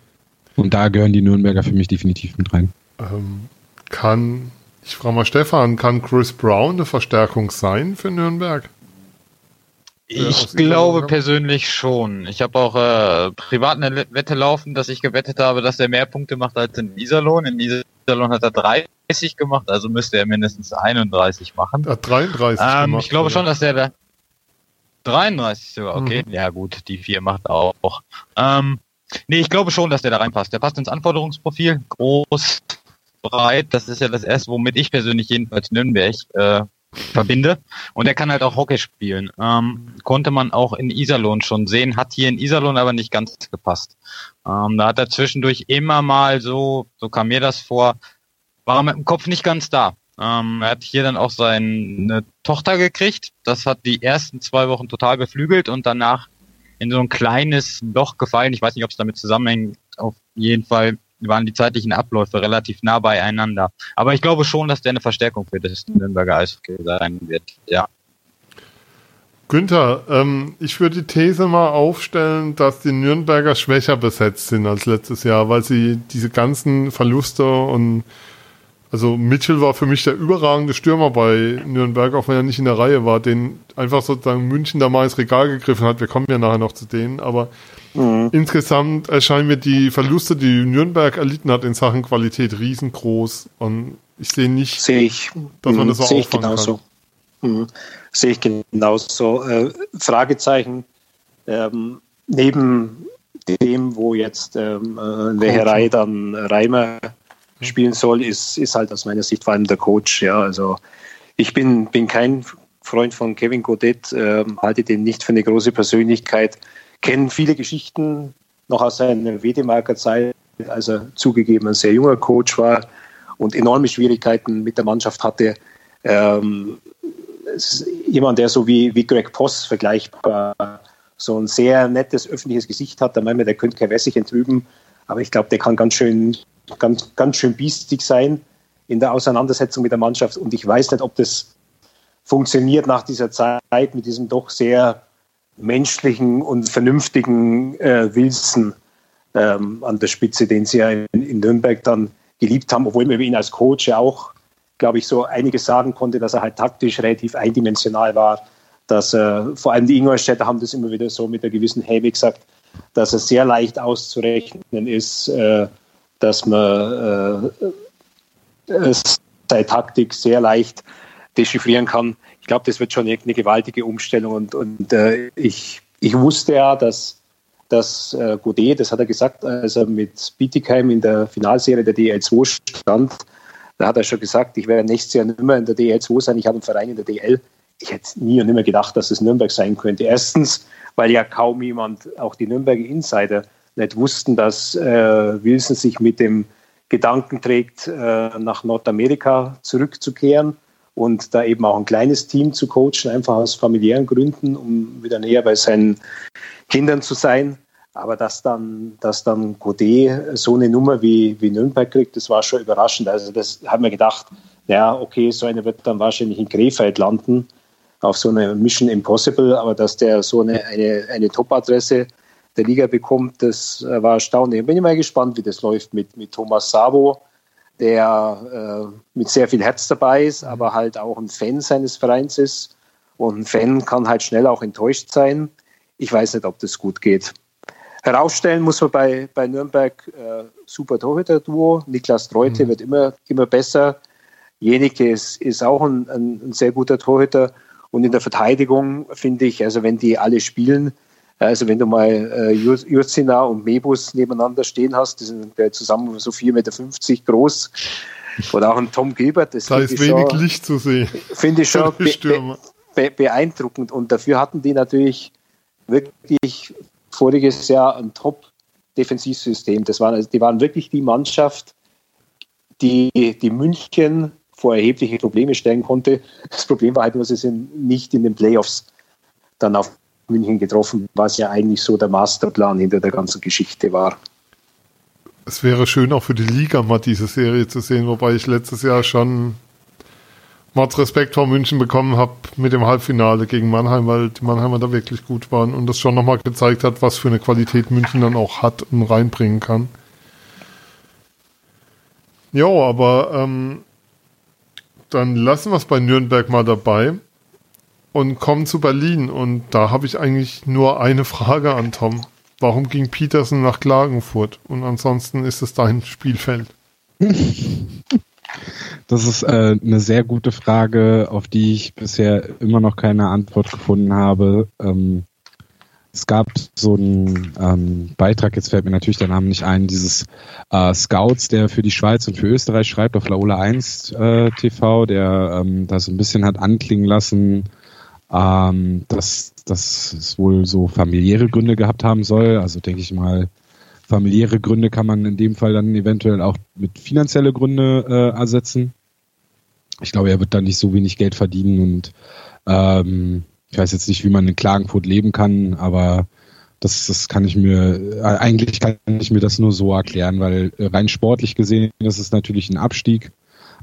Und da gehören die Nürnberger für mich definitiv mit rein. Ähm, kann, ich frage mal Stefan, kann Chris Brown eine Verstärkung sein für Nürnberg? Aus Ich glaube persönlich schon. Ich habe auch äh, privat eine Wette laufen, dass ich gewettet habe, dass er mehr Punkte macht als in Iserlohn. In Iserlohn hat er 30 gemacht, also müsste er mindestens 31 machen. Er hat 33 Ähm, gemacht, ich glaube oder? schon, dass der da 33 sogar, okay. Mhm. Ja gut, die vier macht er auch. Ähm, Nee, ich glaube schon, dass der da reinpasst. Der passt ins Anforderungsprofil. Groß, breit. Das ist ja das erste, womit ich persönlich jedenfalls Nürnberg äh, verbinde. Und er kann halt auch Hockey spielen. Ähm, konnte man auch in Iserlohn schon sehen, hat hier in Iserlohn aber nicht ganz gepasst. Ähm, da hat er zwischendurch immer mal so, so kam mir das vor, war mit dem Kopf nicht ganz da. Ähm, er hat hier dann auch seine Tochter gekriegt. Das hat die ersten zwei Wochen total beflügelt und danach in so ein kleines Loch gefallen. Ich weiß nicht, ob es damit zusammenhängt. Auf jeden Fall waren die zeitlichen Abläufe relativ nah beieinander. Aber ich glaube schon, dass der eine Verstärkung für das Nürnberger Eishockey sein wird. Ja. Günther, ähm, ich würde die These mal aufstellen, dass die Nürnberger schwächer besetzt sind als letztes Jahr, weil sie diese ganzen Verluste und also Mitchell war für mich der überragende Stürmer bei Nürnberg, auch wenn er nicht in der Reihe war, den einfach sozusagen München da mal ins Regal gegriffen hat. Wir kommen ja nachher noch zu denen, aber mhm. insgesamt erscheinen mir die Verluste, die Nürnberg erlitten hat in Sachen Qualität, riesengroß. Und ich sehe nicht, sehe ich, dass man das so sehe ich genauso. Mhm. Sehe ich genauso. Äh, Fragezeichen ähm, neben dem, wo jetzt ähm, äh, in welcher Reihe dann Reimer spielen soll, ist, ist halt aus meiner Sicht vor allem der Coach. Ja, also ich bin, bin kein Freund von Kevin Godet, äh, halte den nicht für eine große Persönlichkeit, kenne viele Geschichten noch aus seiner Wedemarker Zeit, als er zugegeben ein sehr junger Coach war und enorme Schwierigkeiten mit der Mannschaft hatte. Ähm, jemand, der so wie, wie Greg Poss vergleichbar so ein sehr nettes öffentliches Gesicht hat, da meinen wir, der könnte kein Wässerchen trüben, aber ich glaube, der kann ganz schön ganz, ganz schön biestig sein in der Auseinandersetzung mit der Mannschaft. Und ich weiß nicht, ob das funktioniert nach dieser Zeit mit diesem doch sehr menschlichen und vernünftigen äh, Wilson ähm, an der Spitze, den sie ja in, in, Nürnberg dann geliebt haben, obwohl man über ihn als Coach ja auch, glaube ich, so einiges sagen konnte, dass er halt taktisch relativ eindimensional war, dass äh, vor allem die Ingolstädter haben das immer wieder so mit einer gewissen Häme gesagt, dass er sehr leicht auszurechnen ist, äh, dass man äh, seine Taktik sehr leicht dechiffrieren kann. Ich glaube, das wird schon eine, gewaltige Umstellung und, und äh, ich, ich wusste ja, dass, dass äh, Godet, das hat er gesagt, als er mit Bietigheim in der Finalserie der DL2 stand, da hat er schon gesagt, ich werde nächstes Jahr nicht mehr in der DL2 sein, ich habe einen Verein in der DL. Ich hätte nie und nimmer gedacht, dass es Nürnberg sein könnte. Erstens, weil ja kaum jemand, auch die Nürnberger Insider, nicht wussten, dass äh, Wilson sich mit dem Gedanken trägt, äh, nach Nordamerika zurückzukehren und da eben auch ein kleines Team zu coachen, einfach aus familiären Gründen, um wieder näher bei seinen Kindern zu sein. Aber dass dann, dass dann Godet so eine Nummer wie, wie Nürnberg kriegt, das war schon überraschend. Also das haben wir gedacht, ja, okay, so eine wird dann wahrscheinlich in Krefeld landen, auf so einer Mission Impossible, aber dass der so eine, eine, eine Top-Adresse der Liga bekommt, das äh, war erstaunlich. Bin ich mal gespannt, wie das läuft mit, mit Thomas Sabo, der äh, mit sehr viel Herz dabei ist, mhm. aber halt auch ein Fan seines Vereins ist. Und ein Fan kann halt schnell auch enttäuscht sein. Ich weiß nicht, ob das gut geht. Herausstellen muss man bei, bei Nürnberg äh, super Torhüter-Duo. Niklas Treute mhm. wird immer, immer besser. Jenicke ist, ist auch ein, ein, ein sehr guter Torhüter. Und in der Verteidigung finde ich, also wenn die alle spielen, also wenn du mal äh, Jurzina und Mebus nebeneinander stehen hast, die sind zusammen so 4,50 Meter groß. Oder auch ein Tom Gilbert. Das da ist wenig schon, Licht zu sehen. Finde ich schon be be beeindruckend. Und dafür hatten die natürlich wirklich voriges Jahr ein Top-Defensivsystem. Das waren, also die waren wirklich die Mannschaft, die, die München vor erhebliche Probleme stellen konnte. Das Problem war halt nur, sie sind nicht in den Playoffs dann auf München getroffen, was ja eigentlich so der Masterplan hinter der ganzen Geschichte war. Es wäre schön auch für die Liga mal diese Serie zu sehen, wobei ich letztes Jahr schon Mords Respekt vor München bekommen habe mit dem Halbfinale gegen Mannheim, weil die Mannheimer da wirklich gut waren und das schon nochmal gezeigt hat, was für eine Qualität München dann auch hat und reinbringen kann. Ja, aber ähm, dann lassen wir es bei Nürnberg mal dabei und kommen zu Berlin. Und da habe ich eigentlich nur eine Frage an Tom. Warum ging Peterson nach Klagenfurt? Und ansonsten ist es dein Spielfeld. Das ist äh, eine sehr gute Frage, auf die ich bisher immer noch keine Antwort gefunden habe. Ähm, es gab so einen ähm, Beitrag, jetzt fällt mir natürlich der Name nicht ein, dieses äh, Scouts, der für die Schweiz und für Österreich schreibt auf Laola 1 äh, TV, der ähm, da so ein bisschen hat anklingen lassen, ähm, dass, es wohl so familiäre Gründe gehabt haben soll. Also denke ich mal, familiäre Gründe kann man in dem Fall dann eventuell auch mit finanzielle Gründe äh, ersetzen. Ich glaube, er wird dann nicht so wenig Geld verdienen und ähm, ich weiß jetzt nicht, wie man in Klagenfurt leben kann, aber das, das kann ich mir, äh, eigentlich kann ich mir das nur so erklären, weil rein sportlich gesehen, das ist natürlich ein Abstieg.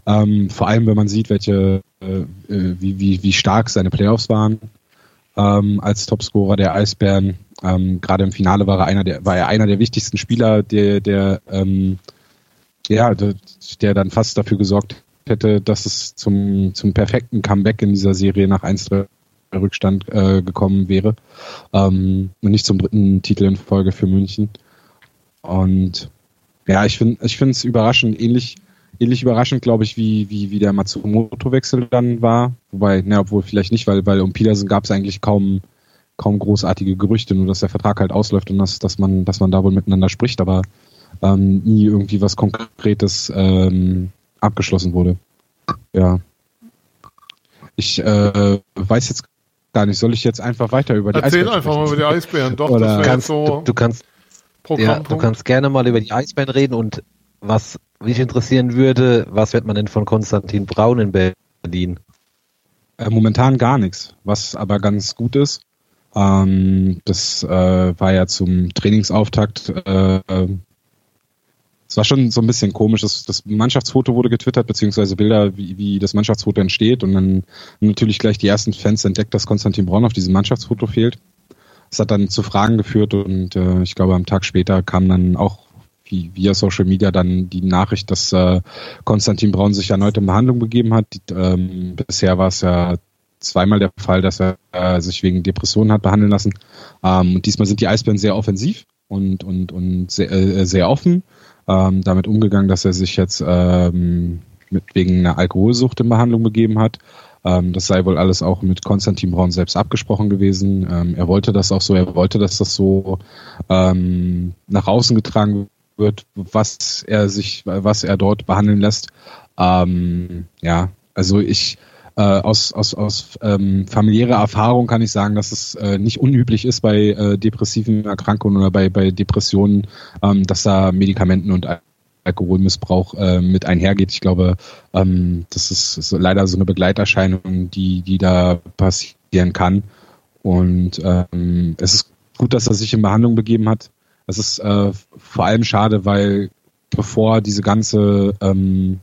Ähm, vor allem, wenn man sieht, welche, äh, äh, wie, wie, wie stark seine Playoffs waren ähm, als Topscorer der Eisbären. Ähm, Gerade im Finale war er einer der, war er einer der wichtigsten Spieler, der, der, ähm, ja, der, der dann fast dafür gesorgt hätte, dass es zum, zum perfekten Comeback in dieser Serie nach 1-3 Rückstand äh, gekommen wäre. Ähm, und nicht zum dritten Titel in Folge für München. Und ja, ich finde ich finde es überraschend, ähnlich, ähnlich überraschend, glaube ich, wie, wie, wie der Matsumoto-Wechsel dann war. Wobei, ne, obwohl vielleicht nicht, weil, weil um Peterson gab es eigentlich kaum, kaum großartige Gerüchte, nur dass der Vertrag halt ausläuft und dass, dass man, dass man da wohl miteinander spricht, aber ähm, nie irgendwie was Konkretes ähm, abgeschlossen wurde. Ja. Ich äh, weiß jetzt gar nicht. Soll ich jetzt einfach weiter über die Erzähl Eisbären einfach mal über die Eisbären. Doch, Oder das kannst, so du, du, kannst, ja, du kannst gerne mal über die Eisbären reden und was mich interessieren würde, was wird man denn von Konstantin Braun in Berlin? Äh, momentan gar nichts, was aber ganz gut ist. Ähm, das äh, war ja zum Trainingsauftakt äh, es war schon so ein bisschen komisch. Das, das Mannschaftsfoto wurde getwittert, beziehungsweise Bilder, wie, wie das Mannschaftsfoto entsteht. Und dann natürlich gleich die ersten Fans entdeckt, dass Konstantin Braun auf diesem Mannschaftsfoto fehlt. Das hat dann zu Fragen geführt und äh, ich glaube, am Tag später kam dann auch wie, via Social Media dann die Nachricht, dass äh, Konstantin Braun sich erneut in Behandlung begeben hat. Die, ähm, bisher war es ja zweimal der Fall, dass er äh, sich wegen Depressionen hat behandeln lassen. Ähm, und diesmal sind die Eisbären sehr offensiv und, und, und sehr, äh, sehr offen ähm, damit umgegangen, dass er sich jetzt ähm, mit, wegen einer Alkoholsucht in Behandlung begeben hat. Ähm, das sei wohl alles auch mit Konstantin Braun selbst abgesprochen gewesen. Ähm, er wollte das auch so, er wollte, dass das so ähm, nach außen getragen wird, was er sich, was er dort behandeln lässt. Ähm, ja, also ich äh, aus, aus, aus ähm, familiärer Erfahrung kann ich sagen, dass es äh, nicht unüblich ist bei äh, depressiven Erkrankungen oder bei, bei Depressionen, ähm, dass da Medikamenten und Alkoholmissbrauch äh, mit einhergeht. Ich glaube, ähm, das ist, ist leider so eine Begleiterscheinung, die, die da passieren kann. Und ähm, es ist gut, dass er sich in Behandlung begeben hat. Es ist äh, vor allem schade, weil bevor diese ganze ähm,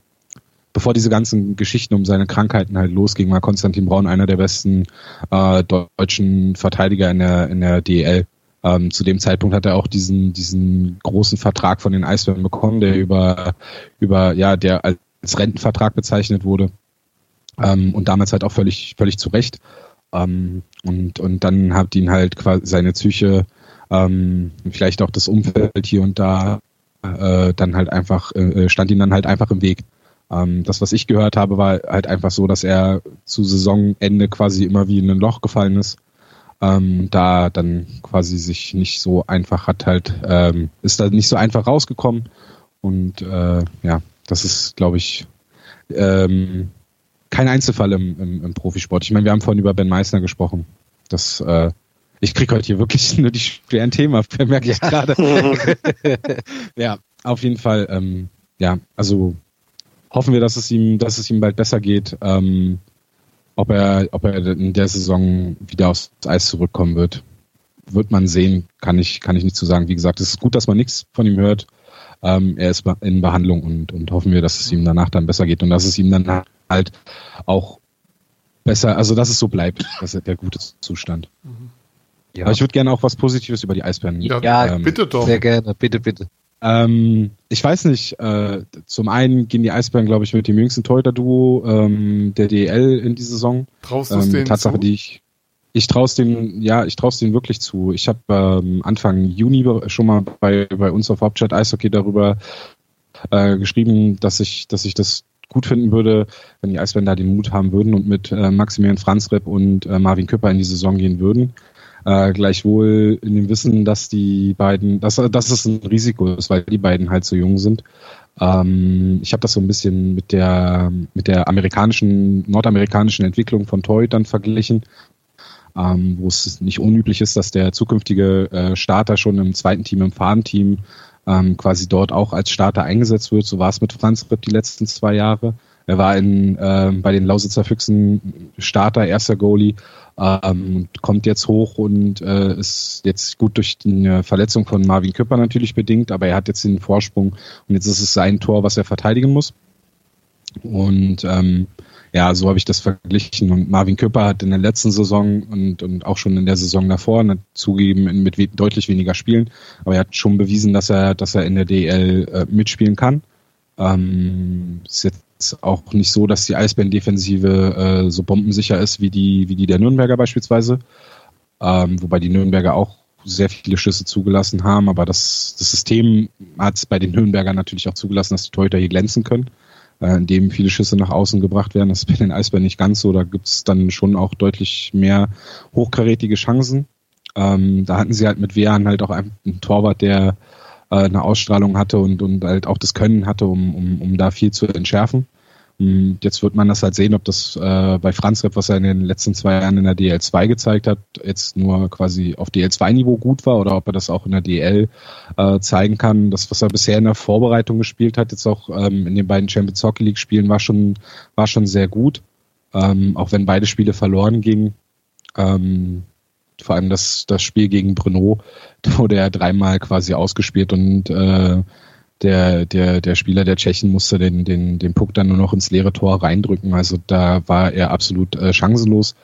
bevor diese ganzen Geschichten um seine Krankheiten halt losgingen, war Konstantin Braun einer der besten äh, deutschen Verteidiger in der, in der DEL. Ähm, zu dem Zeitpunkt hat er auch diesen, diesen großen Vertrag von den Eisbären bekommen, der über, über, ja, der als Rentenvertrag bezeichnet wurde. Ähm, und damals halt auch völlig, völlig zu Recht. Ähm, und, und dann hat ihn halt quasi seine Psyche, ähm, vielleicht auch das Umfeld hier und da, äh, dann halt einfach, äh, stand ihm dann halt einfach im Weg. Ähm, das, was ich gehört habe, war halt einfach so, dass er zu Saisonende quasi immer wie in ein Loch gefallen ist. Ähm, da dann quasi sich nicht so einfach hat halt, ähm, ist da nicht so einfach rausgekommen. Und äh, ja, das ist, glaube ich, ähm, kein Einzelfall im, im, im Profisport. Ich meine, wir haben vorhin über Ben Meissner gesprochen. Das, äh, ich kriege heute hier wirklich nur die schweren Themen, merke ich ja. gerade. ja, auf jeden Fall, ähm, ja, also hoffen wir, dass es ihm, dass es ihm bald besser geht. Ähm, ob er, ob er in der Saison wieder aufs Eis zurückkommen wird, wird man sehen. Kann ich, kann ich nicht zu sagen. Wie gesagt, es ist gut, dass man nichts von ihm hört. Ähm, er ist in Behandlung und, und hoffen wir, dass es ihm danach dann besser geht und dass es ihm dann halt auch besser, also dass es so bleibt, dass der gute Zustand. Ja. Aber ich würde gerne auch was Positives über die Eisbären. Ja, ja ähm, bitte doch. Sehr gerne, bitte, bitte. Ähm, ich weiß nicht, äh, zum einen gehen die Eisbären, glaube ich, mit dem jüngsten Torhüter-Duo ähm, der DL in die Saison. Traust du es ähm, denen Tatsache, zu? die ich ich traue es denen, ja, ich traue es denen wirklich zu. Ich habe ähm, Anfang Juni schon mal bei, bei uns auf Hauptstadt Eishockey darüber äh, geschrieben, dass ich, dass ich das gut finden würde, wenn die Eisbären da den Mut haben würden und mit äh, Maximilian Franzrepp und äh, Marvin Küpper in die Saison gehen würden. Äh, gleichwohl in dem Wissen, dass die beiden, dass, dass es ein Risiko ist, weil die beiden halt so jung sind. Ähm, ich habe das so ein bisschen mit der mit der amerikanischen, nordamerikanischen Entwicklung von Toy dann verglichen, ähm, wo es nicht unüblich ist, dass der zukünftige äh, Starter schon im zweiten Team, im Farmteam ähm, quasi dort auch als Starter eingesetzt wird. So war es mit Franz Ripp die letzten zwei Jahre. Er war in, äh, bei den Lausitzer Füchsen Starter, erster Goalie, ähm, kommt jetzt hoch und äh, ist jetzt gut durch die Verletzung von Marvin Küpper natürlich bedingt, aber er hat jetzt den Vorsprung und jetzt ist es sein Tor, was er verteidigen muss. Und ähm, ja, so habe ich das verglichen. Und Marvin Küpper hat in der letzten Saison und, und auch schon in der Saison davor zugeben mit we deutlich weniger Spielen, aber er hat schon bewiesen, dass er, dass er in der DL äh, mitspielen kann. Ähm, ist jetzt auch nicht so, dass die Eisbären-Defensive äh, so bombensicher ist wie die, wie die der Nürnberger beispielsweise. Ähm, wobei die Nürnberger auch sehr viele Schüsse zugelassen haben, aber das, das System hat es bei den Nürnbergern natürlich auch zugelassen, dass die Torhüter hier glänzen können, äh, indem viele Schüsse nach außen gebracht werden. Das ist bei den Eisbären nicht ganz so, da gibt es dann schon auch deutlich mehr hochkarätige Chancen. Ähm, da hatten sie halt mit Wehren halt auch einen Torwart, der äh, eine Ausstrahlung hatte und, und halt auch das Können hatte, um, um, um da viel zu entschärfen. Und jetzt wird man das halt sehen, ob das äh, bei Franz Repp, was er in den letzten zwei Jahren in der DL2 gezeigt hat, jetzt nur quasi auf DL2-Niveau gut war oder ob er das auch in der DL äh, zeigen kann. Das, was er bisher in der Vorbereitung gespielt hat, jetzt auch ähm, in den beiden Champions Hockey League Spielen, war schon, war schon sehr gut. Ähm, auch wenn beide Spiele verloren gingen. Ähm, vor allem das, das Spiel gegen Bruno, wurde er dreimal quasi ausgespielt und äh, der, der, der Spieler der Tschechen musste den, den, den Puck dann nur noch ins leere Tor reindrücken. Also da war er absolut äh, chancenlos.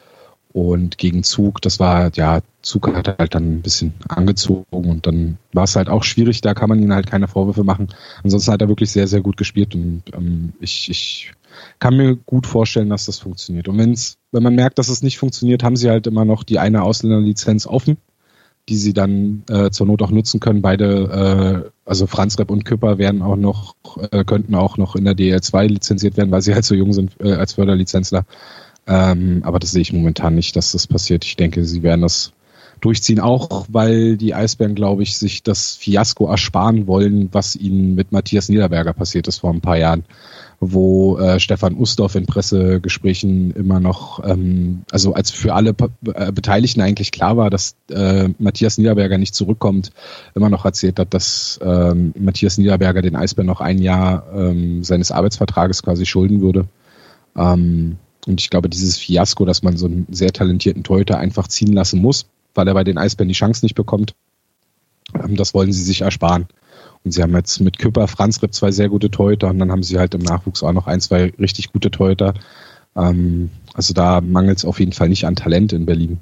Und gegen Zug, das war, ja, Zug hat halt dann ein bisschen angezogen und dann war es halt auch schwierig, da kann man ihnen halt keine Vorwürfe machen. Ansonsten hat er wirklich sehr, sehr gut gespielt und ähm, ich, ich kann mir gut vorstellen, dass das funktioniert. Und wenn's, wenn man merkt, dass es nicht funktioniert, haben sie halt immer noch die eine Ausländerlizenz offen, die sie dann äh, zur Not auch nutzen können. Beide, äh, also Franz Repp und Küpper werden auch noch, äh, könnten auch noch in der DL2 lizenziert werden, weil sie halt so jung sind äh, als Förderlizenzler. Ähm, aber das sehe ich momentan nicht, dass das passiert. Ich denke, sie werden das durchziehen, auch weil die Eisbären, glaube ich, sich das Fiasko ersparen wollen, was ihnen mit Matthias Niederberger passiert ist vor ein paar Jahren wo äh, Stefan Ustorf in Pressegesprächen immer noch, ähm, also als für alle äh, Beteiligten eigentlich klar war, dass äh, Matthias Niederberger nicht zurückkommt, immer noch erzählt hat, dass ähm, Matthias Niederberger den Eisbär noch ein Jahr ähm, seines Arbeitsvertrages quasi schulden würde. Ähm, und ich glaube, dieses Fiasko, dass man so einen sehr talentierten Torhüter einfach ziehen lassen muss, weil er bei den Eisbären die Chance nicht bekommt, ähm, das wollen sie sich ersparen. Und sie haben jetzt mit Küpper, Franz Ripp zwei sehr gute Torhüter und dann haben sie halt im Nachwuchs auch noch ein, zwei richtig gute Torhüter. Ähm, also da mangelt es auf jeden Fall nicht an Talent in Berlin.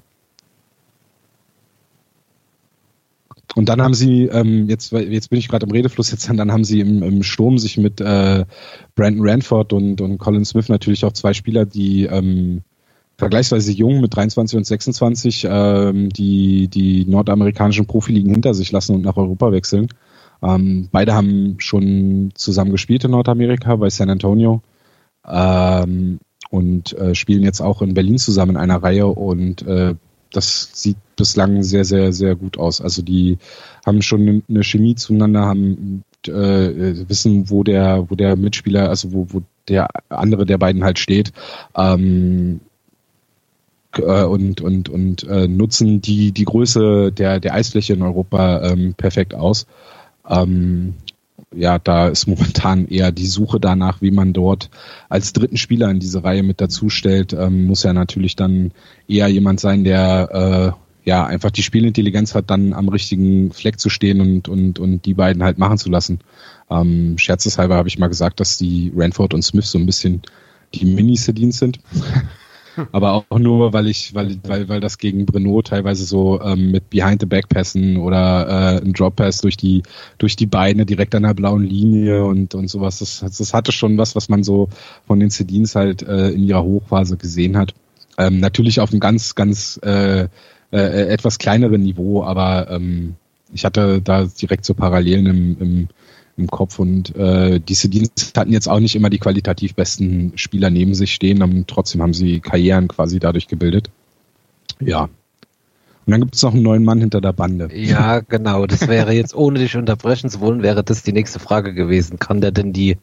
Und dann haben sie, ähm, jetzt, jetzt bin ich gerade im Redefluss, jetzt dann haben sie im, im Sturm sich mit äh, Brandon Ranford und, und Colin Smith natürlich auch zwei Spieler, die ähm, vergleichsweise jung mit 23 und 26 ähm, die die nordamerikanischen Profiligen hinter sich lassen und nach Europa wechseln. Ähm, beide haben schon zusammen gespielt in Nordamerika bei San Antonio ähm, und äh, spielen jetzt auch in Berlin zusammen in einer Reihe und äh, das sieht bislang sehr, sehr, sehr gut aus. Also die haben schon eine Chemie zueinander, haben äh, wissen, wo der, wo der Mitspieler, also wo, wo der andere der beiden halt steht. Ähm, äh, und und und äh, nutzen die die Größe der der Eisfläche in Europa ähm, perfekt aus. Ähm, ja, da ist momentan eher die Suche danach, wie man dort als dritten Spieler in diese Reihe mit dazu stellt. Ähm, muss ja natürlich dann eher jemand sein, der äh, ja einfach die Spielintelligenz hat, dann am richtigen Fleck zu stehen und und und die beiden halt machen zu lassen. Ähm, scherzeshalber habe ich mal gesagt, dass die Ranford und Smith so ein bisschen die Mini-Sedins sind. aber auch nur, weil ich, weil, weil, weil das gegen Breno teilweise so ähm, mit Behind the Back Passen oder äh, ein Drop Pass durch die, durch die Beine direkt an der blauen Linie und, und sowas. Das, das hatte schon was, was man so von den Cedins halt äh, in ihrer Hochphase gesehen hat. Ähm, natürlich auf einem ganz, ganz äh, äh, etwas kleineren Niveau, aber ähm, ich hatte da direkt so Parallelen im, im im Kopf. Und äh, diese Dienste hatten jetzt auch nicht immer die qualitativ besten Spieler neben sich stehen, und trotzdem haben sie Karrieren quasi dadurch gebildet. Ja. Und dann gibt es noch einen neuen Mann hinter der Bande. Ja, genau. Das wäre jetzt, ohne dich unterbrechen zu wollen, wäre das die nächste Frage gewesen. Kann der denn die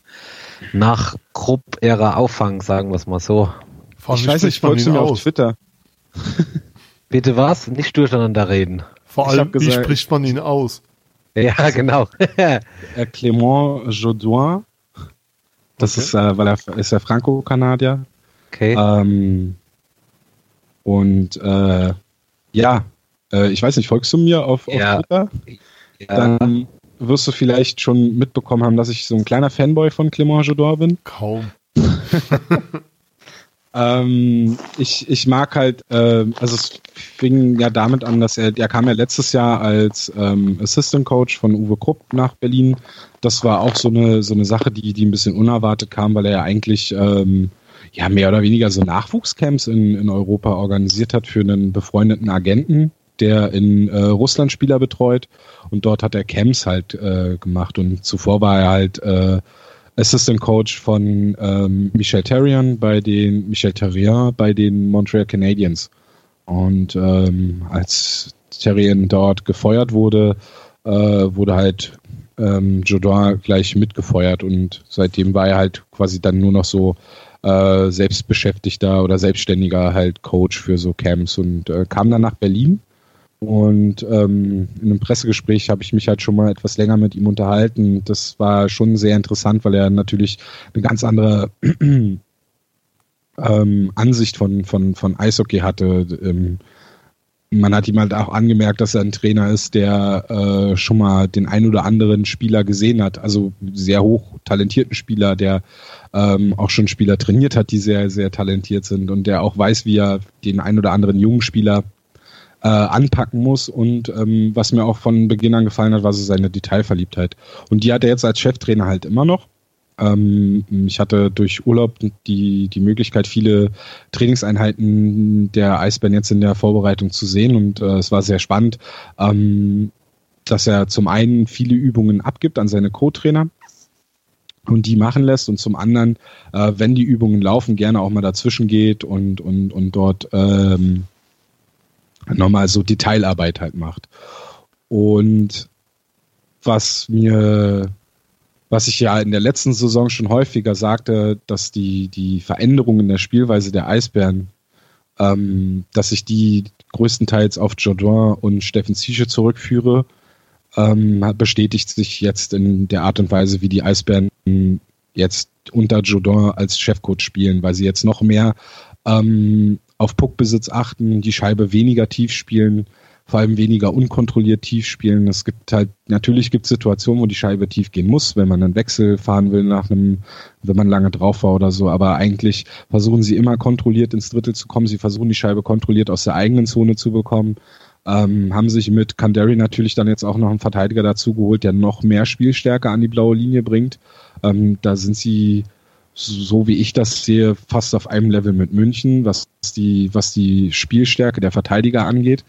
nach Krupp-Ära auffangen, sagen wir es mal so? Vor allem ich weiß nicht, du ihn mir auf aus. Twitter? Bitte was? Nicht durcheinander reden. Vor Ich allem, hab wie gesagt- spricht man ihn aus? Ja, genau. Clément Jaudoin. Das Okay. ist, äh, weil er ist ja Franco-Kanadier. Okay. Ähm, und äh, ja, äh, ich weiß nicht, folgst du mir auf, auf Ja. Twitter? ja. Dann wirst du vielleicht schon mitbekommen haben, dass ich so ein kleiner Fanboy von Clément Jaudoin bin. Kaum. Ähm, ich, ich mag halt, äh, also es fing ja damit an, dass er, der kam ja letztes Jahr als ähm, Assistant Coach von Uwe Krupp nach Berlin. Das war auch so eine, so eine Sache, die, die ein bisschen unerwartet kam, weil er ja eigentlich ähm, ja mehr oder weniger so Nachwuchscamps in, in Europa organisiert hat für einen befreundeten Agenten, der in äh, Russland Spieler betreut und dort hat er Camps halt äh, gemacht und zuvor war er halt äh, Assistant Coach von ähm, Michel Terrien bei den Michel Terrien bei den Montreal Canadiens. Und ähm, als Terrien dort gefeuert wurde, äh, wurde halt ähm, Jodin gleich mitgefeuert und seitdem war er halt quasi dann nur noch so äh, selbstbeschäftigter oder selbstständiger halt Coach für so Camps und äh, kam dann nach Berlin und ähm, in einem Pressegespräch habe ich mich halt schon mal etwas länger mit ihm unterhalten. Das war schon sehr interessant, weil er natürlich eine ganz andere ähm, Ansicht von, von, von Eishockey hatte. Ähm, man hat ihm halt auch angemerkt, dass er ein Trainer ist, der äh, schon mal den ein oder anderen Spieler gesehen hat. Also sehr hoch talentierten Spieler, der ähm, auch schon Spieler trainiert hat, die sehr, sehr talentiert sind und der auch weiß, wie er den ein oder anderen jungen Spieler äh, anpacken muss. Und ähm, was mir auch von Beginn an gefallen hat, war so seine Detailverliebtheit. Und die hat er jetzt als Cheftrainer halt immer noch. Ähm, ich hatte durch Urlaub die, die Möglichkeit, viele Trainingseinheiten der Eisbären jetzt in der Vorbereitung zu sehen und äh, es war sehr spannend, ähm, dass er zum einen viele Übungen abgibt an seine Co-Trainer und die machen lässt und zum anderen, äh, wenn die Übungen laufen, gerne auch mal dazwischen geht und, und, und dort ähm, nochmal so Detailarbeit halt macht. Und was mir, was ich ja in der letzten Saison schon häufiger sagte, dass die, die Veränderungen in der Spielweise der Eisbären, ähm, dass ich die größtenteils auf Jodin und Steffen Ziesche zurückführe, ähm, bestätigt sich jetzt in der Art und Weise, wie die Eisbären jetzt unter Jodin als Chefcoach spielen, weil sie jetzt noch mehr ähm, auf Puckbesitz achten, die Scheibe weniger tief spielen, vor allem weniger unkontrolliert tief spielen. Es gibt halt, natürlich gibt es Situationen, wo die Scheibe tief gehen muss, wenn man einen Wechsel fahren will nach einem, wenn man lange drauf war oder so, aber eigentlich versuchen sie immer kontrolliert ins Drittel zu kommen. Sie versuchen die Scheibe kontrolliert aus der eigenen Zone zu bekommen. Ähm, haben sich mit Kandari natürlich dann jetzt auch noch einen Verteidiger dazu geholt, der noch mehr Spielstärke an die blaue Linie bringt. Ähm, da sind sie, so wie ich das sehe, fast auf einem Level mit München, was die, was die Spielstärke der Verteidiger angeht.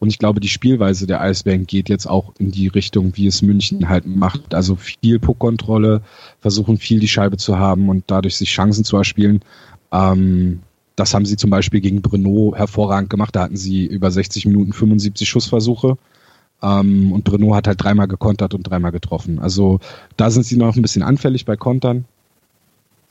Und ich glaube, die Spielweise der Eisbären geht jetzt auch in die Richtung, wie es München halt macht. Also viel Puckkontrolle, versuchen viel die Scheibe zu haben und dadurch sich Chancen zu erspielen. Ähm, das haben sie zum Beispiel gegen Brno hervorragend gemacht. Da hatten sie über 60 Minuten 75 Schussversuche. Ähm, und Brno hat halt dreimal gekontert und dreimal getroffen. Also da sind sie noch ein bisschen anfällig bei Kontern.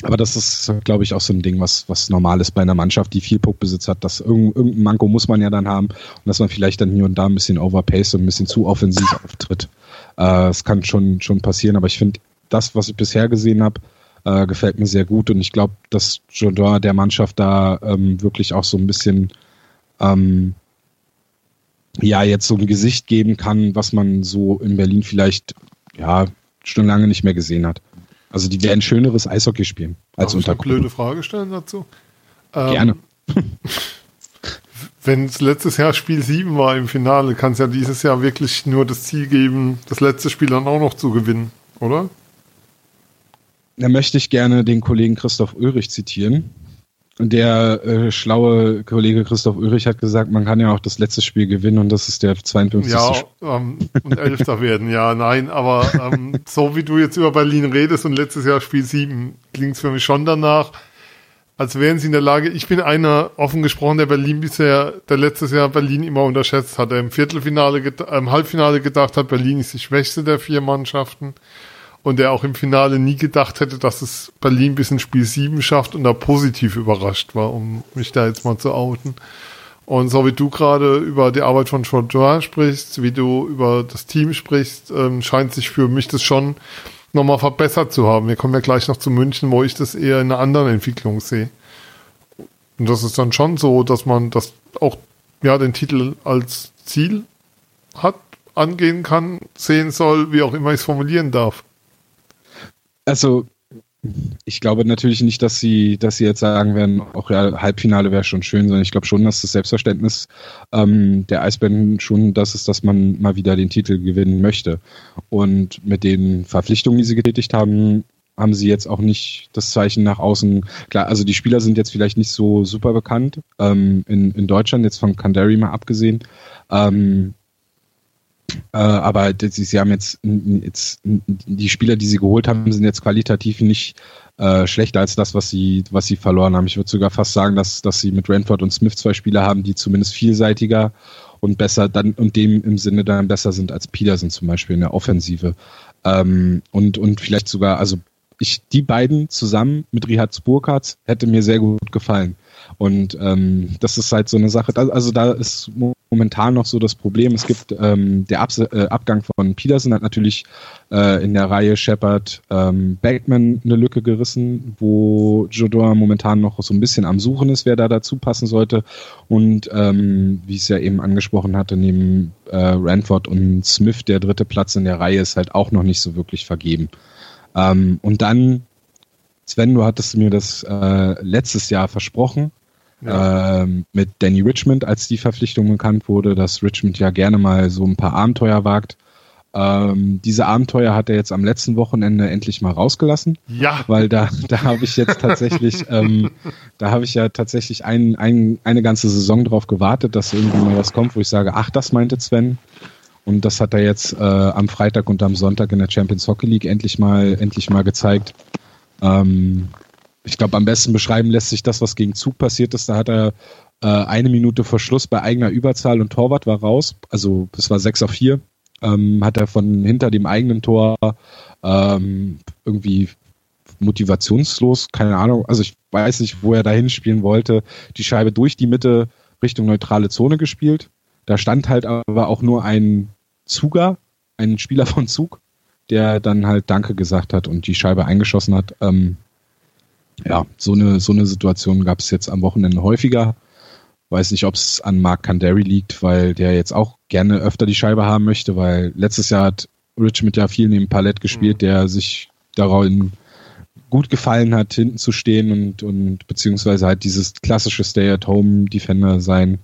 Aber das ist, glaube ich, auch so ein Ding, was, was normal ist bei einer Mannschaft, die viel Puckbesitz hat. Dass irgendein, irgendein Manko muss man ja dann haben und dass man vielleicht dann hier und da ein bisschen overpaced und ein bisschen zu offensiv auftritt. Äh, das kann schon, schon passieren, aber ich finde, das, was ich bisher gesehen habe, äh, gefällt mir sehr gut und ich glaube, dass Jodin der Mannschaft da ähm, wirklich auch so ein bisschen ähm, ja jetzt so ein Gesicht geben kann, was man so in Berlin vielleicht ja schon lange nicht mehr gesehen hat. Also die werden schöneres Eishockey spielen als Darf ich unter eine blöde Frage stellen dazu? Ähm, Gerne. Wenn es letztes Jahr Spiel 7 war im Finale, kann es ja dieses Jahr wirklich nur das Ziel geben, das letzte Spiel dann auch noch zu gewinnen, oder? Da möchte ich gerne den Kollegen Christoph Ulrich zitieren. Der äh, schlaue Kollege Christoph Ulrich hat gesagt, man kann ja auch das letzte Spiel gewinnen und das ist der 52. Ja, ähm, und Elfter werden, ja, nein, aber ähm, so wie du jetzt über Berlin redest und letztes Jahr Spiel 7, klingt es für mich schon danach. als wären sie in der Lage, ich bin einer, offen gesprochen, der Berlin bisher, der letztes Jahr Berlin immer unterschätzt hat, der im Viertelfinale, im Halbfinale gedacht hat, Berlin ist die schwächste der vier Mannschaften und der auch im Finale nie gedacht hätte, dass es Berlin bis ins Spiel 7 schafft und da positiv überrascht war, um mich da jetzt mal zu outen. Und so wie du gerade über die Arbeit von Chaudin sprichst, wie du über das Team sprichst, ähm, scheint sich für mich das schon nochmal verbessert zu haben. Wir kommen ja gleich noch zu München, wo ich das eher in einer anderen Entwicklung sehe. Und das ist dann schon so, dass man das auch, ja, den Titel als Ziel hat, angehen kann, sehen soll, wie auch immer ich es formulieren darf. Also ich glaube natürlich nicht, dass sie, dass sie jetzt sagen werden, auch ja, Halbfinale wäre schon schön, sondern ich glaube schon, dass das Selbstverständnis ähm, der Eisbären schon das ist, dass man mal wieder den Titel gewinnen möchte. Und mit den Verpflichtungen, die sie getätigt haben, haben sie jetzt auch nicht das Zeichen nach außen. Klar, also die Spieler sind jetzt vielleicht nicht so super bekannt ähm, in, in Deutschland, jetzt von Kandari mal abgesehen. Ähm, äh, aber sie, haben jetzt, jetzt die Spieler, die sie geholt haben, sind jetzt qualitativ nicht äh, schlechter als das, was sie, was sie verloren haben. Ich würde sogar fast sagen, dass, dass sie mit Ranford und Smith zwei Spieler haben, die zumindest vielseitiger und besser dann und dem im Sinne dann besser sind als Peterson zum Beispiel in der Offensive. Ähm, und, und vielleicht sogar, also ich, die beiden zusammen mit Rihard Burkhardt hätte mir sehr gut gefallen. Und ähm, das ist halt so eine Sache. Also da ist momentan noch so das Problem. Es gibt ähm, der Abs äh, Abgang von Peterson hat natürlich äh, in der Reihe Shepard ähm, Backman eine Lücke gerissen, wo Jodor momentan noch so ein bisschen am Suchen ist, wer da dazu passen sollte. Und ähm, wie ich es ja eben angesprochen hatte, neben äh, Ranford und Smith der dritte Platz in der Reihe ist halt auch noch nicht so wirklich vergeben. Ähm, und dann Sven, du hattest mir das äh, letztes Jahr versprochen, ja. ähm, mit Danny Richmond, als die Verpflichtung bekannt wurde, dass Richmond ja gerne mal so ein paar Abenteuer wagt. Ähm, diese Abenteuer hat er jetzt am letzten Wochenende endlich mal rausgelassen. Ja. Weil da, da habe ich jetzt tatsächlich, ähm, da habe ich ja tatsächlich ein, ein, eine ganze Saison drauf gewartet, dass irgendwie mal was kommt, wo ich sage, ach, das meinte Sven. Und das hat er jetzt äh, am Freitag und am Sonntag in der Champions Hockey League endlich mal, endlich mal gezeigt. Ähm, ich glaube, am besten beschreiben lässt sich das, was gegen Zug passiert ist. Da hat er äh, eine Minute vor Schluss bei eigener Überzahl und Torwart war raus. Also es war 6 auf 4. Ähm, hat er von hinter dem eigenen Tor ähm, irgendwie motivationslos, keine Ahnung, also ich weiß nicht, wo er dahin spielen wollte, die Scheibe durch die Mitte Richtung neutrale Zone gespielt. Da stand halt aber auch nur ein Zuger, ein Spieler von Zug der dann halt Danke gesagt hat und die Scheibe eingeschossen hat. Ähm, ja, so eine, so eine Situation gab es jetzt am Wochenende häufiger. Weiß nicht, ob es an Mark Candary liegt, weil der jetzt auch gerne öfter die Scheibe haben möchte, weil letztes Jahr hat Richmond ja viel neben Palette gespielt, mhm. der sich darin gut gefallen hat, hinten zu stehen und, und beziehungsweise halt dieses klassische Stay-at-Home-Defender sein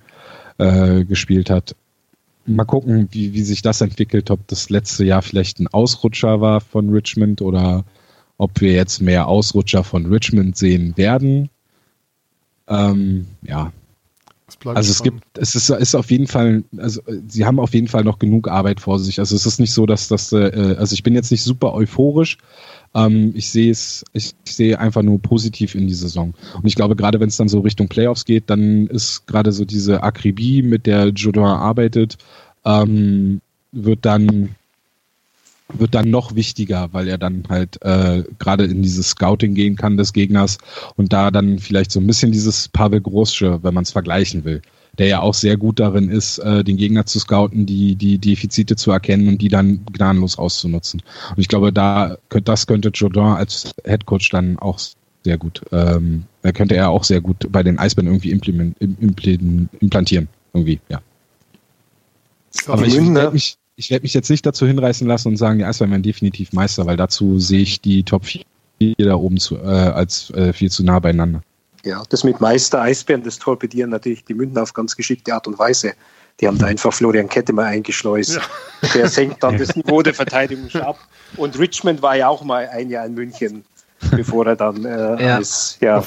äh, gespielt hat mal gucken, wie, wie sich das entwickelt, ob das letzte Jahr vielleicht ein Ausrutscher war von Richmond oder ob wir jetzt mehr Ausrutscher von Richmond sehen werden. Ähm, ja. Also es gibt, es ist, ist auf jeden Fall, also sie haben auf jeden Fall noch genug Arbeit vor sich. Also es ist nicht so, dass das, äh, also ich bin jetzt nicht super euphorisch. Ähm, ich sehe es, ich sehe einfach nur positiv in die Saison. Und ich glaube, gerade wenn es dann so Richtung Playoffs geht, dann ist gerade so diese Akribie, mit der Jodin arbeitet, ähm, wird dann wird dann noch wichtiger, weil er dann halt äh, gerade in dieses Scouting gehen kann des Gegners und da dann vielleicht so ein bisschen dieses Pavel Großsche, wenn man es vergleichen will, der ja auch sehr gut darin ist, äh, den Gegner zu scouten, die, die Defizite zu erkennen und die dann gnadenlos auszunutzen. Und ich glaube, da das könnte Jourdain als Headcoach dann auch sehr gut, ähm, könnte er auch sehr gut bei den Eisbären irgendwie implantieren. Irgendwie, ja. Aber ich werde mich, ich werd mich jetzt nicht dazu hinreißen lassen und sagen, die Eisbären werden definitiv Meister, weil dazu sehe ich die Top 4 da oben zu, äh, als äh, viel zu nah beieinander. Ja, das mit Meister Eisbären, das torpedieren natürlich die München auf ganz geschickte Art und Weise. Die haben da einfach Florian Kette mal eingeschleust. Ja. Der senkt dann das Niveau der Verteidigung ab. Und Richmond war ja auch mal ein Jahr in München, bevor er dann äh, ja. als, ja,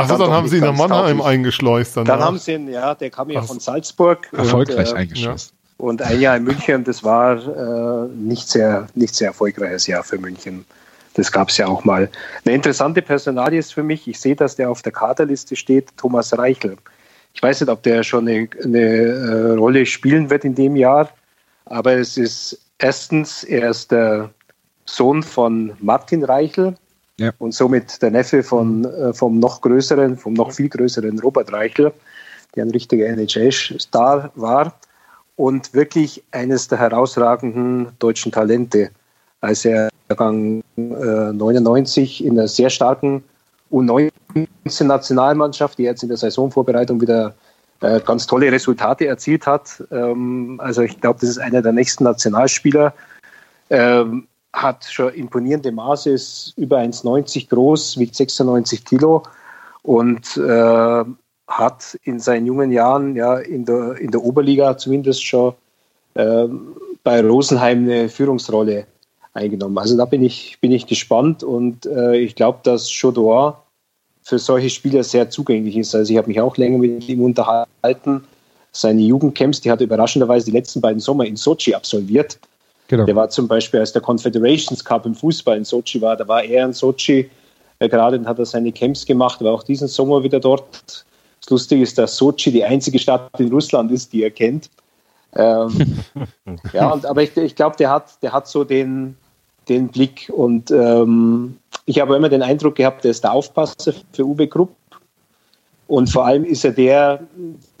Achso, dann, dann haben sie ihn nach Mannheim eingeschleust. Dann, dann haben sie ihn, ja, der kam ja von Salzburg. Erfolgreich und, äh, eingeschleust. Und ein Jahr in München, das war äh, nicht, sehr, nicht sehr erfolgreiches Jahr für München. Das gab es ja auch mal. Eine interessante Personalie ist für mich, ich sehe, dass der auf der Kaderliste steht, Thomas Reichel. Ich weiß nicht, ob der schon eine, eine äh, Rolle spielen wird in dem Jahr, aber es ist erstens, er ist der Sohn von Martin Reichel ja. und somit der Neffe von, äh, vom noch größeren, vom noch viel größeren Robert Reichel, der ein richtiger NHL-Star war und wirklich eines der herausragenden deutschen Talente, als er Jahrgang äh, 99 in einer sehr starken U19-Nationalmannschaft, die jetzt in der Saisonvorbereitung wieder äh, ganz tolle Resultate erzielt hat. Ähm, also ich glaube, das ist einer der nächsten Nationalspieler. Ähm, hat schon imponierende Maße, ist über 1,90 groß, wiegt 96 Kilo und äh, hat in seinen jungen Jahren ja in der, in der Oberliga zumindest schon äh, bei Rosenheim eine Führungsrolle eingenommen. Also da bin ich, bin ich gespannt und äh, ich glaube, dass Chaudor für solche Spieler sehr zugänglich ist. Also ich habe mich auch länger mit ihm unterhalten. Seine Jugendcamps, die hat er überraschenderweise die letzten beiden Sommer in Sochi absolviert. Genau. Der war zum Beispiel, als der Confederations Cup im Fußball in Sochi war, da war er in Sochi äh, gerade und hat er seine Camps gemacht, war auch diesen Sommer wieder dort. Das Lustige ist, dass Sochi die einzige Stadt in Russland ist, die er kennt. Ähm, ja, und, aber ich, ich glaube, der hat, der hat so den, den Blick. Und ähm, ich habe immer den Eindruck gehabt, der ist der Aufpasser für Uwe Krupp. Und vor allem ist er der,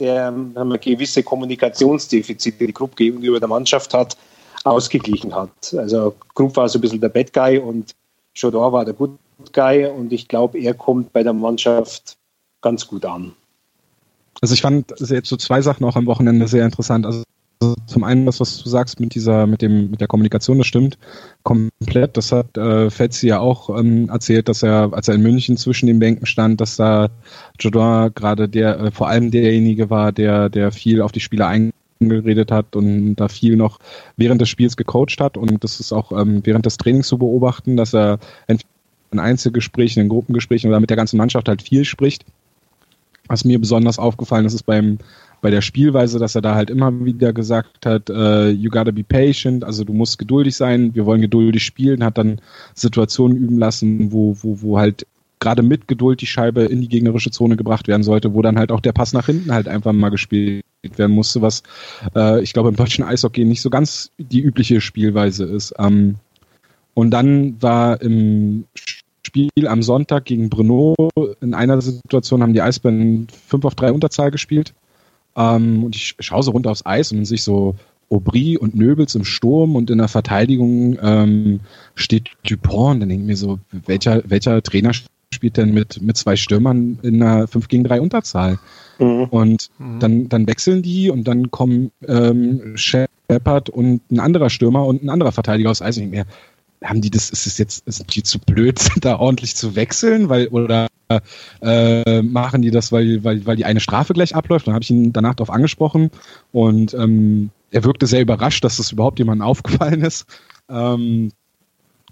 der haben gewisse Kommunikationsdefizite, die Krupp gegenüber der Mannschaft hat, ausgeglichen hat. Also Krupp war so ein bisschen der Bad Guy und Chodor war der Good Guy. Und ich glaube, er kommt bei der Mannschaft ganz gut an. Also ich fand jetzt so zwei Sachen auch am Wochenende sehr interessant. Also zum einen das, was du sagst mit dieser, mit dem, mit der Kommunikation, das stimmt komplett. Das hat äh, Fetzi ja auch ähm, erzählt, dass er, als er in München zwischen den Bänken stand, dass da Jodor gerade der, äh, vor allem derjenige war, der, der viel auf die Spieler eingeredet hat und da viel noch während des Spiels gecoacht hat. Und das ist auch ähm, während des Trainings zu beobachten, dass er entweder in Einzelgesprächen, in Gruppengesprächen oder mit der ganzen Mannschaft halt viel spricht. Was mir besonders aufgefallen ist, ist beim bei der Spielweise, dass er da halt immer wieder gesagt hat, uh, you gotta be patient, also du musst geduldig sein, wir wollen geduldig spielen, hat dann Situationen üben lassen, wo, wo, wo halt gerade mit Geduld die Scheibe in die gegnerische Zone gebracht werden sollte, wo dann halt auch der Pass nach hinten halt einfach mal gespielt werden musste, was äh, ich glaube im deutschen Eishockey nicht so ganz die übliche Spielweise ist. Ähm, und dann war im Spiel am Sonntag gegen Brno in einer Situation haben die Eisbären 5 auf 3 Unterzahl gespielt ähm, und ich schaue so runter aufs Eis und dann sehe ich so Aubry und Nöbels im Sturm und in der Verteidigung ähm, steht Dupont. Und dann denke ich mir so, welcher, welcher Trainer spielt denn mit, mit zwei Stürmern in einer 5 gegen 3 Unterzahl? Mhm. Und mhm. dann, dann wechseln die und dann kommen ähm, Shepard und ein anderer Stürmer und ein anderer Verteidiger aus Eis. Und ich denke mir, haben die das, ist es jetzt, sind die zu blöd, da ordentlich zu wechseln, weil, oder äh, machen die das, weil, weil, weil die eine Strafe gleich abläuft? Dann habe ich ihn danach darauf angesprochen und ähm, er wirkte sehr überrascht, dass das überhaupt jemandem aufgefallen ist. Ähm,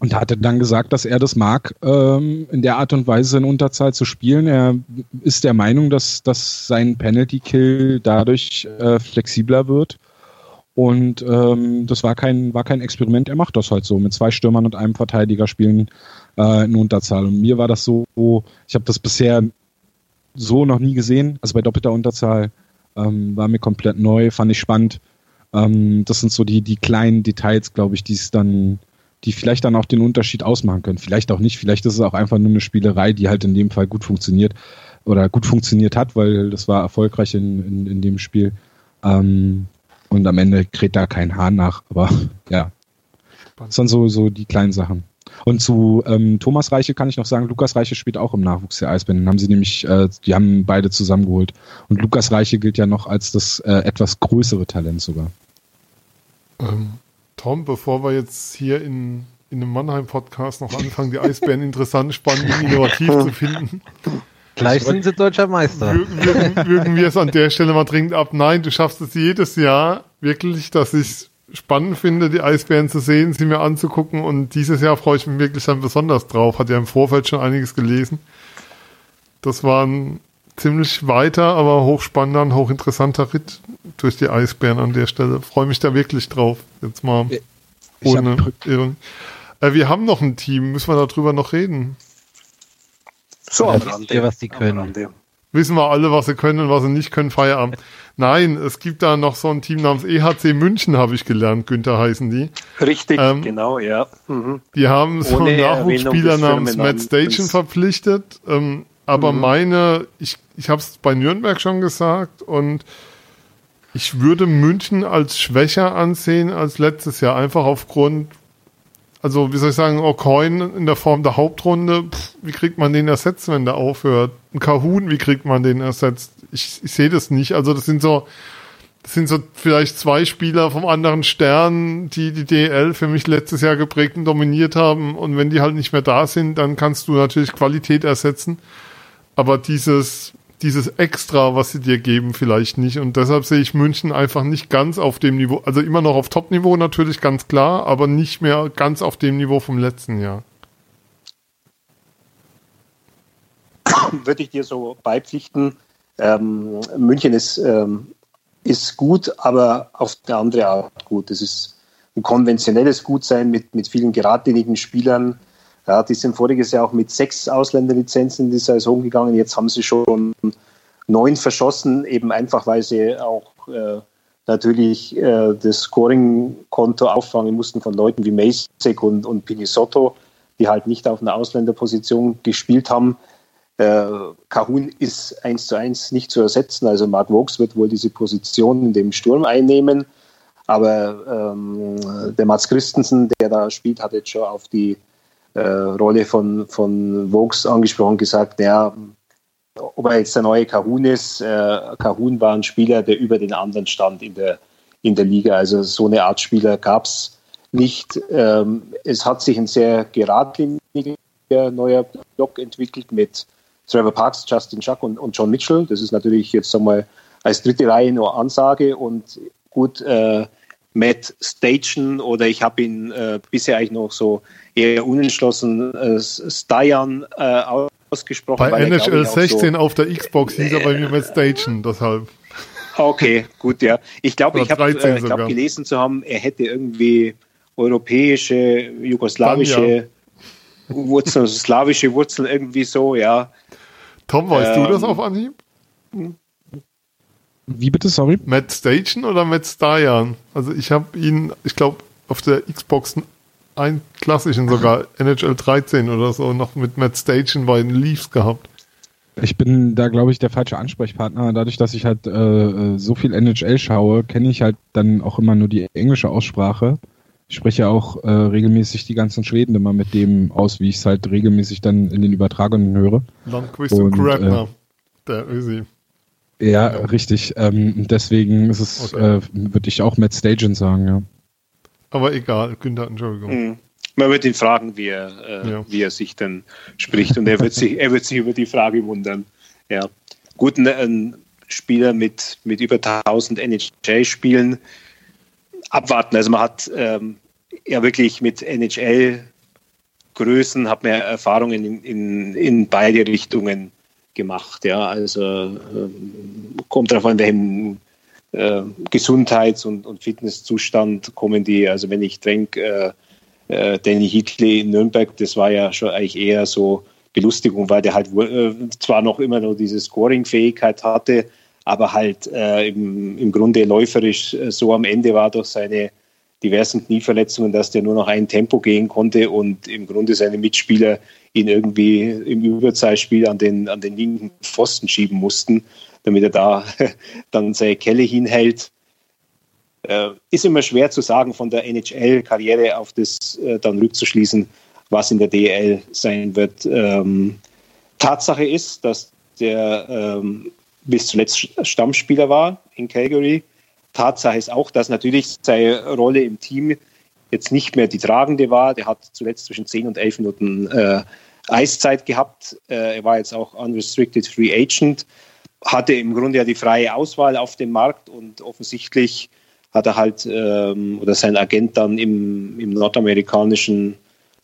und hatte dann gesagt, dass er das mag, ähm, in der Art und Weise in Unterzahl zu spielen. Er ist der Meinung, dass, dass sein Penalty Kill dadurch äh, flexibler wird und ähm, das war kein, war kein Experiment, er macht das halt so. Mit zwei Stürmern und einem Verteidiger spielen äh, in Unterzahl. Und mir war das so, ich habe das bisher so noch nie gesehen. Also bei doppelter Unterzahl ähm, war mir komplett neu, fand ich spannend. Ähm, das sind so die, die kleinen Details, glaube ich, die es dann, die vielleicht dann auch den Unterschied ausmachen können. Vielleicht auch nicht, vielleicht ist es auch einfach nur eine Spielerei, die halt in dem Fall gut funktioniert oder gut funktioniert hat, weil das war erfolgreich in, in, in dem Spiel. Ähm, und am Ende kräht da kein Hahn nach. Aber ja, das sind so, so die kleinen Sachen. Und zu ähm, Thomas Reiche kann ich noch sagen, Lukas Reiche spielt auch im Nachwuchs der Eisbären. Haben sie nämlich, äh, die haben beide zusammengeholt. Und Lukas Reiche gilt ja noch als das äh, etwas größere Talent sogar. Ähm, Tom, bevor wir jetzt hier in, in einem Mannheim-Podcast noch anfangen, die Eisbären interessant, spannend, innovativ zu finden, Gleich sind sie deutscher Meister. Würgen, wir es an der Stelle mal dringend ab. Nein, du schaffst es jedes Jahr wirklich, dass ich spannend finde, die Eisbären zu sehen, sie mir anzugucken. Und dieses Jahr freue ich mich wirklich dann besonders drauf. Hat ja im Vorfeld schon einiges gelesen. Das war ein ziemlich weiter, aber hochspannender und hochinteressanter Ritt durch die Eisbären an der Stelle. Freue mich da wirklich drauf. Jetzt mal ohne Irren. Äh, wir haben noch ein Team, müssen wir darüber noch reden? So am Rande. ihr, was die Am können? Rande. Wissen wir alle, was sie können und was sie nicht können, Feierabend. Nein, es gibt da noch so ein Team namens EHC München, habe ich gelernt, Günther heißen die. Richtig, Ähm, genau, ja. Mhm. Die haben so Ohne einen Nachwuchsspieler namens Matt. Station verpflichtet. Ähm, aber Mhm. meine, ich, ich habe es bei Nürnberg schon gesagt und ich würde München als schwächer ansehen als letztes Jahr, einfach aufgrund, also wie soll ich sagen, O'Coin in der Form der Hauptrunde, pff, wie kriegt man den ersetzt, wenn der aufhört? Ein Kahun, wie kriegt man den ersetzt? Ich, ich sehe das nicht. Also das sind so, das sind so vielleicht zwei Spieler vom anderen Stern, die die DL für mich letztes Jahr geprägt und dominiert haben. Und wenn die halt nicht mehr da sind, dann kannst du natürlich Qualität ersetzen. Aber dieses, dieses Extra, was sie dir geben, vielleicht nicht. Und deshalb sehe ich München einfach nicht ganz auf dem Niveau, also immer noch auf Top-Niveau natürlich, ganz klar, aber nicht mehr ganz auf dem Niveau vom letzten Jahr. Würde ich dir so beipflichten. Ähm, München ist, ähm, ist gut, aber auf eine andere Art gut. Es ist ein konventionelles Gutsein mit, mit vielen geradlinigen Spielern. Ja, die sind voriges Jahr auch mit sechs Ausländerlizenzen in die Saison gegangen. Jetzt haben sie schon neun verschossen, eben einfach, weil sie auch äh, natürlich äh, das Scoring-Konto auffangen mussten von Leuten wie Masek und, und Pinisotto, die halt nicht auf einer Ausländerposition gespielt haben. Äh, Kahun ist eins zu eins nicht zu ersetzen. Also Mark Vokes wird wohl diese Position in dem Sturm einnehmen. Aber ähm, der Mats Christensen, der da spielt, hat jetzt schon auf die äh, Rolle von, von Vokes angesprochen, gesagt, ja, ob er jetzt der neue Kahun ist. Äh, Kahun war ein Spieler, der über den anderen stand in der, in der Liga. Also so eine Art Spieler gab es nicht. Ähm, es hat sich ein sehr geradliniger neuer Block entwickelt mit Trevor Parks, Justin Schuck und, und John Mitchell. Das ist natürlich jetzt einmal als dritte Reihe nur Ansage und gut, äh, Matt Station oder ich habe ihn äh, bisher eigentlich noch so eher unentschlossen äh, Stajan äh, ausgesprochen. Bei NHL glaube ich, auch 16 auf der Xbox hieß er bei mir mit Station, deshalb. Okay, gut, ja. Ich glaube, ich habe 13 äh, glaub, gelesen zu haben, er hätte irgendwie europäische, jugoslawische Wurzeln, also slawische Wurzeln irgendwie so, ja. Tom, weißt du das Ähm, auf Anhieb? Wie bitte, sorry? Matt Station oder Matt Stajan? Also ich habe ihn, ich glaube, auf der Xbox einen klassischen sogar, NHL 13 oder so, noch mit Matt Station bei den Leafs gehabt. Ich bin da, glaube ich, der falsche Ansprechpartner. Dadurch, dass ich halt äh, so viel NHL schaue, kenne ich halt dann auch immer nur die englische Aussprache. Ich spreche auch äh, regelmäßig die ganzen Schweden immer mit dem aus, wie ich es halt regelmäßig dann in den Übertragungen höre. Landquist und, Und, Grabner, der Ösi. Ja, richtig. Ähm, deswegen ist es, Okay. äh, würde ich auch Matt Stajan sagen, ja. Aber egal, Günther, Entschuldigung. Mhm. Man wird ihn fragen, wie er, äh, Ja. wie er sich dann spricht und er wird sich, er wird sich über die Frage wundern. Ja. Gut, ein, ein Spieler mit, mit über 1000 NHL-Spielen abwarten. Also man hat ähm, ja wirklich mit NHL-Größen, hat man Erfahrungen in, in, in beide Richtungen gemacht. Ja, also ähm, kommt darauf an, welchem äh, Gesundheits- und, und Fitnesszustand kommen die. Also wenn ich denke, äh, äh, Danny Hitley in Nürnberg, das war ja schon eigentlich eher so Belustigung, weil der halt äh, zwar noch immer nur diese Scoring-Fähigkeit hatte, aber halt äh, im, im Grunde läuferisch so am Ende war durch seine diversen Knieverletzungen, dass der nur noch ein Tempo gehen konnte und im Grunde seine Mitspieler ihn irgendwie im Überzahlspiel an den, an den linken Pfosten schieben mussten, damit er da dann seine Kelle hinhält. Äh, ist immer schwer zu sagen, von der NHL-Karriere auf das äh, dann rückzuschließen, was in der DL sein wird. Ähm, Tatsache ist, dass der ähm, bis zuletzt Stammspieler war in Calgary. Tatsache ist auch, dass natürlich seine Rolle im Team jetzt nicht mehr die tragende war. Der hat zuletzt zwischen 10 und 11 Minuten äh, Eiszeit gehabt. Äh, er war jetzt auch unrestricted free agent, hatte im Grunde ja die freie Auswahl auf dem Markt und offensichtlich hat er halt ähm, oder sein Agent dann im, im nordamerikanischen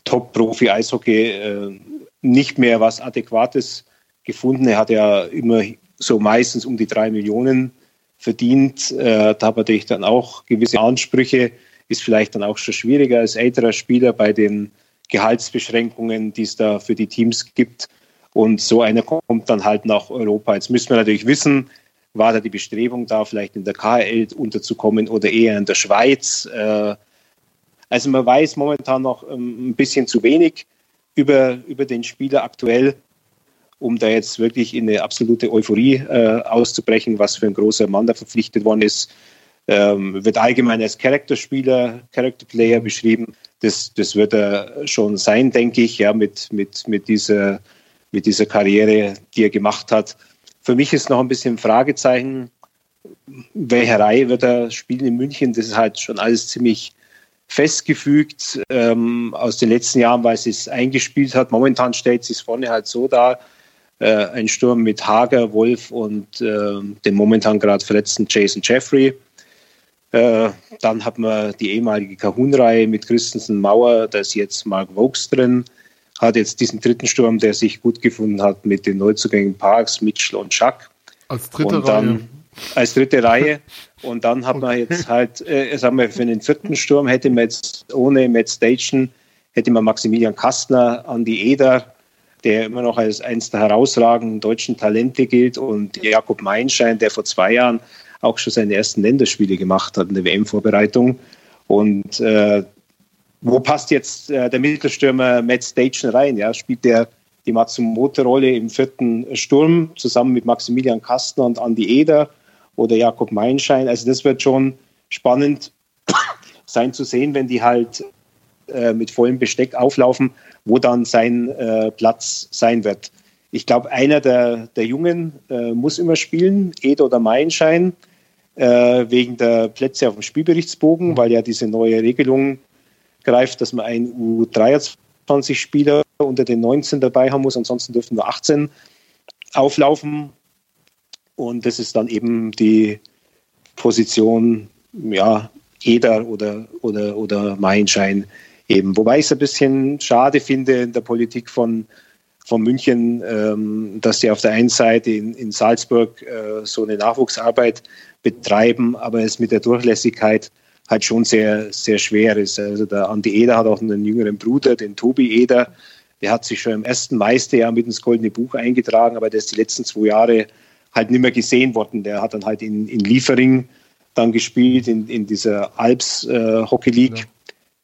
Top-Profi-Eishockey äh, nicht mehr was Adäquates gefunden. Er hat ja immer so meistens um die drei Millionen verdient. Äh, da hat er natürlich dann auch gewisse Ansprüche. Ist vielleicht dann auch schon schwieriger als älterer Spieler bei den Gehaltsbeschränkungen, die es da für die Teams gibt. Und so einer kommt dann halt nach Europa. Jetzt müssen wir natürlich wissen, war da die Bestrebung da, vielleicht in der KHL unterzukommen oder eher in der Schweiz. Äh, also man weiß momentan noch ähm, ein bisschen zu wenig über, über den Spieler aktuell, um da jetzt wirklich in eine absolute Euphorie äh, auszubrechen, was für ein großer Mann da verpflichtet worden ist. Ähm, wird allgemein als Charakterspieler, Character Player beschrieben. Das, das wird er schon sein, denke ich, ja, mit, mit, mit, dieser, mit dieser Karriere, die er gemacht hat. Für mich ist noch ein bisschen Fragezeichen, welche Reihe wird er spielen in München? Das ist halt schon alles ziemlich festgefügt ähm, aus den letzten Jahren, weil sie es eingespielt hat. Momentan stellt sie es vorne halt so dar, äh, ein Sturm mit Hager, Wolf und äh, dem momentan gerade verletzten Jason Jeffrey. Äh, dann hat man die ehemalige Kahun-Reihe mit Christensen Mauer, da ist jetzt Mark Vokes drin hat jetzt diesen dritten Sturm, der sich gut gefunden hat mit den Neuzugängen Parks, Mitchell und Chuck. Als dritte und dann, Reihe. Als dritte Reihe. Und dann hat man jetzt halt, äh, sagen wir, für den vierten Sturm hätte man jetzt ohne Matt Station, hätte man Maximilian Kastner, Andi Eder, der immer noch als eines der herausragenden deutschen Talente gilt, und Jakob Meinschein, der vor zwei Jahren auch schon seine ersten Länderspiele gemacht hat in der WM-Vorbereitung. Und äh, wo passt jetzt äh, der Mittelstürmer Matt Station rein? Ja? Spielt der die Matsumoto-Rolle im vierten Sturm zusammen mit Maximilian Kastner und Andi Eder oder Jakob Meinschein? Also das wird schon spannend sein zu sehen, wenn die halt äh, mit vollem Besteck auflaufen, wo dann sein äh, Platz sein wird. Ich glaube, einer der, der Jungen äh, muss immer spielen, Eder oder Meinschein, äh, wegen der Plätze auf dem Spielberichtsbogen, weil ja diese neue Regelung greift, dass man einen U23-Spieler unter den 19 dabei haben muss, ansonsten dürfen nur 18 auflaufen. Und das ist dann eben die Position, ja, Eder oder, oder, oder Meinschein eben. Wobei ich es ein bisschen schade finde in der Politik von, von München, ähm, dass sie auf der einen Seite in, in Salzburg äh, so eine Nachwuchsarbeit betreiben, aber es mit der Durchlässigkeit halt schon sehr, sehr schwer ist. Also der Andi Eder hat auch einen jüngeren Bruder, den Tobi Eder. Der hat sich schon im ersten Meisterjahr mit ins Goldene Buch eingetragen, aber der ist die letzten zwei Jahre halt nicht mehr gesehen worden. Der hat dann halt in, in Liefering dann gespielt, in, in dieser Alps äh, Hockey League, ja.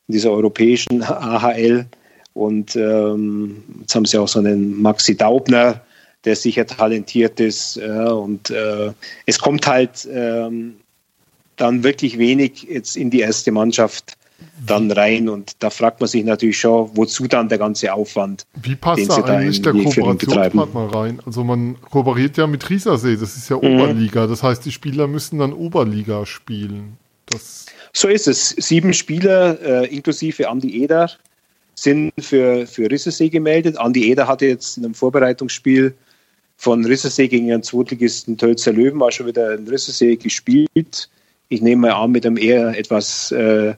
in dieser europäischen AHL. Und ähm, jetzt haben sie auch so einen Maxi Daubner, der sicher talentiert ist. Äh, und äh, es kommt halt ähm, dann wirklich wenig jetzt in die erste Mannschaft dann rein. Und da fragt man sich natürlich schon, wozu dann der ganze Aufwand. Wie passt da eigentlich der Kooperationspartner rein? Also man kooperiert ja mit Riesersee, das ist ja mhm. Oberliga. Das heißt, die Spieler müssen dann Oberliga spielen. Das so ist es. Sieben Spieler, äh, inklusive Andi Eder, sind für, für Rissesee gemeldet. Andi Eder hatte jetzt in einem Vorbereitungsspiel von Rissesee gegen den Zweitligisten Tölzer Löwen war schon wieder in Rissesee gespielt ich nehme mal an, mit einem eher etwas äh,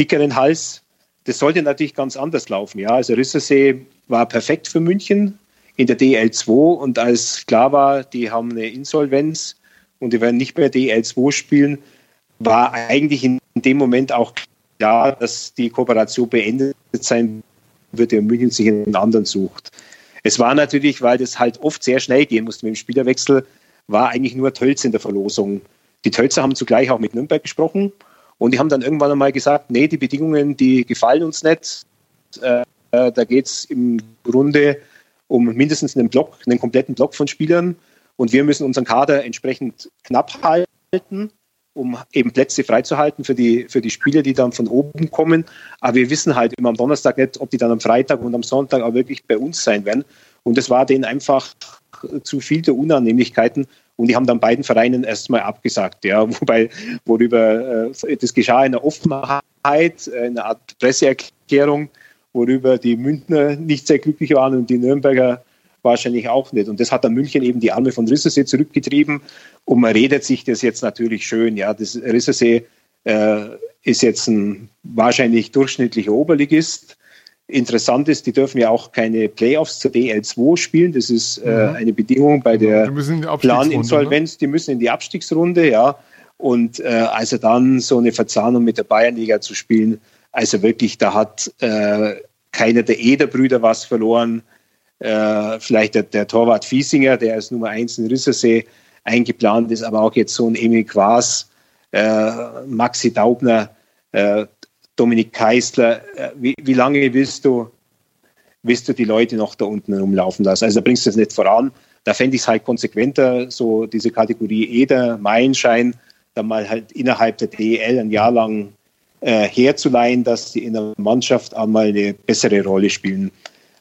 dickeren Hals. Das sollte natürlich ganz anders laufen. Ja, also Rissersee war perfekt für München in der DL2 und als klar war, die haben eine Insolvenz und die werden nicht mehr DL2 spielen, war eigentlich in dem Moment auch klar, dass die Kooperation beendet sein wird und München sich einen anderen sucht. Es war natürlich, weil das halt oft sehr schnell gehen musste mit dem Spielerwechsel, war eigentlich nur Tölz in der Verlosung die Tölzer haben zugleich auch mit Nürnberg gesprochen und die haben dann irgendwann einmal gesagt, nee, die Bedingungen, die gefallen uns nicht. Äh, äh da geht es im Grunde um mindestens einen Block, einen kompletten Block von Spielern und wir müssen unseren Kader entsprechend knapp halten, um eben Plätze freizuhalten für die, für die Spieler, die dann von oben kommen. Aber wir wissen halt immer am Donnerstag nicht, ob die dann am Freitag und am Sonntag auch wirklich bei uns sein werden. Und es war denen einfach zu viel der Unannehmlichkeiten. Und die haben dann beiden Vereinen erstmal abgesagt, ja, wobei, worüber äh, das geschah in der Offenheit, äh, in einer Art Presseerklärung, worüber die Münchner nicht sehr glücklich waren und die Nürnberger wahrscheinlich auch nicht. Und das hat dann München eben die Arme von Rissersee zurückgetrieben. Und man redet sich das jetzt natürlich schön. Ja, das Rissersee äh, ist jetzt ein wahrscheinlich durchschnittlicher Oberligist Interessant ist, die dürfen ja auch keine Playoffs zur DL2 spielen. Das ist äh, mhm. eine Bedingung bei der Planinsolvenz. Ne? Die müssen in die Abstiegsrunde, ja. Und äh, also dann so eine Verzahnung mit der Bayernliga zu spielen, also wirklich, da hat äh, keiner der Eder-Brüder was verloren. Äh, vielleicht der, der, Torwart Fiesinger, der als Nummer 1 in Rissersee eingeplant ist, aber auch jetzt so ein Emil Quas, äh, Maxi Daubner, äh, Dominik Keisler. Äh, wie, wie, lange willst du, willst du die Leute noch da unten rumlaufen lassen? Also da bringst du es nicht voran. Da fände ich es halt konsequenter, so diese Kategorie Eder, Meilenschein, dann mal halt innerhalb der DEL ein Jahr lang äh, herzuleihen, dass sie in der Mannschaft einmal eine bessere Rolle spielen.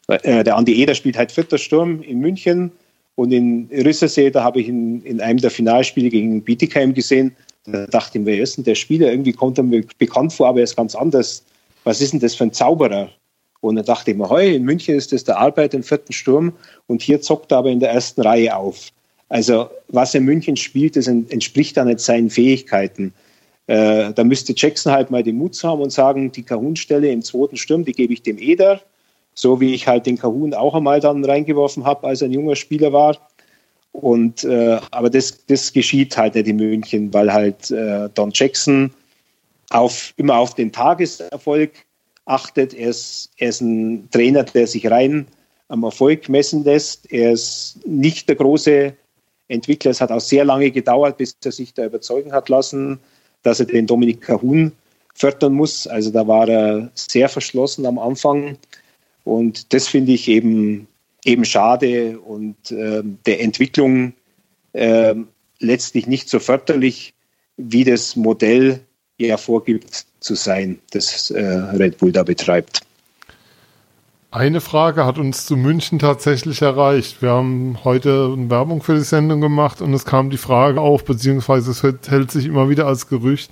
Äh, der Andi Eder spielt halt vierter Sturm in München und in Rissersee, da habe ich in, in einem der Finalspiele gegen Bietigheim gesehen, da dachte ich mir, wer ist denn der Spieler? Irgendwie kommt er mir bekannt vor, aber er ist ganz anders. Was ist denn das für ein Zauberer? Und dann dachte ich mir, hey, in München ist das der Arbeiter im vierten Sturm und hier zockt er aber in der ersten Reihe auf. Also was er in München spielt, das entspricht da nicht seinen Fähigkeiten. Äh, da müsste Jackson halt mal den Mut haben und sagen, die Kahun-Stelle im zweiten Sturm, die gebe ich dem Eder, so wie ich halt den Kahun auch einmal dann reingeworfen habe, als er ein junger Spieler war. Und äh, aber das, das geschieht halt nicht in München, weil halt äh, Don Jackson auf, immer auf den Tageserfolg achtet. Er ist, er ist ein Trainer, der sich rein am Erfolg messen lässt. Er ist nicht der große Entwickler. Es hat auch sehr lange gedauert, bis er sich da überzeugen hat lassen, dass er den Dominik Kahun fördern muss. Also da war er sehr verschlossen am Anfang. Und das finde ich eben, eben schade und äh, der Entwicklung äh, letztlich nicht so förderlich, wie das Modell ja vorgibt zu sein, das äh, Red Bull da betreibt. Eine Frage hat uns zu München tatsächlich erreicht. Wir haben heute Werbung für die Sendung gemacht und es kam die Frage auf, beziehungsweise es hält sich immer wieder als Gerücht.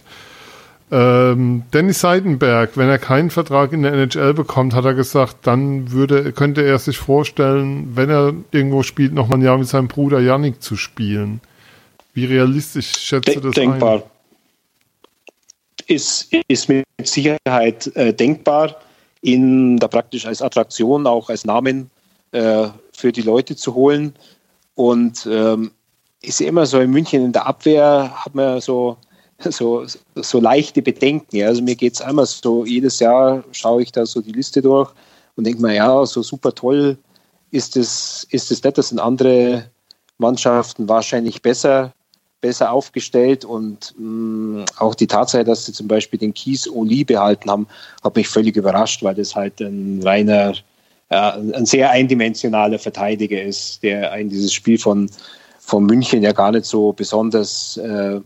Ähm, Dennis Seidenberg, wenn er keinen Vertrag in der NHL bekommt, hat er gesagt, dann würde, könnte er sich vorstellen, wenn er irgendwo spielt, nochmal ein Jahr mit seinem Bruder Yannick zu spielen. Wie realistisch schätze De das denkbar. Ein? Ist, ist mit Sicherheit äh, denkbar ihn da praktisch als Attraktion, auch als Namen äh, für die Leute zu holen. Und ähm, ist immer so in München in der Abwehr hat man so, so, so leichte Bedenken. Also mir geht es einmal so, jedes Jahr schaue ich da so die Liste durch und denke mir, ja, so super toll ist es, ist es nicht. Das sind andere Mannschaften wahrscheinlich besser besser aufgestellt und mh, mm, auch die Tatsache, dass sie zum Beispiel den Kies Oli behalten haben, hat mich völlig überrascht, weil das halt ein reiner, äh, ein sehr eindimensionaler Verteidiger ist, der in dieses Spiel von, von München ja gar nicht so besonders äh,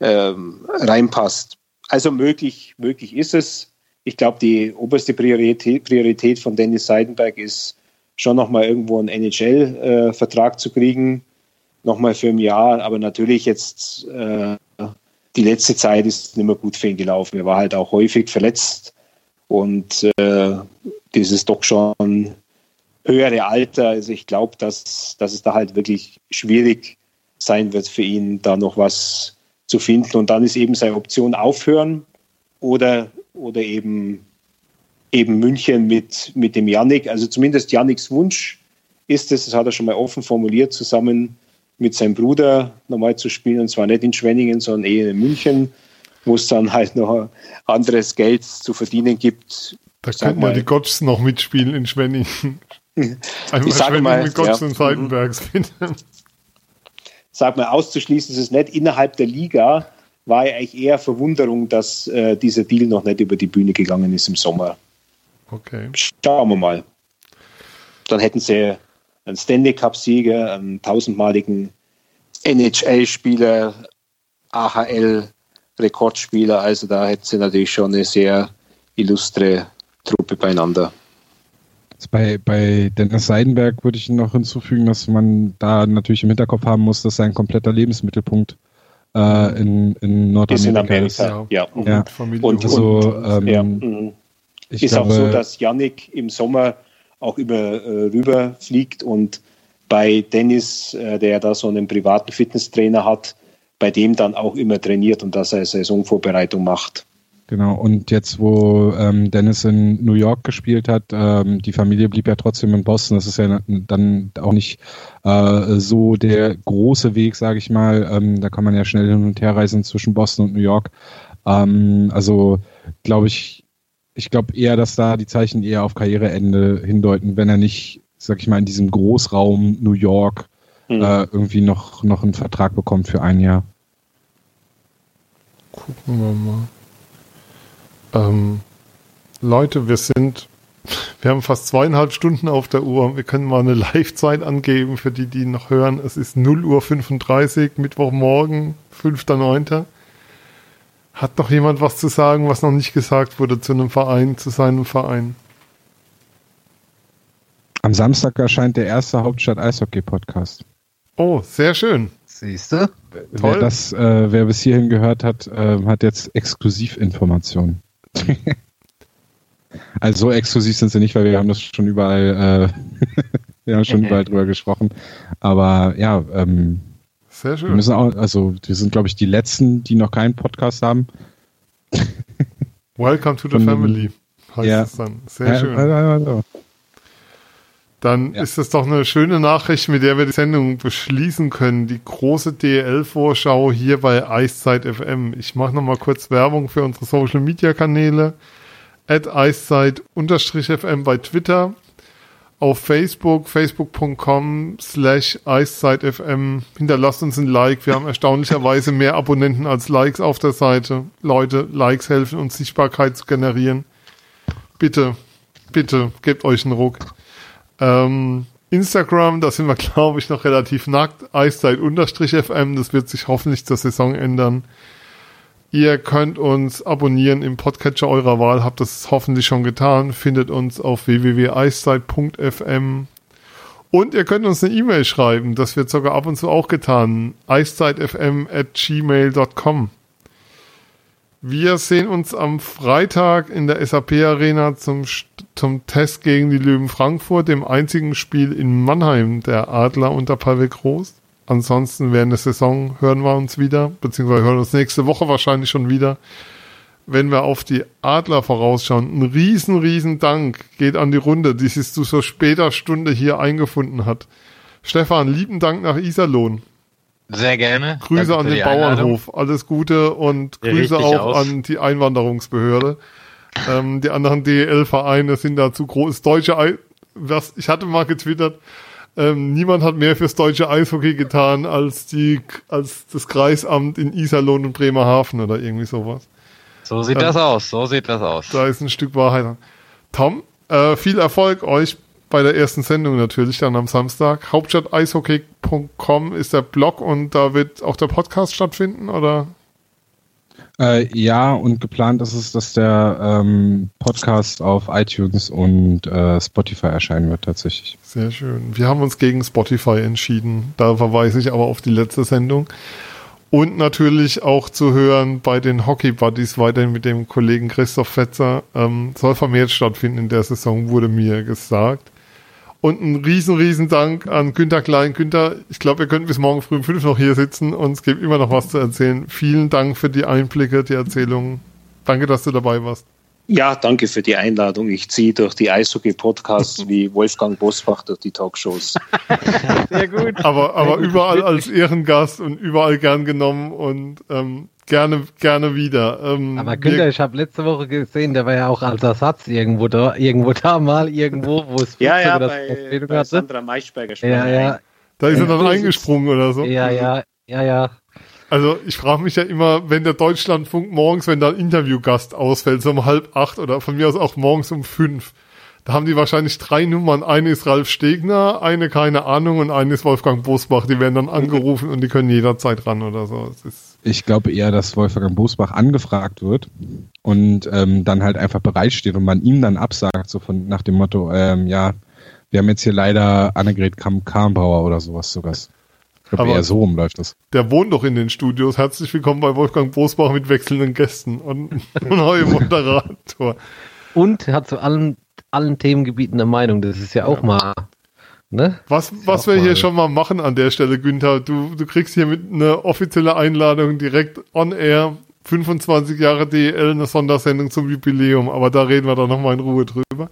äh, reinpasst. Also möglich, möglich ist es. Ich glaube, die oberste Priorität, Priorität von Dennis Seidenberg ist schon nochmal irgendwo einen NHL-Vertrag äh, zu kriegen nochmal für ein Jahr. Aber natürlich jetzt äh, die letzte Zeit ist nicht mehr gut für ihn gelaufen. Er war halt auch häufig verletzt und äh, dieses doch schon höhere Alter. Also ich glaube, dass, dass es da halt wirklich schwierig sein wird für ihn, da noch was zu finden. Und dann ist eben seine Option aufhören oder, oder eben, eben München mit, mit dem Yannick. Also zumindest Yannicks Wunsch ist es, das hat er schon mal offen formuliert, zusammen mit seinem Bruder nochmal zu spielen, und zwar nicht in Schwenningen, sondern eher in München, wo es dann halt noch anderes Geld zu verdienen gibt. Da könnten ja die Gotts noch mitspielen in Schwenningen. Einmal ich sage mal, mit Gotts ja, und Falkenbergs, bitte. Sag mal, auszuschließen ist es nicht. Innerhalb der Liga war ja eigentlich eher Verwunderung, dass äh, dieser Deal noch nicht über die Bühne gegangen ist im Sommer. Okay. Schauen wir mal. Dann hätten sie einen Stanley Cup-Sieger, einen tausendmaligen NHL-Spieler, AHL-Rekordspieler. Also da hätten sie natürlich schon eine sehr illustre Truppe beieinander. Bei, bei Dennis Seidenberg würde ich noch hinzufügen, dass man da natürlich im Hinterkopf haben muss, dass sein kompletter Lebensmittelpunkt äh, in, in Nordamerika ist. In Amerika, ist. ja. Und, also, ähm, ja. ist glaube, auch so, dass Yannick im Sommer auch über äh, rüber fliegt und bei Dennis, äh, der da so einen privaten Fitnesstrainer hat, bei dem dann auch immer trainiert und dass er Saisonvorbereitung macht. Genau, und jetzt, wo ähm, Dennis in New York gespielt hat, ähm, die Familie blieb ja trotzdem in Boston. Das ist ja dann auch nicht äh, so der große Weg, sage ich mal. Ähm, da kann man ja schnell hin und her reisen zwischen Boston und New York. Ähm, also, glaube ich, ich glaube eher, dass da die Zeichen eher auf Karriereende hindeuten, wenn er nicht, sag ich mal, in diesem Großraum New York Hm. äh, irgendwie noch, noch einen Vertrag bekommt für ein Jahr. Gucken wir mal. Ähm, Leute, wir sind, wir haben fast zweieinhalb Stunden auf der Uhr. Wir können mal eine Live-Zeit angeben für die, die noch hören. Es ist 0 Uhr 35, Mittwochmorgen, 5.9. Hat noch jemand was zu sagen, was noch nicht gesagt wurde zu einem Verein, zu seinem Verein? Am Samstag erscheint der erste Hauptstadt-Eishockey-Podcast. Oh, sehr schön. Siehst du? Toll. Wer das, äh, wer bis hierhin gehört hat, äh, hat jetzt Exklusivinformationen. also so exklusiv sind sie nicht, weil wir haben das schon überall, äh, wir haben schon überall drüber gesprochen. Aber ja, ähm, Sehr wir schön. müssen auch, also wir sind, glaube ich, die letzten, die noch keinen Podcast haben. Welcome to the family. Heißt Ja. es dann. Sehr schön. Dann Ja. ist das doch eine schöne Nachricht, mit der wir die Sendung beschließen können. Die große DL-Vorschau hier bei Eiszeit FM. Ich mache nochmal kurz Werbung für unsere Social-Media-Kanäle. At Eiszeit-FM bei Twitter. Auf Facebook, facebook.com slash EiszeitFM. Hinterlasst uns ein Like. Wir haben erstaunlicherweise mehr Abonnenten als Likes auf der Seite. Leute, Likes helfen uns Sichtbarkeit zu generieren. Bitte, bitte, gebt euch einen Ruck. Ähm, Instagram, da sind wir, glaube ich, noch relativ nackt. Eiszeit-FM, das wird sich hoffentlich zur Saison ändern. Ihr könnt uns abonnieren im Podcatcher eurer Wahl, habt das hoffentlich schon getan. Findet uns auf www.eiszeit.fm. Und ihr könnt uns eine E-Mail schreiben, das wird sogar ab und zu auch getan. eiszeitfm at gmail.com. Wir sehen uns am Freitag in der SAP Arena zum, zum Test gegen die Löwen Frankfurt, dem einzigen Spiel in Mannheim der Adler unter Pavel Groß. Ansonsten während der Saison hören wir uns wieder, beziehungsweise hören uns nächste Woche wahrscheinlich schon wieder. Wenn wir auf die Adler vorausschauen, ein riesen, riesen Dank geht an die Runde, die sich zu so später Stunde hier eingefunden hat. Stefan, lieben Dank nach Iserlohn. Sehr gerne. Grüße an den. Bauernhof. Alles Gute und Ja, Grüße auch aus. an die Einwanderungsbehörde. Ähm, die anderen DEL-Vereine sind da zu groß. Deutsche Ei was, ich hatte mal getwittert, ähm, niemand hat mehr fürs deutsche Eishockey getan als die, als das Kreisamt in Iserlohn und Bremerhaven oder irgendwie sowas. So sieht das aus, so sieht das aus. Da ist ein Stück Wahrheit. dran. Tom, äh, viel Erfolg euch bei der ersten Sendung natürlich dann am Samstag. Hauptstadt-eishockey.com ist der Blog und da wird auch der Podcast stattfinden oder? Äh, ja, und geplant ist es, dass der ähm, Podcast auf iTunes und äh, Spotify erscheinen wird tatsächlich. Sehr schön. Wir haben uns gegen Spotify entschieden. Da verweise ich aber auf die letzte Sendung. Und natürlich auch zu hören bei den Hockey Buddies weiterhin mit dem Kollegen Christoph Fetzer. Ähm, soll vermehrt stattfinden in der Saison, wurde mir gesagt. Und ein riesen, riesen Dank an Günther Klein. Günther, ich glaube, wir könnten bis morgen früh um fünf noch hier sitzen und es gibt immer noch was zu erzählen. Vielen Dank für die Einblicke, die Erzählungen. Danke, dass du dabei warst. Ja, danke für die Einladung. Ich ziehe durch die Eishockey-Podcasts wie Wolfgang Bosbach durch die Talkshows. Sehr gut. aber, aber überall als Ehrengast und überall gern genommen und ähm, gerne, gerne wieder. Ähm, Aber Günther, ich habe letzte Woche gesehen, der war ja auch als Ersatz irgendwo da, irgendwo da mal, irgendwo, wo es Ja, ja, das bei, bei. Sandra Maischberger. Ja, ja, da ist er dann eingesprungen oder so. ja, ja, ja, ja. Also ich frage mich ja immer, wenn der Deutschlandfunk morgens, wenn da ein Interviewgast ausfällt, so um halb acht oder von mir aus auch morgens um fünf, da haben die wahrscheinlich drei Nummern. Eine ist Ralf Stegner, eine keine Ahnung und eine ist Wolfgang Bosbach. Die werden dann angerufen und die können jederzeit ran oder so. Es ist Ich glaube eher, dass Wolfgang Bosbach angefragt wird und ähm, dann halt einfach bereitsteht und man ihm dann absagt, so von nach dem Motto, ähm, ja, wir haben jetzt hier leider Annegret Kramp-Karrenbauer oder sowas Gast. Ich glaube Aber- eher so rum läuft das. der wohnt doch in den Studios. Herzlich willkommen bei Wolfgang Bosbach mit wechselnden Gästen und einem neuen Moderator. Und hat zu allen, allen Themengebieten eine Meinung. Das ist ja auch mal, ne? Was, was wir hier mal- schon mal machen an der Stelle, Günther, du, du kriegst hier mit eine offizielle Einladung direkt on air. 25 Jahre DEL, eine Sondersendung zum Jubiläum, aber da reden wir dann nochmal in Ruhe drüber.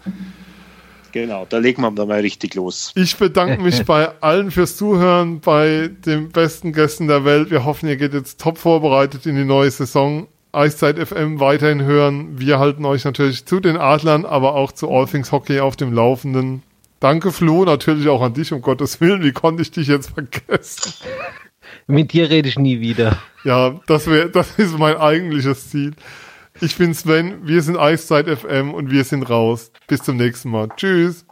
Genau, da legen wir dann mal richtig los. Ich bedanke mich bei allen fürs Zuhören, bei den besten Gästen der Welt. Wir hoffen, ihr geht jetzt top vorbereitet in die neue Saison. Eiszeit FM weiterhin hören. Wir halten euch natürlich zu den Adlern, aber auch zu All Things Hockey auf dem Laufenden. Danke, Flo, natürlich auch an dich, um Gottes Willen. Wie konnte ich dich jetzt vergessen? Mit dir rede ich nie wieder. Ja, das wäre, das ist mein eigentliches Ziel. Ich bin Sven, wir sind Eiszeit FM und wir sind raus. Bis zum nächsten Mal. Tschüss.